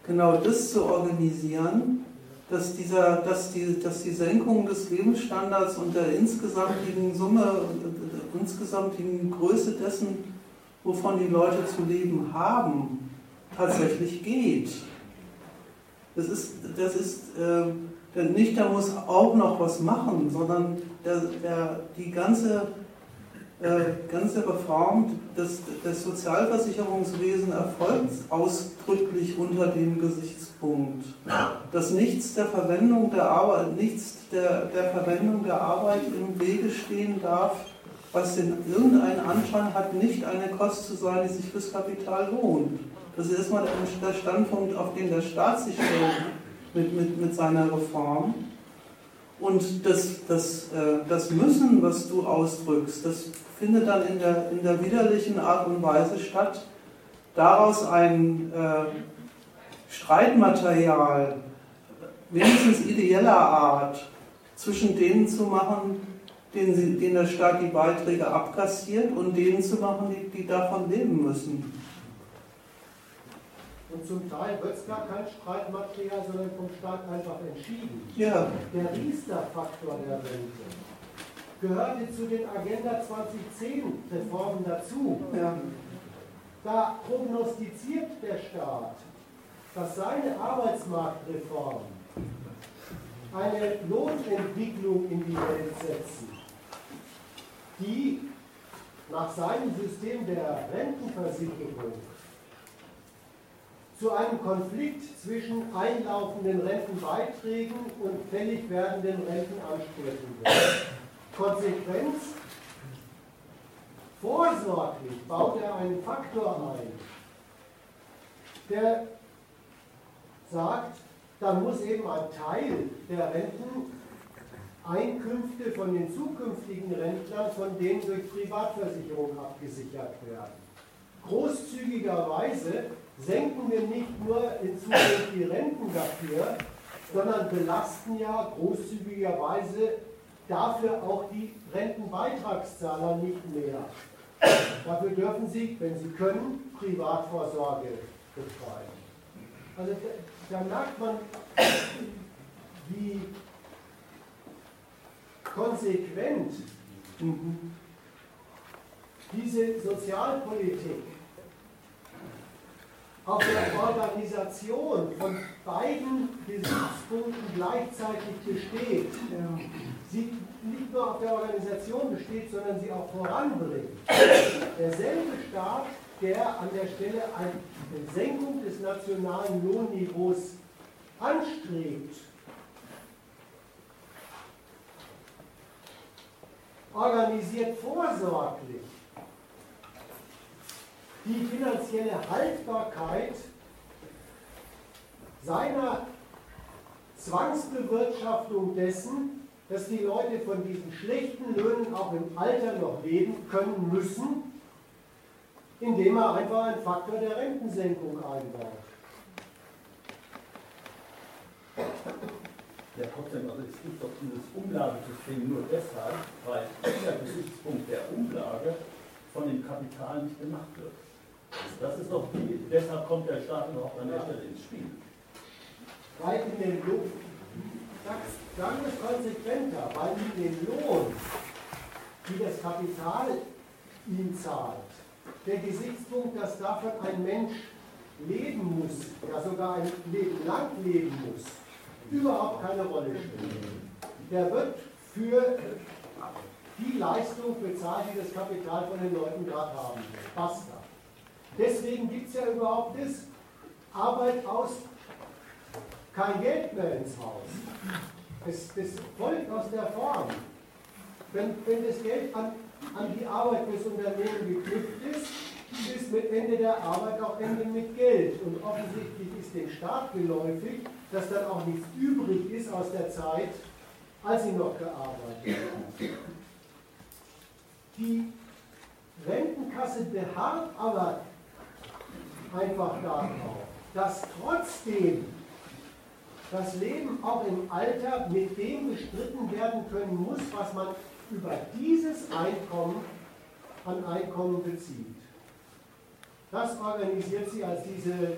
genau das zu organisieren, dass, dieser, dass, die, dass die Senkung des Lebensstandards und der insgesamtigen Summe, der insgesamtigen Größe dessen, wovon die Leute zu leben haben, tatsächlich geht. Das ist, das ist äh, nicht, da muss auch noch was machen, sondern der, der, die ganze äh, ganze Reform des, des Sozialversicherungswesens erfolgt ausdrücklich unter dem Gesichtspunkt, dass nichts der Verwendung der Arbeit, nichts der, der Verwendung der Arbeit im Wege stehen darf, was in irgendeinen Anschein hat, nicht eine Kost zu sein, die sich fürs Kapital lohnt. Das ist erstmal der Standpunkt, auf den der Staat sich stellt mit, mit, mit seiner Reform. Und das, das, äh, das Müssen, was du ausdrückst, das findet dann in der, in der widerlichen Art und Weise statt, daraus ein äh, Streitmaterial, wenigstens ideeller Art, zwischen denen zu machen, denen, sie, denen der Staat die Beiträge abkassiert und denen zu machen, die, die davon leben müssen. Und zum Teil wird es gar kein Streitmaterial, sondern vom Staat einfach entschieden. Ja. Der Riester-Faktor der Rente gehörte zu den Agenda 2010 Reformen dazu. Ja. Da prognostiziert der Staat, dass seine Arbeitsmarktreform eine Lohnentwicklung in die Welt setzen, die nach seinem System der Rentenversicherung zu einem Konflikt zwischen einlaufenden Rentenbeiträgen und fällig werdenden Rentenansprüchen wird. Konsequenz, vorsorglich baut er einen Faktor ein, der sagt, dann muss eben ein Teil der Renteneinkünfte von den zukünftigen Rentnern von denen durch Privatversicherung abgesichert werden. Großzügigerweise senken wir nicht nur in Zukunft die Renten dafür, sondern belasten ja großzügigerweise dafür auch die Rentenbeitragszahler nicht mehr. Dafür dürfen sie, wenn sie können, Privatvorsorge betreiben. Also da, da merkt man, wie konsequent diese Sozialpolitik auf der Organisation von beiden Gesichtspunkten gleichzeitig besteht. Sie nicht nur auf der Organisation besteht, sondern sie auch voranbringt. Derselbe Staat, der an der Stelle eine Senkung des nationalen Lohnniveaus anstrebt, organisiert vorsorglich die finanzielle Haltbarkeit seiner Zwangsbewirtschaftung dessen, dass die Leute von diesen schlechten Löhnen auch im Alter noch leben können müssen, indem er einfach einen Faktor der Rentensenkung einbaut. Ja, trotzdem, also es gibt doch dieses Umlagesystem nur deshalb, weil dieser Gesichtspunkt der Umlage von dem Kapital nicht gemacht wird. Das ist doch die, deshalb kommt der Staat überhaupt an der Stelle ins Spiel. Weil in den Lohn, sagen wir konsequenter, weil in den Lohn, die das Kapital ihm zahlt, der Gesichtspunkt, dass davon ein Mensch leben muss, ja sogar ein Leben lang leben muss, überhaupt keine Rolle spielt. Der wird für die Leistung bezahlt, die das Kapital von den Leuten gerade haben. Basta. Deswegen gibt es ja überhaupt das Arbeit aus, kein Geld mehr ins Haus. Das, das folgt aus der Form. Wenn, wenn das Geld an, an die Arbeit des Unternehmens geknüpft ist, ist mit Ende der Arbeit auch Ende mit Geld. Und offensichtlich ist dem Staat geläufig, dass dann auch nichts übrig ist aus der Zeit, als sie noch gearbeitet haben. Die Rentenkasse beharrt aber einfach darauf, dass trotzdem das Leben auch im Alter mit dem bestritten werden können muss, was man über dieses Einkommen an Einkommen bezieht. Das organisiert sie als diese,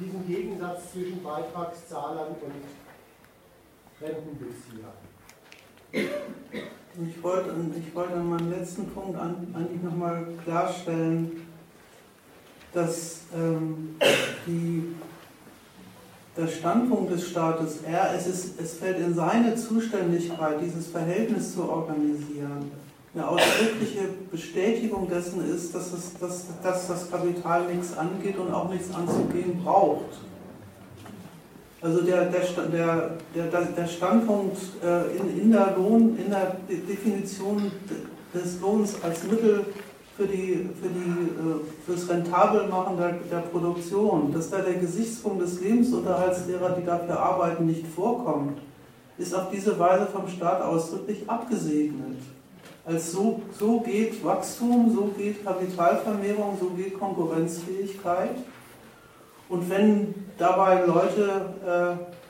diesen Gegensatz zwischen Beitragszahlern und Rentenbeziehern. Ich wollte, ich wollte an meinem letzten Punkt an, eigentlich nochmal klarstellen, dass ähm, die, der Standpunkt des Staates, er, es, ist, es fällt in seine Zuständigkeit, dieses Verhältnis zu organisieren eine ausdrückliche Bestätigung dessen ist, dass, es, dass, dass das Kapital nichts angeht und auch nichts anzugehen braucht. Also der, der, der, der Standpunkt äh, in, in, der Lohn, in der Definition des Lohns als Mittel für, die, für, die, äh, fürs Rentabelmachen der, der Produktion, dass da der Gesichtspunkt des Lebensunterhalts derer, die dafür arbeiten, nicht vorkommt, ist auf diese Weise vom Staat ausdrücklich abgesegnet als so, so geht Wachstum, so geht Kapitalvermehrung, so geht Konkurrenzfähigkeit. Und wenn dabei Leute äh,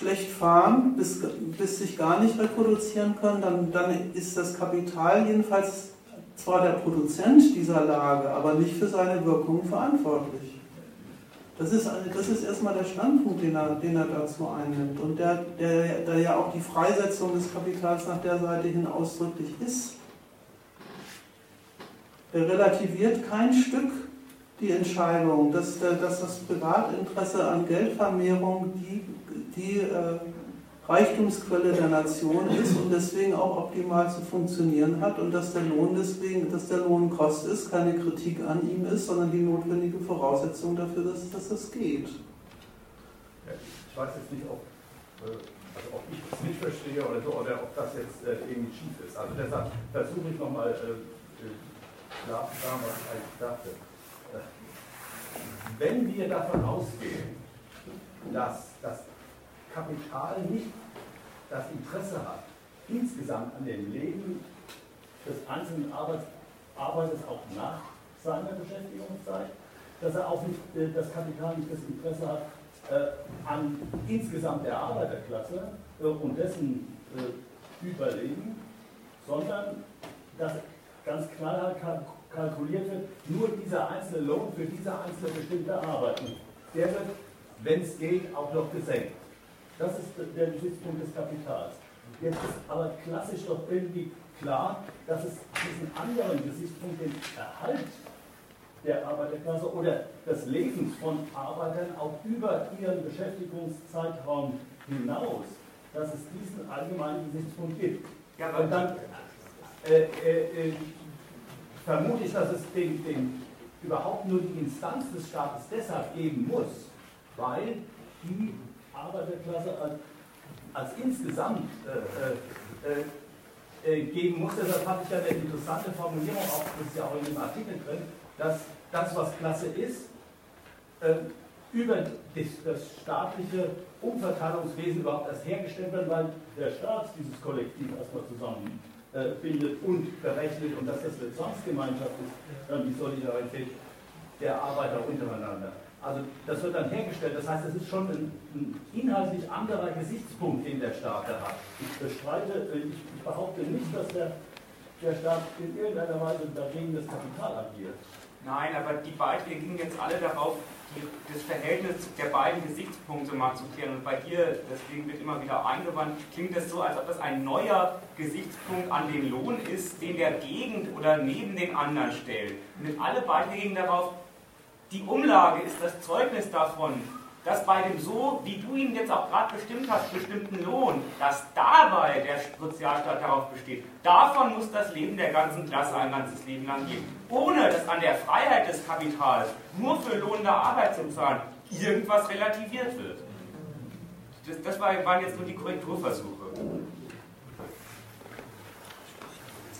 schlecht fahren, bis, bis sich gar nicht reproduzieren können, dann, dann ist das Kapital jedenfalls zwar der Produzent dieser Lage, aber nicht für seine Wirkung verantwortlich. Das ist, das ist erstmal der Standpunkt, den er, den er dazu einnimmt und der, der, der ja auch die Freisetzung des Kapitals nach der Seite hin ausdrücklich ist. Er relativiert kein Stück die Entscheidung, dass, dass das Privatinteresse an Geldvermehrung die, die äh, Reichtumsquelle der Nation ist und deswegen auch optimal zu funktionieren hat und dass der Lohn deswegen, dass der Lohn Kost ist, keine Kritik an ihm ist, sondern die notwendige Voraussetzung dafür, dass, dass das geht. Ich weiß jetzt nicht, ob, äh, also ob ich es nicht verstehe oder so, oder ob das jetzt äh, irgendwie schief ist. Also deshalb versuche ich nochmal äh, klar zu sagen, was ich eigentlich dachte. Wenn wir davon ausgehen, dass das Kapital nicht das Interesse hat, insgesamt an dem Leben des einzelnen Arbeiters auch nach seiner Beschäftigungszeit, dass er auch nicht, äh, das Kapital nicht das Interesse hat äh, an insgesamt der Arbeiterklasse äh, und dessen äh, Überleben, sondern dass ganz knallhart kalkuliert wird, nur dieser einzelne Lohn für diese einzelne bestimmte Arbeit. Der wird, wenn es geht, auch noch gesenkt. Das ist der Gesichtspunkt des Kapitals. Jetzt ist aber klassisch doch irgendwie klar, dass es diesen anderen Gesichtspunkt, den Erhalt der Arbeiterklasse oder des Lebens von Arbeitern auch über ihren Beschäftigungszeitraum hinaus, dass es diesen allgemeinen Gesichtspunkt gibt. Ja, Und dann äh, äh, äh, vermute ich, dass es den, den, überhaupt nur die Instanz des Staates deshalb geben muss, weil die Arbeiterklasse als, als insgesamt äh, äh, äh, geben muss. Deshalb fand ich ja eine interessante Formulierung, auch das ist ja auch in dem Artikel drin, dass das, was Klasse ist, äh, über das, staatliche Umverteilungswesen überhaupt erst hergestellt wird, weil der Staat dieses Kollektiv erstmal zusammenfindet äh, und berechnet und dass das eine Zwangsgemeinschaft ist, dann die Solidarität der Arbeiter untereinander. Also das wird dann hergestellt, das heißt, es ist schon ein, ein, inhaltlich anderer Gesichtspunkt, den der Staat da hat. Ich bestreite, ich, ich behaupte nicht, dass der, der Staat in irgendeiner Weise dagegen das Kapital agiert. Nein, aber die Beiträge gingen jetzt alle darauf, die, das Verhältnis der beiden Gesichtspunkte mal zu klären. Und bei dir, deswegen wird immer wieder eingewandt, klingt das so, als ob das ein neuer Gesichtspunkt an den Lohn ist, den der Gegend oder neben den anderen stellt. Und alle Beiträge gingen darauf, die Umlage ist das Zeugnis davon, dass bei dem so, wie du ihn jetzt auch gerade bestimmt hast, bestimmten Lohn, dass dabei der Sozialstaat darauf besteht. Davon muss das Leben der ganzen Klasse ein ganzes Leben lang gehen. Ohne dass an der Freiheit des Kapitals nur für lohnende Arbeit zu zahlen irgendwas relativiert wird. Das, das waren jetzt nur die Korrekturversuche.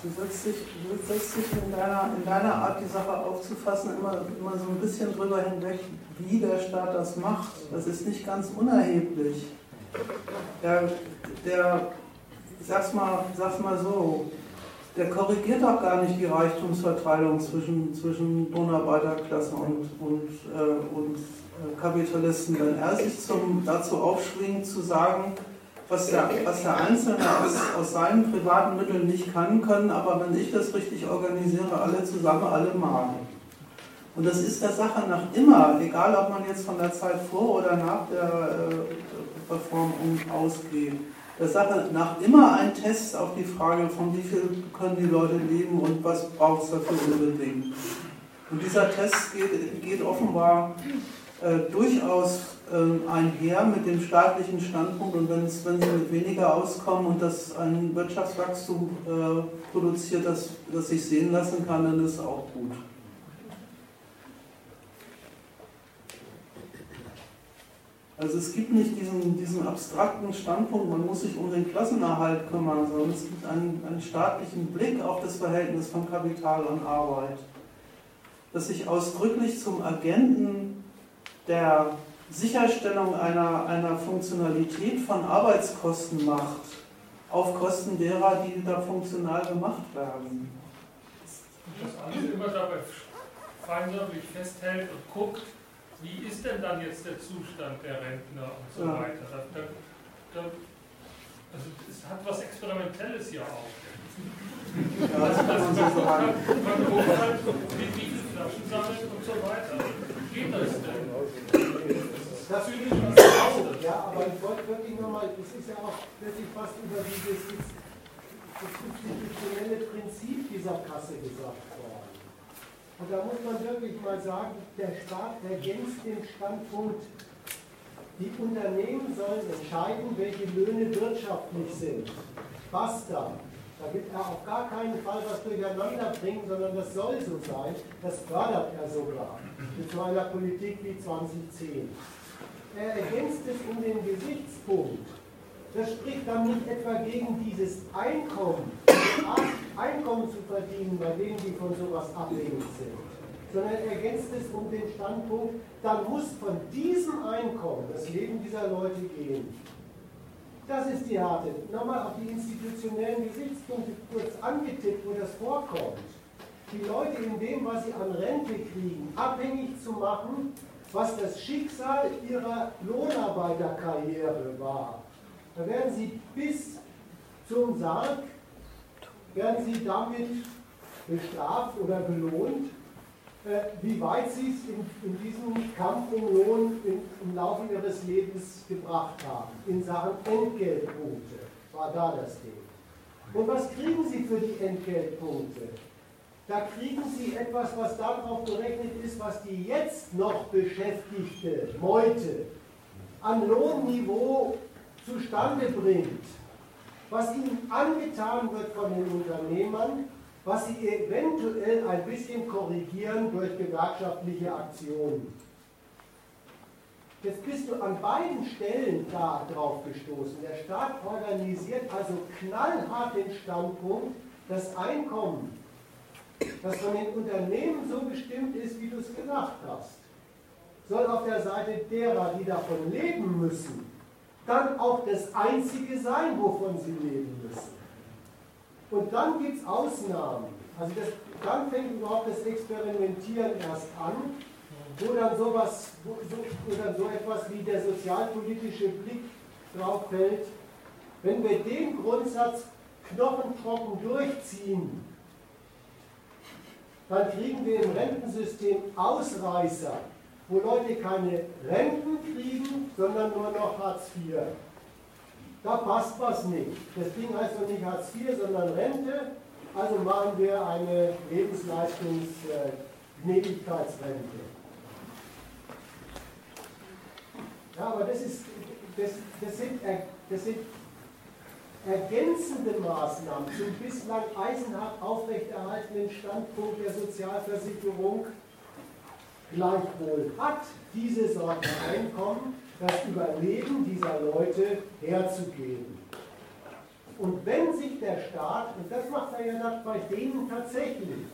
Du setzt dich, du setzt dich in, deiner, in deiner Art, die Sache aufzufassen, immer, immer so ein bisschen drüber hinweg, wie der Staat das macht. Das ist nicht ganz unerheblich. Der, der sag's, mal, sag's mal so, der korrigiert auch gar nicht die Reichtumsverteilung zwischen, zwischen Lohnarbeiterklasse und, und, äh, und äh, Kapitalisten. Wenn er sich zum, dazu aufschwingt, zu sagen, was der, was der Einzelne aus, aus seinen privaten Mitteln nicht kann, können aber, wenn ich das richtig organisiere, alle zusammen, alle mal. Und das ist der Sache nach immer, egal ob man jetzt von der Zeit vor oder nach der äh, Reform ausgeht, der Sache nach immer ein Test auf die Frage, von wie viel können die Leute leben und was braucht es dafür unbedingt. Und dieser Test geht, geht offenbar äh, durchaus äh, einher mit dem staatlichen Standpunkt und wenn, es, wenn sie mit weniger auskommen und das ein Wirtschaftswachstum äh, produziert, das, das sich sehen lassen kann, dann ist auch gut. Also es gibt nicht diesen, diesen abstrakten Standpunkt, man muss sich um den Klassenerhalt kümmern, sondern es gibt einen, einen staatlichen Blick auf das Verhältnis von Kapital und Arbeit, das sich ausdrücklich zum Agenten der Sicherstellung einer, einer Funktionalität von Arbeitskosten macht, auf Kosten derer, die da funktional gemacht werden. Das alles immer dabei feinsäuberlich festhält und guckt, wie ist denn dann jetzt der Zustand der Rentner und so ja. weiter. Da, da, da, also es hat was Experimentelles ja auch. Ja, das so sagen. Man guckt halt, wie viele Flaschen sammeln und so weiter. Geht das denn? Das finde ich was Ja, aber ich wollte wirklich nochmal, es ist ja auch wirklich fast über dieses institutionelle Prinzip dieser Kasse gesagt worden. Und da muss man wirklich mal sagen, der Staat ergänzt den Standpunkt, die Unternehmen sollen entscheiden, welche Löhne wirtschaftlich sind. Basta. Da wird er auf gar keinen Fall was durcheinander bringen, sondern das soll so sein. Das fördert er sogar mit so einer Politik wie 2010 er ergänzt es um den Gesichtspunkt. Das spricht dann nicht etwa gegen dieses Einkommen, die Einkommen zu verdienen, bei denen die von sowas abhängig sind, sondern er ergänzt es um den Standpunkt, dann muss von diesem Einkommen das Leben dieser Leute gehen. Das ist die harte. Nochmal auf die institutionellen Gesichtspunkte kurz angetippt, wo das vorkommt. Die Leute in dem, was sie an Rente kriegen, abhängig zu machen was das Schicksal ihrer Lohnarbeiterkarriere war. Da werden sie bis zum Sarg, werden sie damit bestraft oder belohnt, wie weit sie es in, in, diesem Kampf um Lohn in, im Laufe ihres Lebens gebracht haben. In Sachen Entgeltpunkte war da das Ding. Und was kriegen sie für die Entgeltpunkte? da kriegen Sie etwas, was darauf berechnet ist, was die jetzt noch beschäftigte Meute an Lohnniveau zustande bringt, was ihnen angetan wird von den Unternehmern, was sie eventuell ein bisschen korrigieren durch gewerkschaftliche Aktionen. Jetzt bist du an beiden Stellen da drauf gestoßen. Der Staat organisiert also knallhart den Standpunkt, das Einkommen das von den Unternehmen so bestimmt ist, wie du es gesagt hast, soll auf der Seite derer, die davon leben müssen, dann auch das Einzige sein, wovon sie leben müssen. Und dann gibt es Ausnahmen. Also das, dann fängt überhaupt das Experimentieren erst an, wo dann sowas wo so, oder so etwas wie der sozialpolitische Blick drauf fällt, wenn wir den Grundsatz knochentrocken durchziehen, dann kriegen wir im Rentensystem Ausreißer, wo Leute keine Renten kriegen, sondern nur noch Hartz IV. Da passt was nicht. Das Ding heißt doch nicht Hartz IV, sondern Rente. Also machen wir eine Lebensleistungsgnädigkeitsrente. Ja, aber das, ist, das, das, sind, das sind ergänzende Maßnahmen zum bislang eisenhart aufrechterhaltenen Standpunkt der Sozialversicherung. Gleichwohl hat diese Sorte Einkommen das Überleben dieser Leute herzugeben. Und wenn sich der Staat, und das macht er ja bei denen tatsächlich,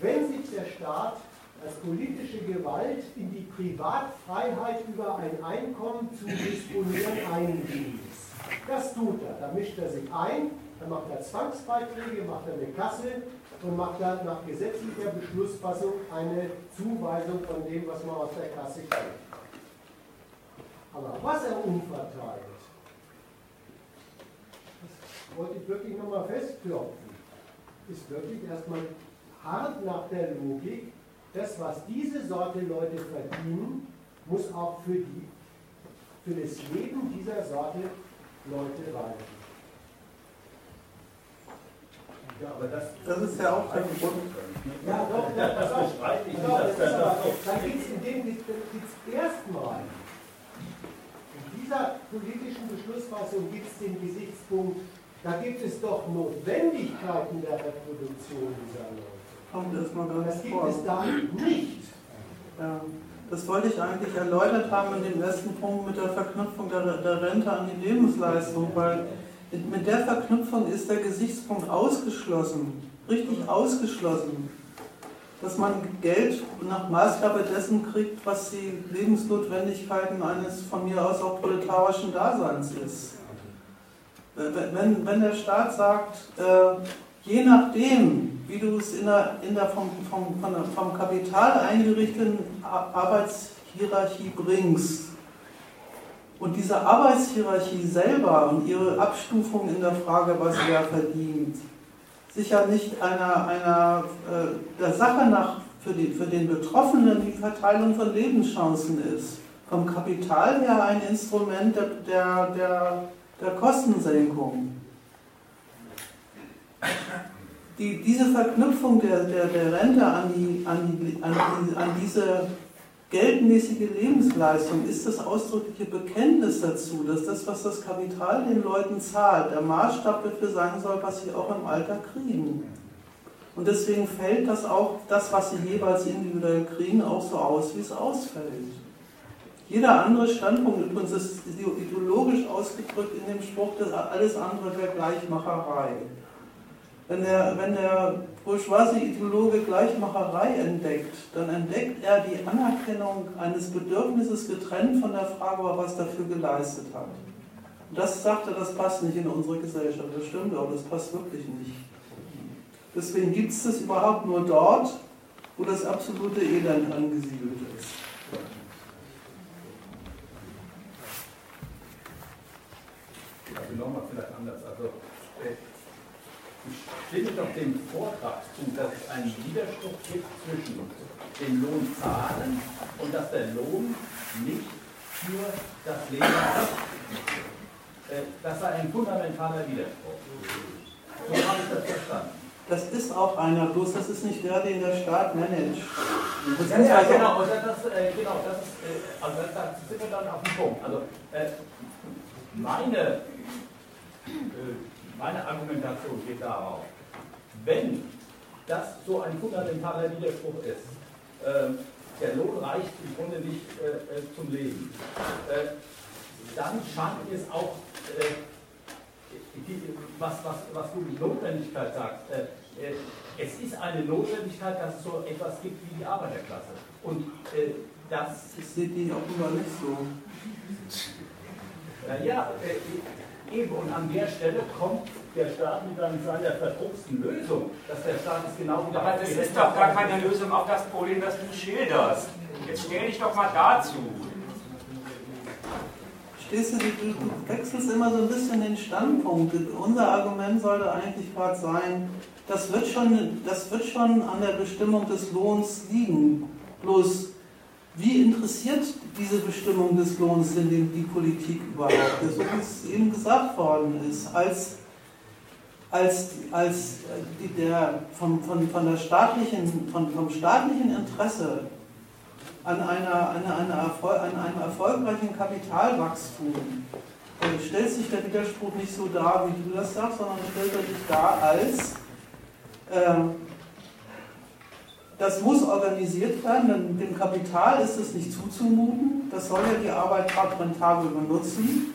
wenn sich der Staat als politische Gewalt in die Privatfreiheit über ein Einkommen zu disponieren einließ. Das tut er. Da mischt er sich ein, dann macht er Zwangsbeiträge, macht er eine Kasse und macht dann nach gesetzlicher Beschlussfassung eine Zuweisung von dem, was man aus der Kasse kriegt. Aber was er umverteilt, das wollte ich wirklich nochmal festklopfen, ist wirklich erstmal hart nach der Logik, das, was diese Sorte Leute verdienen, muss auch für, die, für das Leben dieser Sorte Leute reichen. Ja, aber das, das ist ja auch ein Grund. Ja, doch, das, das, das, das, das ist aber, dann gibt es in dem gibt's erstmal, in dieser Beschlussfassung gibt es den Gesichtspunkt, da gibt es doch Notwendigkeiten der Reproduktion dieser Leute. Das gibt es da nicht. Ja, das wollte ich eigentlich erläutert haben in dem ersten Punkt mit der Verknüpfung der, der Rente an die Lebensleistung, weil mit der Verknüpfung ist der Gesichtspunkt ausgeschlossen, richtig ausgeschlossen, dass man Geld nach Maßgabe dessen kriegt, was die Lebensnotwendigkeiten eines von mir aus auch proletarischen Daseins ist. Wenn, wenn der Staat sagt, äh, je nachdem, wie du es in der, in der vom, vom, vom Kapital eingerichteten Arbeitshierarchie bringst. Und diese Arbeitshierarchie selber und ihre Abstufung in der Frage, was wer verdient, sicher nicht einer, einer äh, der Sache nach für, die, für den Betroffenen die Verteilung von Lebenschancen ist. Vom Kapital her ein Instrument der, der, der, der Kostensenkung die, diese Verknüpfung der, der, der Rente an, die, an, die, an, die, an diese geldmäßige Lebensleistung ist das ausdrückliche Bekenntnis dazu, dass das, was das Kapital den Leuten zahlt, der Maßstab dafür sein soll, was sie auch im Alter kriegen. Und deswegen fällt das auch, das, was sie jeweils individuell kriegen, auch so aus, wie es ausfällt. Jeder andere Standpunkt, übrigens ist ideologisch ausgedrückt in dem Spruch, dass alles andere wäre Gleichmacherei. Wenn der, wenn der Bourgeoisie-Ideologe Gleichmacherei entdeckt, dann entdeckt er die Anerkennung eines Bedürfnisses getrennt von der Frage, ob er was dafür geleistet hat. Und das sagt er, das passt nicht in unsere Gesellschaft. Das stimmt, aber das passt wirklich nicht. Deswegen gibt es das überhaupt nur dort, wo das absolute Elend angesiedelt ist. Also nochmal vielleicht anders. Also ich stimme doch dem Vortrag zu, dass es einen Widerspruch gibt zwischen dem Lohnzahlen und dass der Lohn nicht für das Leben ist. Äh, das sei ein fundamentaler Widerspruch. So habe ich das verstanden. Das ist auch einer, bloß das ist nicht der, den der Staat managt. Ja, ja, genau, und das, äh, genau, das ist, äh, also da sind wir dann auf dem Punkt. Also äh, meine äh, meine Argumentation geht darauf, wenn das so ein fundamentaler Widerspruch ist, äh, der Lohn reicht im Grunde nicht äh, äh zum Leben, äh, dann scheint es auch, äh, was, was, was du die Notwendigkeit sagst, äh, es ist eine Notwendigkeit, dass es so etwas gibt wie die Arbeiterklasse. Und das. Ich sehe die auch immer nicht so. Naja, Eben, und an der Stelle kommt der Staat mit dann seiner verdrucksten Lösung, dass der Staat es genau wieder Aber das ist doch gar keine Lösung auf das Problem, das du schilderst. Jetzt stell dich doch mal dazu. Stehst du, du, du wechselst immer so ein bisschen den Standpunkt. Unser Argument sollte eigentlich gerade sein, das wird, schon, das wird schon an der Bestimmung des Lohns liegen. Bloß, wie interessiert diese Bestimmung des Lohns denn die, Politik überhaupt? So wie es eben gesagt worden ist, als, als, als die, der, von, von, von der staatlichen, von, vom staatlichen Interesse an, einer, einer, einer Erfol an einem erfolgreichen Kapitalwachstum äh, stellt sich der Widerspruch nicht so dar, wie du das sagst, sondern stellt er sich dar als, äh, das muss organisiert werden, denn dem Kapital ist es nicht zuzumuten, das soll ja die Arbeit rentabel benutzen.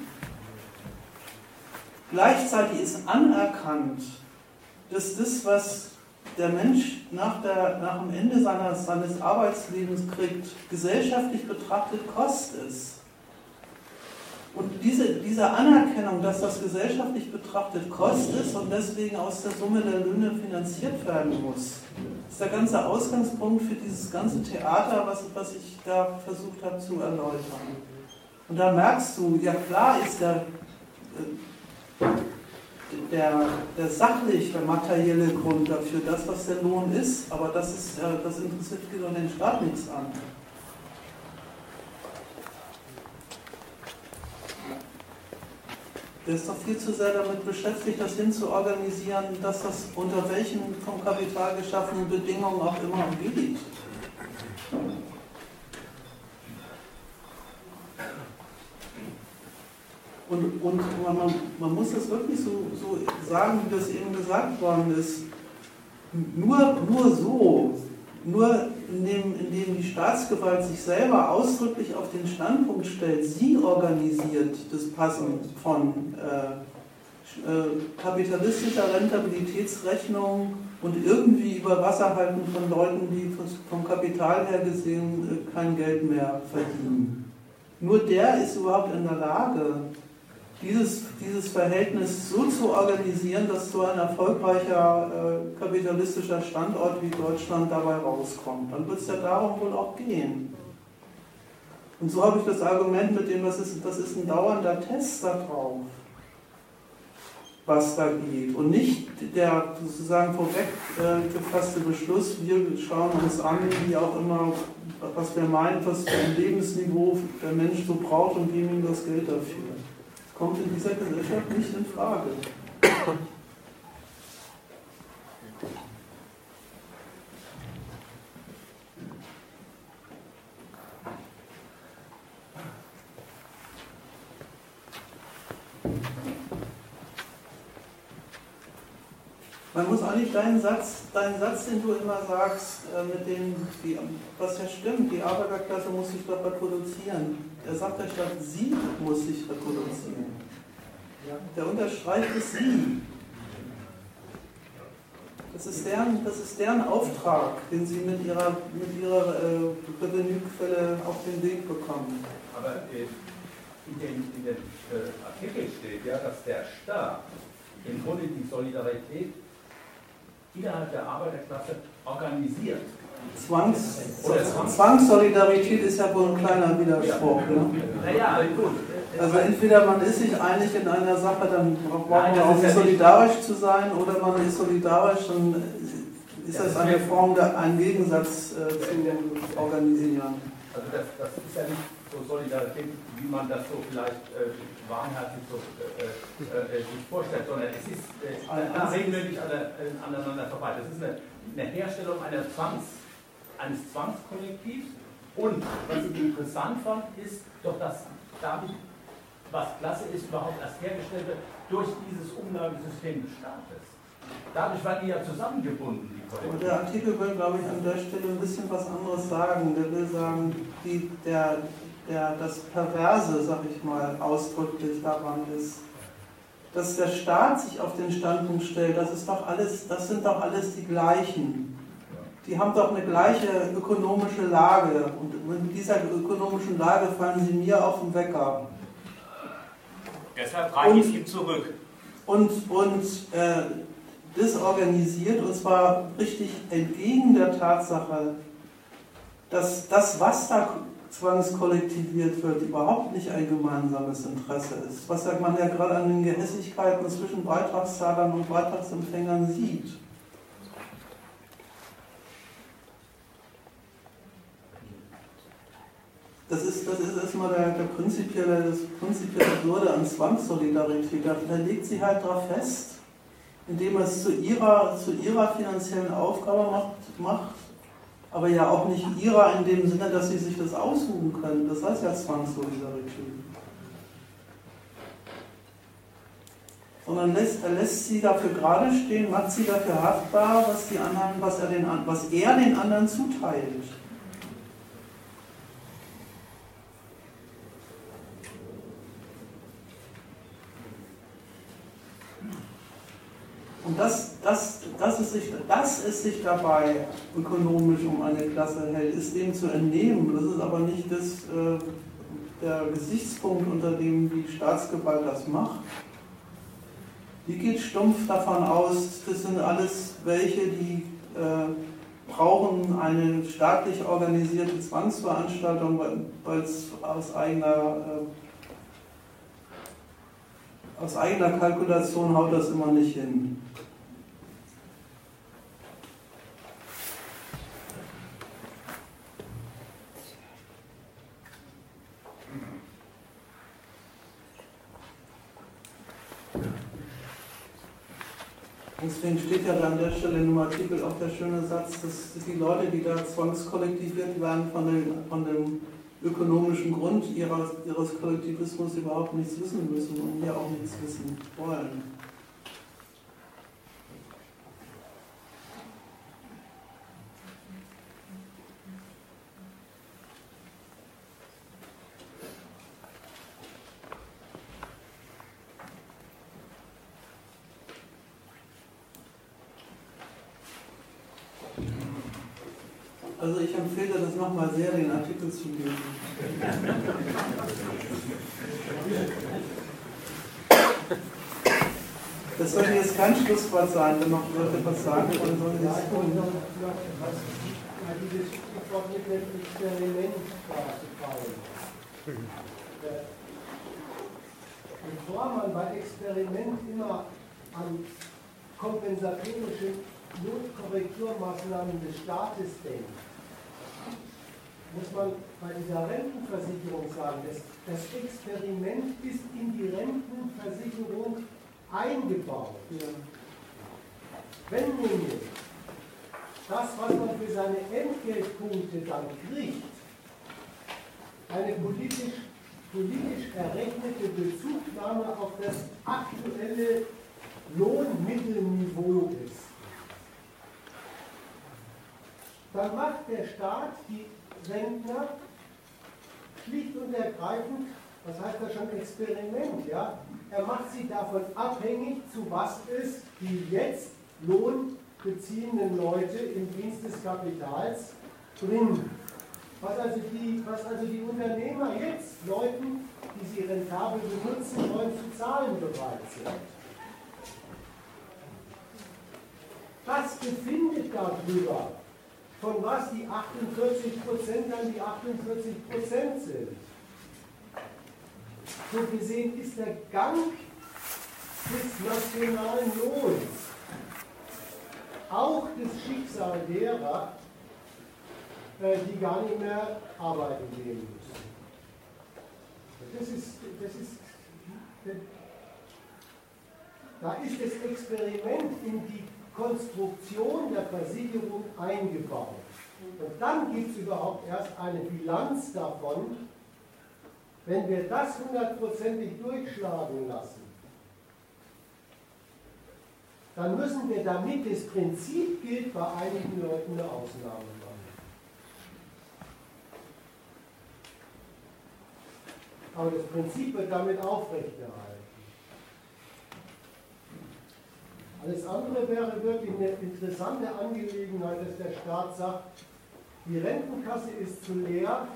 Gleichzeitig ist anerkannt, dass das, was der Mensch nach, der, nach dem Ende seines, seines Arbeitslebens kriegt, gesellschaftlich betrachtet Kost ist. Und diese, diese Anerkennung, dass das gesellschaftlich betrachtet Kost ist und deswegen aus der Summe der Löhne finanziert werden muss, ist der ganze Ausgangspunkt für dieses ganze Theater, was, was ich da versucht habe zu erläutern. Und da merkst du, ja klar ist der, äh, der, der sachlich, der materielle Grund dafür, das, was der Lohn ist, aber das, ist, das interessiert den Staat nichts an. Der ist doch viel zu sehr damit beschäftigt, das hinzuorganisieren, dass das unter welchen vom Kapital geschaffenen Bedingungen auch immer geht. Und, und man, man, muss das wirklich so, so sagen, wie das eben gesagt worden ist. Nur, nur so, nur indem, indem die Staatsgewalt sich selber ausdrücklich auf den Standpunkt stellt, sie organisiert das Passen von äh, äh, kapitalistischer Rentabilitätsrechnung und irgendwie über Wasser halten von Leuten, die vom Kapital her gesehen äh, kein Geld mehr verdienen. Nur der ist überhaupt in der Lage, dieses, dieses Verhältnis so zu organisieren, dass so ein erfolgreicher äh, kapitalistischer Standort wie Deutschland dabei rauskommt. Dann wird es ja darum wohl auch gehen. Und so habe ich das Argument mit dem, das ist, das ist ein dauernder Test darauf, was da geht. Und nicht der sozusagen vorweg äh, gefasste Beschluss, wir schauen uns an, wie auch immer, was wir meinen, was für ein Lebensniveau der Mensch so braucht und geben ihm das Geld dafür kommt in dieser Gesellschaft nicht in Frage. Man muss eigentlich deinen Satz, deinen Satz, den du immer sagst, äh, mit dem, die, was ja stimmt, die Arbeiterklasse muss sich doch reproduzieren. Er sagt ja statt sie muss sich reproduzieren. Der unterstreicht es sie. Das ist, deren, das ist deren Auftrag, den sie mit ihrer, mit ihrer äh, Revenuequelle auf den Weg bekommen. Aber äh, in dem, in dem äh, Artikel steht ja, dass der Staat im Grunde die Solidarität innerhalb der Arbeiterklasse organisiert. Zwangs, Zwangssolidarität ist ja wohl ein kleiner Widerspruch. Ne? Naja, gut. Also entweder man ist sich einig in einer Sache, dann braucht man auch ja solidarisch zu sein, oder man ist solidarisch, dann ist das eine Form, der, einen Gegensatz äh, zu organisieren. Also das, das ist ja nicht so Solidarität, wie man das so vielleicht äh, wahnherzig so, äh, äh, sich vorstellt, sondern es ist äh, regelmäßig aneinander vorbei. Das ist eine, eine Herstellung einer Zwangs, eines Zwangskollektivs und was ich interessant fand, ist doch, dass damit, was klasse ist, überhaupt erst hergestellt wird durch dieses Umlagesystem des Staates. Dadurch waren die ja zusammengebunden, die Kollektive. Der Artikel will, glaube ich, an der Stelle ein bisschen was anderes sagen. Der will sagen, die, der, der, das Perverse, sag ich mal, ausdrücklich daran ist, dass der Staat sich auf den Standpunkt stellt, das, ist doch alles, das sind doch alles die gleichen. Die haben doch eine gleiche ökonomische Lage und in dieser ökonomischen Lage fallen sie mir auf den Wecker. Deshalb reiche ich ihm zurück. Und, und äh, das organisiert, und zwar richtig entgegen der Tatsache, dass das, was da zwangskollektiviert wird, überhaupt nicht ein gemeinsames Interesse ist. Was man ja gerade an den Gehässigkeiten zwischen Beitragszahlern und Beitragsempfängern sieht. Das ist, das ist erstmal der, der prinzipielle, das prinzipielle Würde an Zwangssolidarität. Da legt sie halt drauf fest, indem es zu ihrer, zu ihrer finanziellen Aufgabe macht, macht, aber ja auch nicht ihrer in dem Sinne, dass sie sich das aussuchen können. Das heißt ja Zwangssolidarität. Sondern lässt, er lässt sie dafür gerade stehen, macht sie dafür haftbar, was, die anderen, was, er den, was er den anderen zuteilt. Und das, das, dass, es sich, dass es sich dabei ökonomisch um eine Klasse hält, ist dem zu entnehmen. Das ist aber nicht das, äh, der Gesichtspunkt, unter dem die Staatsgewalt das macht. Die geht stumpf davon aus, das sind alles welche, die äh, brauchen eine staatlich organisierte Zwangsveranstaltung, weil es aus eigener äh, aus eigener Kalkulation haut das immer nicht hin. Deswegen steht ja da an der Stelle dem Artikel auch der schöne Satz, dass die Leute, die da zwangskollektiviert werden, von dem, von dem ökonomischen Grund ihres, ihres Kollektivismus überhaupt nichts wissen müssen und hier auch nichts wissen wollen. Also ich empfehle das nochmal sehr, den Artikel zu lesen. Das sollte jetzt kein Schlusswort sein, wenn noch Leute was sagen wollen, sollen es tun. Dieses dem Experiment Bevor man bei Experiment immer an kompensatorische Notkorrekturmaßnahmen des Staates denkt, muss man bei dieser Rentenversicherung sagen, das, das Experiment ist in die Rentenversicherung eingebaut. Ja. Wenn nämlich das, was man für seine Entgeltpunkte dann kriegt, eine politisch, politisch errechnete Bezugnahme auf das aktuelle Lohnmittelniveau ist, dann macht der Staat die Rentner schlicht und ergreifend, was heißt das schon, Experiment, ja? Er macht sie davon abhängig, zu was es die jetzt lohnbeziehenden Leute im Dienst des Kapitals bringen. Was also, die, was also die Unternehmer jetzt Leuten, die sie rentabel benutzen wollen, zu zahlen bereit sind. Das befindet darüber, von was die 48 Prozent dann die 48 Prozent sind. So gesehen ist der Gang des nationalen Lohns auch das Schicksal derer, äh, die gar nicht mehr arbeiten gehen müssen. Das ist, das ist, da ist das Experiment in die Konstruktion der Versicherung eingebaut. Und dann gibt es überhaupt erst eine Bilanz davon, wenn wir das hundertprozentig durchschlagen lassen, dann müssen wir, damit das Prinzip gilt, bei einigen Leuten eine Ausnahme machen. Aber das Prinzip wird damit aufrechterhalten. Alles andere wäre wirklich eine interessante Angelegenheit, dass der Staat sagt, die Rentenkasse ist zu leer,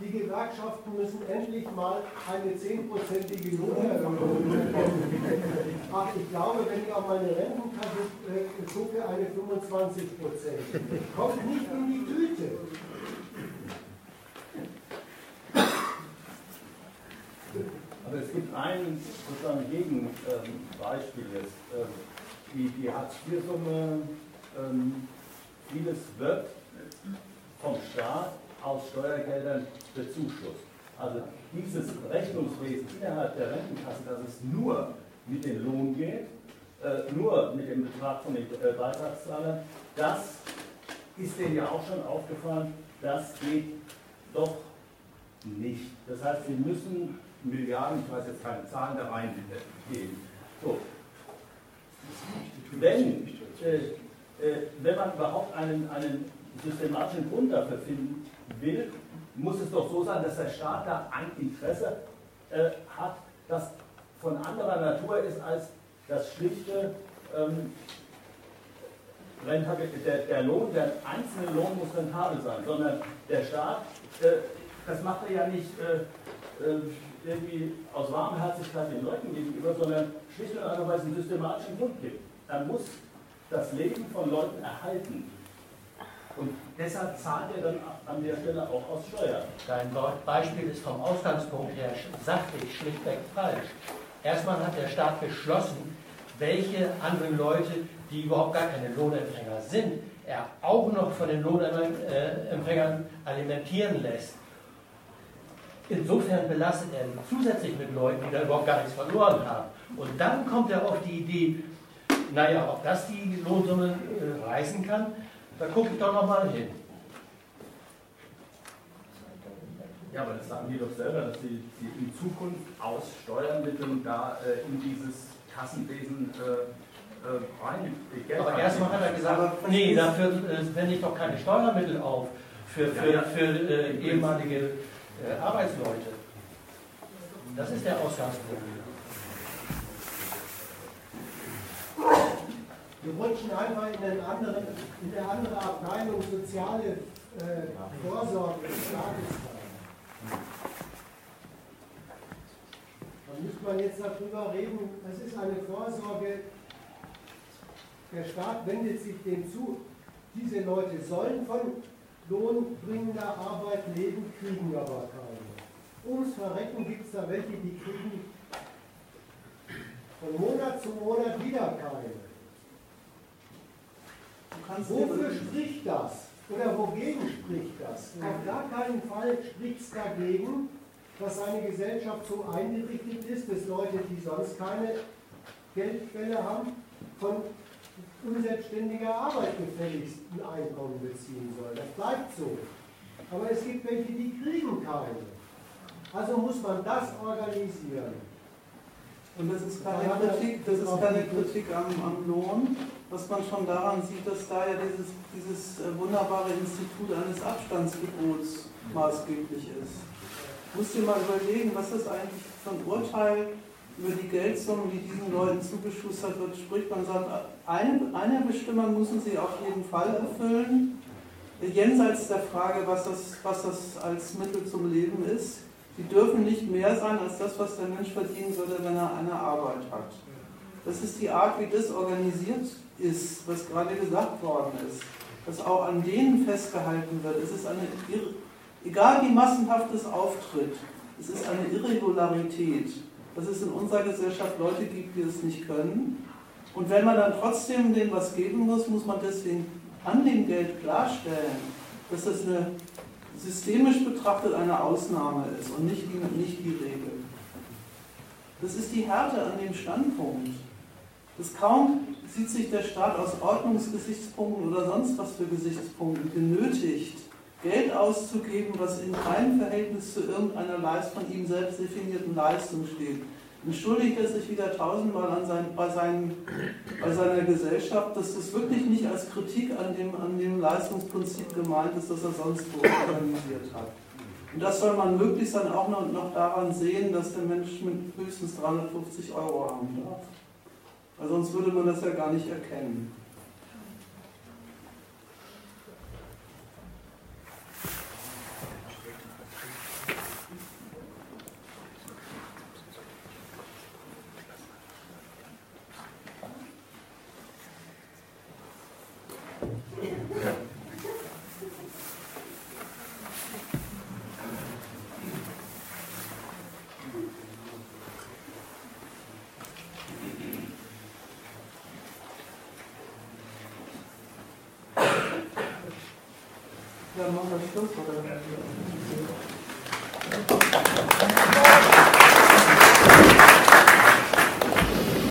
die Gewerkschaften müssen endlich mal eine zehnprozentige Lohnerhöhung bekommen. Ach, ich glaube, wenn ich auf meine Rentenkasse äh, gucke, eine 25 Prozent. Kommt nicht in die Tüte. Aber es gibt ein sozusagen Gegenbeispiel jetzt. Ähm, die, die Hartz-IV-Summe, ähm, vieles wird vom Staat aus Steuergeldern bezuschusst. Also dieses Rechnungswesen innerhalb der Rentenkasse, dass es nur mit dem Lohn geht, äh, nur mit dem Betrag von den äh, Beitragszahlern, das ist denen ja auch schon aufgefallen, das geht doch nicht. Das heißt, sie müssen Milliarden, ich weiß jetzt keine Zahlen, da reingeben. So. Wenn, äh, äh, wenn man überhaupt einen, einen systematischen Grund dafür finden will, muss es doch so sein, dass der Staat da ein Interesse äh, hat, das von anderer Natur ist als das schlichte ähm, der, der, Lohn, der einzelne Lohn muss rentabel sein, sondern der Staat, äh, das macht er ja nicht äh irgendwie aus Warmherzigkeit den Leuten gegenüber, sondern schlicht und einfach, weil es einen systematischen Grund gibt. Er muss das Leben von Leuten erhalten. Und deshalb zahlt er dann an der Stelle auch aus Steuern. Dein Beispiel ist vom Ausgangspunkt her sachlich schlichtweg falsch. Erstmal hat der Staat beschlossen, welche anderen Leute, die überhaupt gar keine Lohnempfänger sind, er auch noch von den Lohnempfängern alimentieren lässt. Insofern belastet er zusätzlich mit Leuten, die da überhaupt gar nichts verloren haben. Und dann kommt er auf die Idee, naja, ob das die Lohnsumme äh, reißen kann, da gucke ich doch nochmal hin. Ja, aber das sagen die doch selber, dass sie, sie in Zukunft aus Steuermitteln da äh, in dieses Kassenwesen äh, äh rein. Geld aber erstmal hat er gesagt, nee, dafür äh, wende ich doch keine Steuermittel auf für, für, ja, ja. für äh, ehemalige äh, Arbeitsleute. Das ist der Ausgangspunkt. Wir rutschen einfach in, einen anderen, in eine andere Abteilung soziale äh, Vorsorge des Staates rein. Da müsste man jetzt darüber reden, es ist eine Vorsorge, der Staat wendet sich dem zu. Diese Leute sollen von lohnbringender Arbeit leben, kriegen aber keine. Ums Verrecken gibt es da welche, die kriegen von Monat zu Monat wieder keine. Wofür spricht das? Oder wogegen spricht das? Auf gar keinen Fall spricht es dagegen, dass eine Gesellschaft so eingerichtet ist, dass Leute, die sonst keine Geldquelle haben, von unselbstständiger Arbeit gefälligst ein Einkommen beziehen sollen. Das bleibt so. Aber es gibt welche, die kriegen keine. Also muss man das organisieren. Und das ist keine Kritik, das ist keine Kritik am, am Lohn, was man schon daran sieht, dass da ja dieses, dieses äh, wunderbare Institut eines Abstandsgebots maßgeblich ist. Ich muss dir mal überlegen, was ist eigentlich für ein Urteil über die Geldsummen, die diesen Leuten zugeschustert wird, spricht. Man sagt, eine, eine Bestimmung müssen sie auf jeden Fall erfüllen, jenseits der Frage, was das, was das als Mittel zum Leben ist. Sie dürfen nicht mehr sein als das, was der Mensch verdienen würde, wenn er eine Arbeit hat. Das ist die Art, wie das organisiert ist, was gerade gesagt worden ist. Dass auch an denen festgehalten wird. Es ist eine, egal wie massenhaft es auftritt, es ist eine Irregularität dass es in unserer Gesellschaft Leute gibt, die es nicht können. Und wenn man dann trotzdem denen was geben muss, muss man deswegen an dem Geld klarstellen, dass das eine systemisch betrachtet eine Ausnahme ist und nicht die, nicht die Regel. Das ist die Härte an dem Standpunkt. Das kaum sieht sich der Staat aus Ordnungsgesichtspunkten oder sonst was für Gesichtspunkten genötigt, Geld auszugeben, was in keinem Verhältnis zu irgendeiner von ihm selbst definierten Leistung steht. Entschuldigt er sich wieder tausendmal an sein, bei, seinen, bei seiner Gesellschaft, dass das wirklich nicht als Kritik an dem, an dem Leistungsprinzip gemeint ist, das er sonst wo organisiert hat. Und das soll man möglichst dann auch noch, noch daran sehen, dass der Mensch mit höchstens 350 Euro haben darf. Weil sonst würde man das ja gar nicht erkennen.